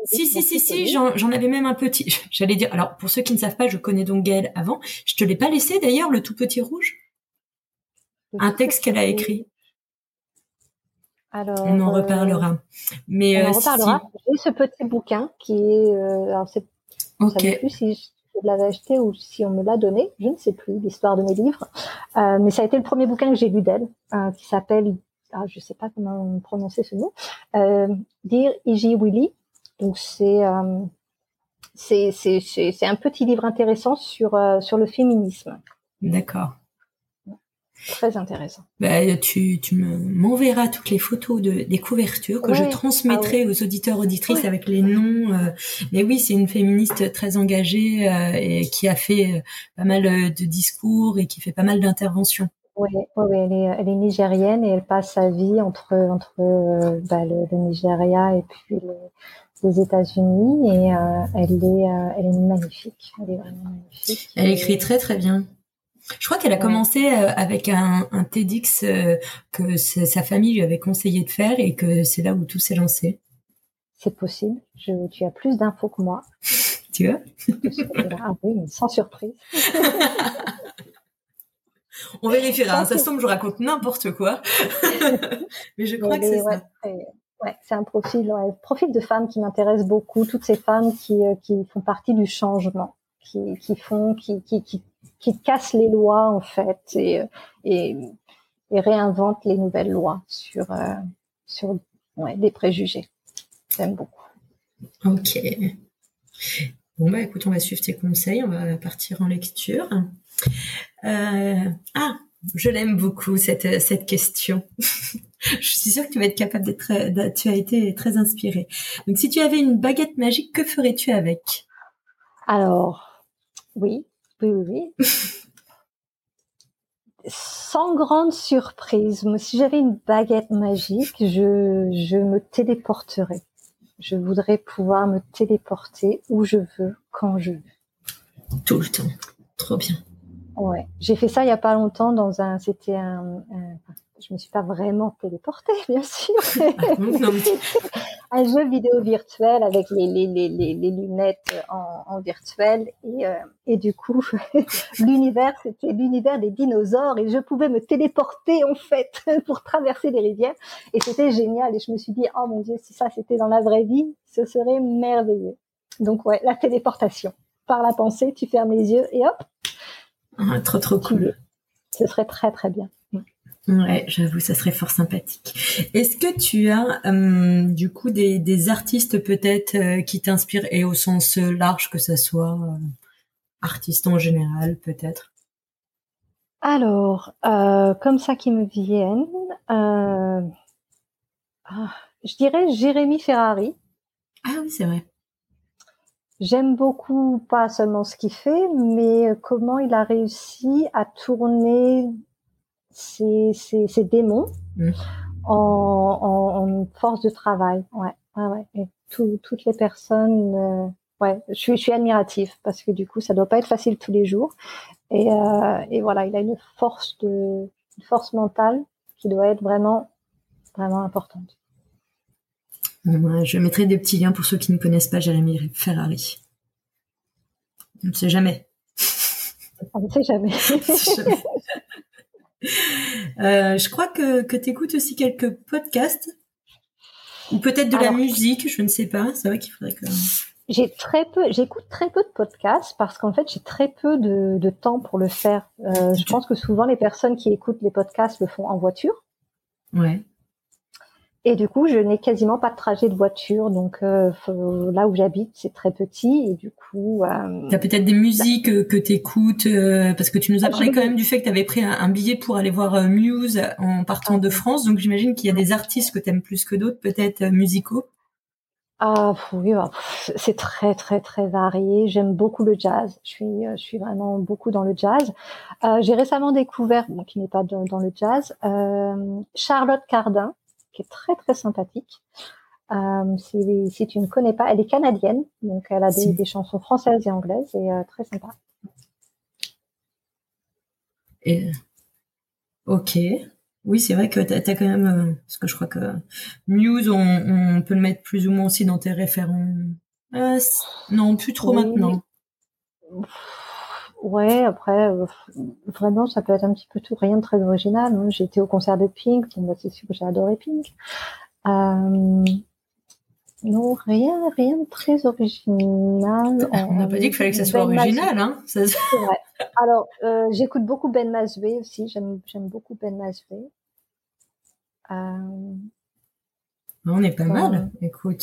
si, si, si, si, j'en avais même un petit. J'allais dire, alors pour ceux qui ne savent pas, je connais donc Gaëlle avant. Je te l'ai pas laissé d'ailleurs, le tout petit rouge? Un texte qu'elle a écrit. Alors, on en euh, reparlera. Mais on en euh, reparlera. J'ai ce petit bouquin qui est. Euh, alors c'est. Ok. Je sais plus si je l'avais acheté ou si on me l'a donné. Je ne sais plus l'histoire de mes livres. Mais ça a été le premier bouquin que j'ai lu d'elle, qui s'appelle. Ah, je sais pas comment prononcer ce nom. Euh, Dear E.G. Willy donc euh, c'est c'est un petit livre intéressant sur euh, sur le féminisme. D'accord. Très intéressant. Bah, tu, tu m'enverras toutes les photos de, des couvertures que je transmettrai ah aux auditeurs auditrices avec les noms. Euh. mais oui, c'est une féministe très engagée et qui a fait pas mal de discours et qui fait pas mal d'interventions. Oui, oui, elle est, elle est nigérienne et elle passe sa vie entre entre bah, le, le, Nigeria et puis le, les États-Unis et euh, elle est euh, elle est magnifique. Elle est vraiment magnifique. Elle écrit très très bien. Je crois qu'elle a commencé euh, avec un, un TEDx que sa famille lui avait conseillé de faire et que c'est là où tout s'est lancé. C'est possible. Je, tu as plus d'infos que moi. tu vois? Ah oui, sans surprise. On vérifiera. Hein. Ça se tombe, je raconte n'importe quoi. Mais je crois que c'est ça. Ouais, c'est un profil, profil de femme qui m'intéresse beaucoup. Toutes ces femmes qui, euh, qui font partie du changement, qui, qui font, qui, qui, qui, qui cassent les lois en fait et, euh, et, et réinventent les nouvelles lois sur, euh, sur ouais, des préjugés. J'aime beaucoup. Ok. Bon bah écoute, on va suivre tes conseils, on va partir en lecture. Euh, ah, je l'aime beaucoup cette cette question. je suis sûre que tu vas être capable d'être. Tu as été très inspirée. Donc, si tu avais une baguette magique, que ferais-tu avec? Alors, oui, oui, oui, oui. Sans grande surprise, si j'avais une baguette magique, je, je me téléporterais. Je voudrais pouvoir me téléporter où je veux, quand je veux. Tout le temps. Trop bien. Ouais. J'ai fait ça il y a pas longtemps dans un, c'était un, je me suis pas vraiment téléportée, bien sûr. un jeu vidéo virtuel avec les, les, les, les lunettes en, en, virtuel et, euh, et du coup l'univers c'était l'univers des dinosaures et je pouvais me téléporter en fait pour traverser les rivières et c'était génial et je me suis dit oh mon dieu si ça c'était dans la vraie vie ce serait merveilleux. Donc ouais la téléportation par la pensée tu fermes les yeux et hop. Ah, trop trop cool. Ce serait très très bien. Ouais, j'avoue, ça serait fort sympathique. Est-ce que tu as euh, du coup des, des artistes peut-être euh, qui t'inspirent et au sens large que ça soit euh, artiste en général peut-être? Alors, comme ça qui me viennent, ah, je dirais Jérémy Ferrari. Ah oui, c'est vrai. J'aime beaucoup pas seulement ce qu'il fait, mais comment il a réussi à tourner ces, ces, ces démons mmh. en, en, en, force de travail. Ouais, ouais, ouais. Et tout, toutes les personnes, euh, ouais, je suis, je suis admirative parce que du coup, ça doit pas être facile tous les jours. Et, euh, et voilà, il a une force de, une force mentale qui doit être vraiment, vraiment importante. Je mettrai des petits liens pour ceux qui ne connaissent pas Jérémy Ferrari. On ne sait jamais. On ne sait jamais. Euh, je crois que, que tu écoutes aussi quelques podcasts ou peut-être de la musique, je ne sais pas. C'est vrai qu'il faudrait que. J'ai très peu, j'écoute très peu de podcasts parce qu'en fait j'ai très peu de, de, temps pour le faire. Euh, je pense que souvent les personnes qui écoutent les podcasts le font en voiture. Ouais. Et du coup, je n'ai quasiment pas de trajet de voiture. Donc euh, là où j'habite, c'est très petit. Et du coup... Euh, tu as peut-être des musiques euh, que tu écoutes, euh, parce que tu nous as parlé quand même du fait que tu avais pris un, billet pour aller voir Muse en partant de France. Donc j'imagine qu'il y a des artistes que tu aimes plus que d'autres, peut-être musicaux. Ah oui, bah, c'est très très très varié. J'aime beaucoup le jazz. Je suis je suis vraiment beaucoup dans le jazz. Euh, J'ai récemment découvert, bon, qui n'est pas dans, dans, le jazz, euh, Charlotte Cardin, qui est très très sympathique. Euh, si, si, tu ne connais pas, elle est canadienne, donc elle a des, des chansons françaises et anglaises et euh, très sympa. Et, ok. Oui, c'est vrai que tu as, quand même, euh, parce que je crois que Muse, on, on, peut le mettre plus ou moins aussi dans tes référents. Non, plus trop maintenant. Ouais, après, euh, vraiment, ça peut être un petit peu tout, rien de très original. Hein. J'ai été au concert de Pink, c'est sûr que j'ai adoré Pink. Euh, non, rien, rien de très original. On n'a pas dit qu'il fallait que ça soit ben original, hein. C'est vrai. Alors, euh, j'écoute beaucoup Ben Masway aussi. J'aime, beaucoup Ben. Euh... On est pas mal. Écoute,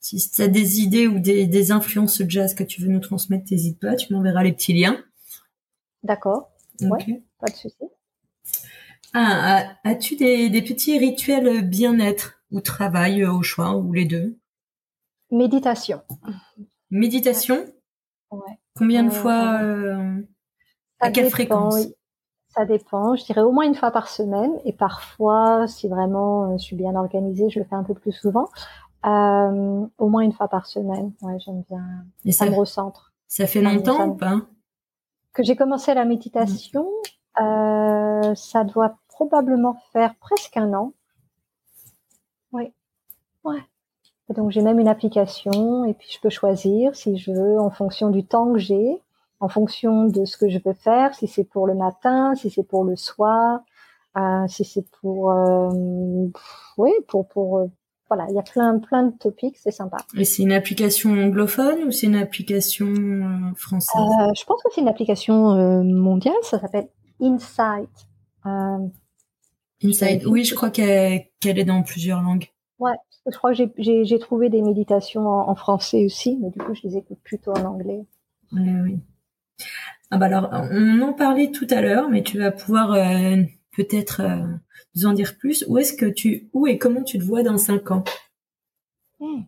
si tu as des idées ou des, des influences jazz que tu veux nous transmettre, n'hésite pas. Tu m'enverras les petits liens. D'accord. Ouais, pas de souci. Ah, as-tu des, des, petits rituels bien-être ou travail euh, au choix ou les deux? Méditation. Méditation? Ouais. Combien de euh, fois euh, À quelle fréquence? Ça dépend. Je dirais au moins une fois par semaine. Et parfois, si vraiment je suis bien organisée, je le fais un peu plus souvent. au moins une fois par semaine. Ouais, j'aime bien. Et ça, me recentre. Ça fait longtemps ou pas? Que j'ai commencé la méditation, euh, ça doit probablement faire presque un an. Oui. Ouais. donc j'ai même une application et puis je peux choisir si je veux en fonction du temps que j'ai, en fonction de ce que je veux faire, si c'est pour le matin, si c'est pour le soir, euh, si c'est pour euh, oui pour pour voilà, il y a plein, plein de topics, c'est sympa. Et c'est une application anglophone ou c'est une application euh, française? Euh, Je pense que c'est une application euh, mondiale, ça s'appelle Insight. Insight, oui, je crois qu'elle est dans plusieurs langues. Ouais, je crois que j'ai trouvé des méditations en, français aussi, mais du coup, je les écoute plutôt en anglais. Oui, oui. Ah bah alors, on en parlait tout à l'heure, mais tu vas pouvoir peut-être euh, nous en dire plus Où est-ce que tu, où et comment tu te vois dans cinq ans? Hmm.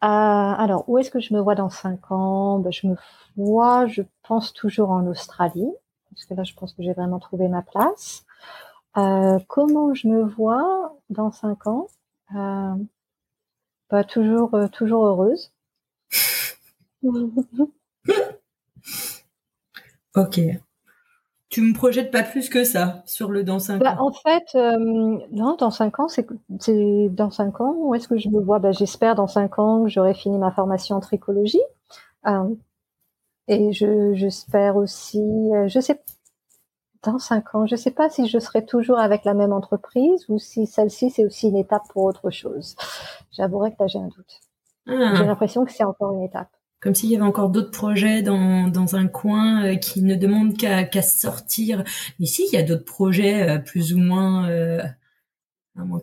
alors, où est-ce que je me vois dans cinq ans? Ben, Je me vois, je pense toujours en Australie, parce que là, je pense que j'ai vraiment trouvé ma place. Euh, comment je me vois dans cinq ans? Euh, bah, toujours, euh, toujours heureuse. ok. Tu me projettes pas plus que ça sur le dans 5 bah, ans En fait, non, dans 5 ans, c'est dans 5 ans, où est-ce que je me vois? Bah, J'espère dans 5 ans que j'aurai fini ma formation en tricologie. et j'espère aussi, je sais dans cinq ans, je ne sais pas si je serai toujours avec la même entreprise ou si celle-ci, c'est aussi une étape pour autre chose. J'avouerai que là, j'ai un doute. Ah. J'ai l'impression que c'est encore une étape. Comme s'il y avait encore d'autres projets dans, dans un coin euh, qui ne demandent qu'à sortir. Mais si, il y a d'autres projets euh, plus ou moins... Euh,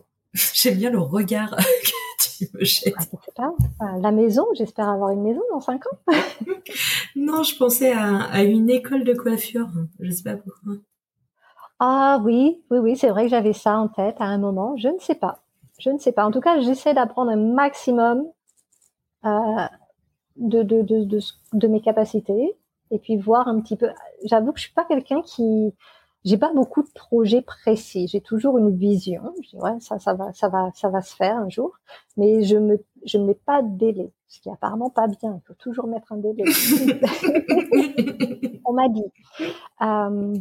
J'aime bien le regard que tu me jettes. Ah, pas. La maison, j'espère avoir une maison dans cinq ans. non, je pensais à, à, une école de coiffure. Je sais pas pourquoi. Ah oui, oui, oui, c'est vrai que j'avais ça en tête à un moment. Je ne sais pas. Je ne sais pas. En tout cas, j'essaie d'apprendre un maximum de, de, de, de, de mes capacités et puis voir un petit peu. J'avoue que je suis pas quelqu'un qui j'ai pas beaucoup de projets précis. J'ai toujours une vision. Je dis ouais, ça, ça va, ça va, ça va se faire un jour. Mais je me, je mets pas de délai, ce qui est apparemment pas bien. Il faut toujours mettre un délai. On m'a dit. Euh,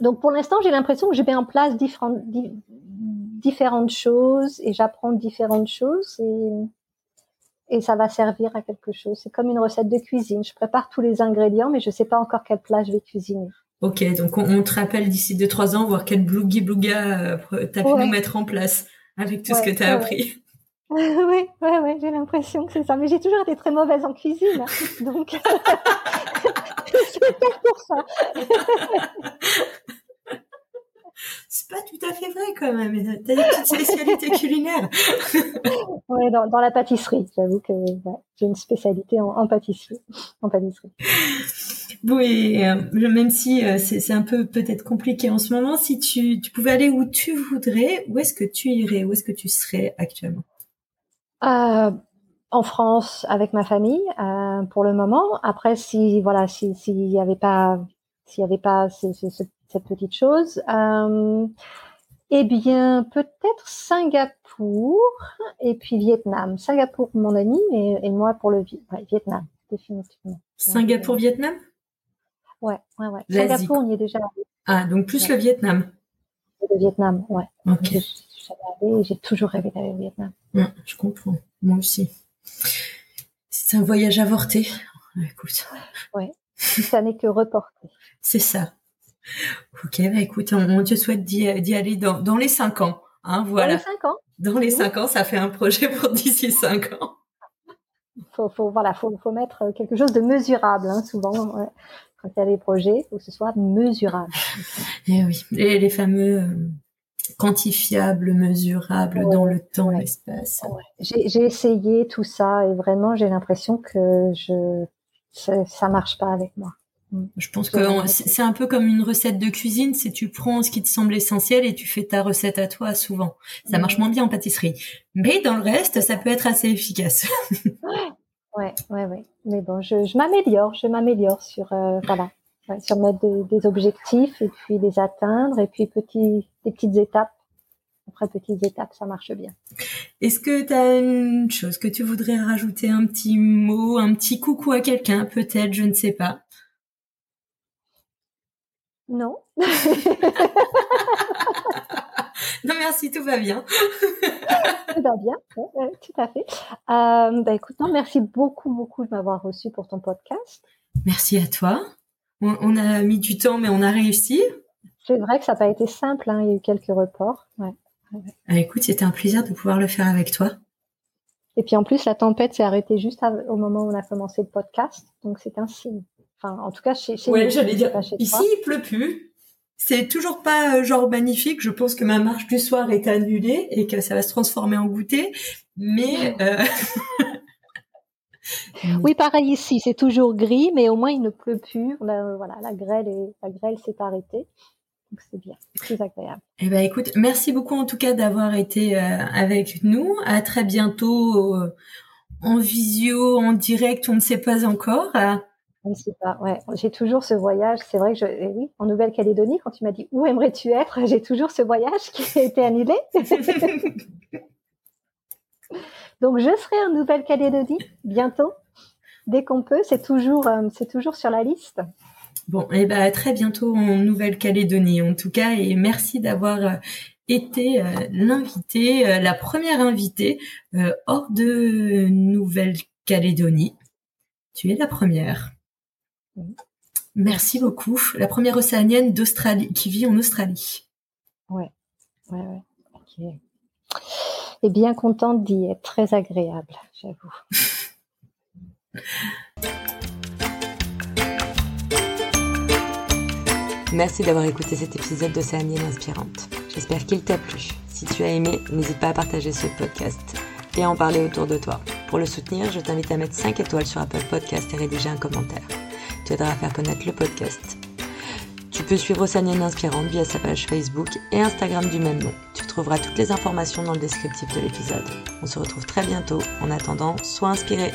donc pour l'instant, j'ai l'impression que je mets en place différentes, différentes choses et j'apprends différentes choses et, et ça va servir à quelque chose. C'est comme une recette de cuisine. Je prépare tous les ingrédients, mais je sais pas encore quel plat je vais cuisiner. Ok, donc on, te rappelle d'ici 2-3 ans, voir quel blougi blouga euh, t'as pu nous mettre en place avec tout ce que t'as appris. oui, ouais, ouais, j'ai l'impression que c'est ça. Mais j'ai toujours été très mauvaise en cuisine, hein. donc c'est pour ça. c'est pas tout à fait vrai quand même. T'as des petites spécialités culinaires. ouais, dans, dans, la pâtisserie. J'avoue que j'ai une spécialité en, en, pâtisserie. En pâtisserie. Oui, euh, même si euh, c'est un peu peut-être compliqué en ce moment, si tu, tu pouvais aller où tu voudrais, où est-ce que tu irais, où est-ce que tu serais actuellement? Euh, En France avec ma famille euh, pour le moment. Après, si voilà, s'il n'y avait pas, s'il y avait pas cette petite chose, euh, eh bien peut-être Singapour et puis Vietnam. Singapour mon ami et, moi pour le Vietnam définitivement. Singapour, Vietnam? Ouais, ouais, ouais. Singapour, on y est déjà allé. Ah, donc plus le Vietnam. Le Vietnam, ouais. Ok. J'ai toujours rêvé d'aller au Vietnam. je comprends. Moi aussi. C'est un voyage avorté. Écoute. Ouais. Ça n'est que reporté. C'est ça. Ok, bah écoute, on, te souhaite d'y aller dans, dans, les cinq ans. Hein, voilà. Dans les cinq ans. Dans les cinq ans, ça fait un projet pour d'ici cinq ans. Faut, faut, voilà, faut, faut mettre quelque chose de mesurable, hein, souvent. Ouais quand il y a des projets, il faut que ce soit mesurable. Et eh oui, et les fameux euh, quantifiables, mesurables dans le temps, l'espace. J'ai essayé tout ça et vraiment j'ai l'impression que je ça, marche pas avec moi. Je pense que c'est un peu comme une recette de cuisine, c'est tu prends ce qui te semble essentiel et tu fais ta recette à toi souvent. Ça marche moins bien en pâtisserie. Mais dans le reste, ça peut être assez efficace. Ouais, ouais, ouais. Mais bon, je, m'améliore, je m'améliore sur euh, voilà, sur mettre des, objectifs et puis les atteindre et puis petit, des petites étapes. Après petites étapes, ça marche bien. Est-ce que tu as une chose que tu voudrais rajouter, un petit mot, un petit coucou à quelqu'un, peut-être, je ne sais pas? Non. non merci, tout va bien. tout va bien, tout à fait. Euh, bah, écoute, non, merci beaucoup, beaucoup de m'avoir reçu pour ton podcast. Merci à toi. On, a mis du temps, mais on a réussi. C'est vrai que ça n'a pas été simple, hein, il y a eu quelques reports. Ouais. Ah, écoute, c'était un plaisir de pouvoir le faire avec toi. Et puis en plus, la tempête s'est arrêtée juste au moment où on a commencé le podcast, donc c'est un signe. Enfin, en tout cas, chez, chez ouais, j'allais dire. Ici, il pleut plus. C'est toujours pas euh, genre magnifique. Je pense que ma marche du soir est annulée et que ça va se transformer en goûter. Mais euh... oui, pareil ici. C'est toujours gris, mais au moins il ne pleut plus. voilà, la grêle est, la grêle s'est arrêtée. Donc c'est bien, c'est agréable. Eh ben écoute, merci beaucoup en tout cas d'avoir été euh, avec nous. À très bientôt. Euh, en visio, en direct, on ne sait pas encore. Ne pas, ouais. J'ai toujours ce voyage. C'est vrai que je, eh oui, en Nouvelle-Calédonie, quand tu m'as dit où aimerais-tu être, j'ai toujours ce voyage qui a été annulé. Donc, je serai en Nouvelle-Calédonie bientôt, dès qu'on peut. C'est toujours, euh, c'est toujours sur la liste. Bon, et eh ben très bientôt en Nouvelle-Calédonie, en tout cas, et merci d'avoir euh, été euh, l'invité, la première invitée hors de Nouvelle-Calédonie. Tu es la première. Merci beaucoup. La première océanienne d'Australie qui vit en Australie. Ouais, ouais, ouais. Ok. Et bien contente d'y être. Très agréable, j'avoue. Merci d'avoir écouté cet épisode d'Océanienne Inspirante. J'espère qu'il t'a plu. Si tu as aimé, n'hésite pas à partager ce podcast et à en parler autour de toi. Pour le soutenir, je t'invite à mettre 5 étoiles sur Apple Podcast et rédiger un commentaire tu aideras à faire connaître le podcast. Tu peux suivre Océanienne Inspirante via sa page Facebook et Instagram du même nom. Tu trouveras toutes les informations dans le descriptif de l'épisode. On se retrouve très bientôt. En attendant, sois inspiré.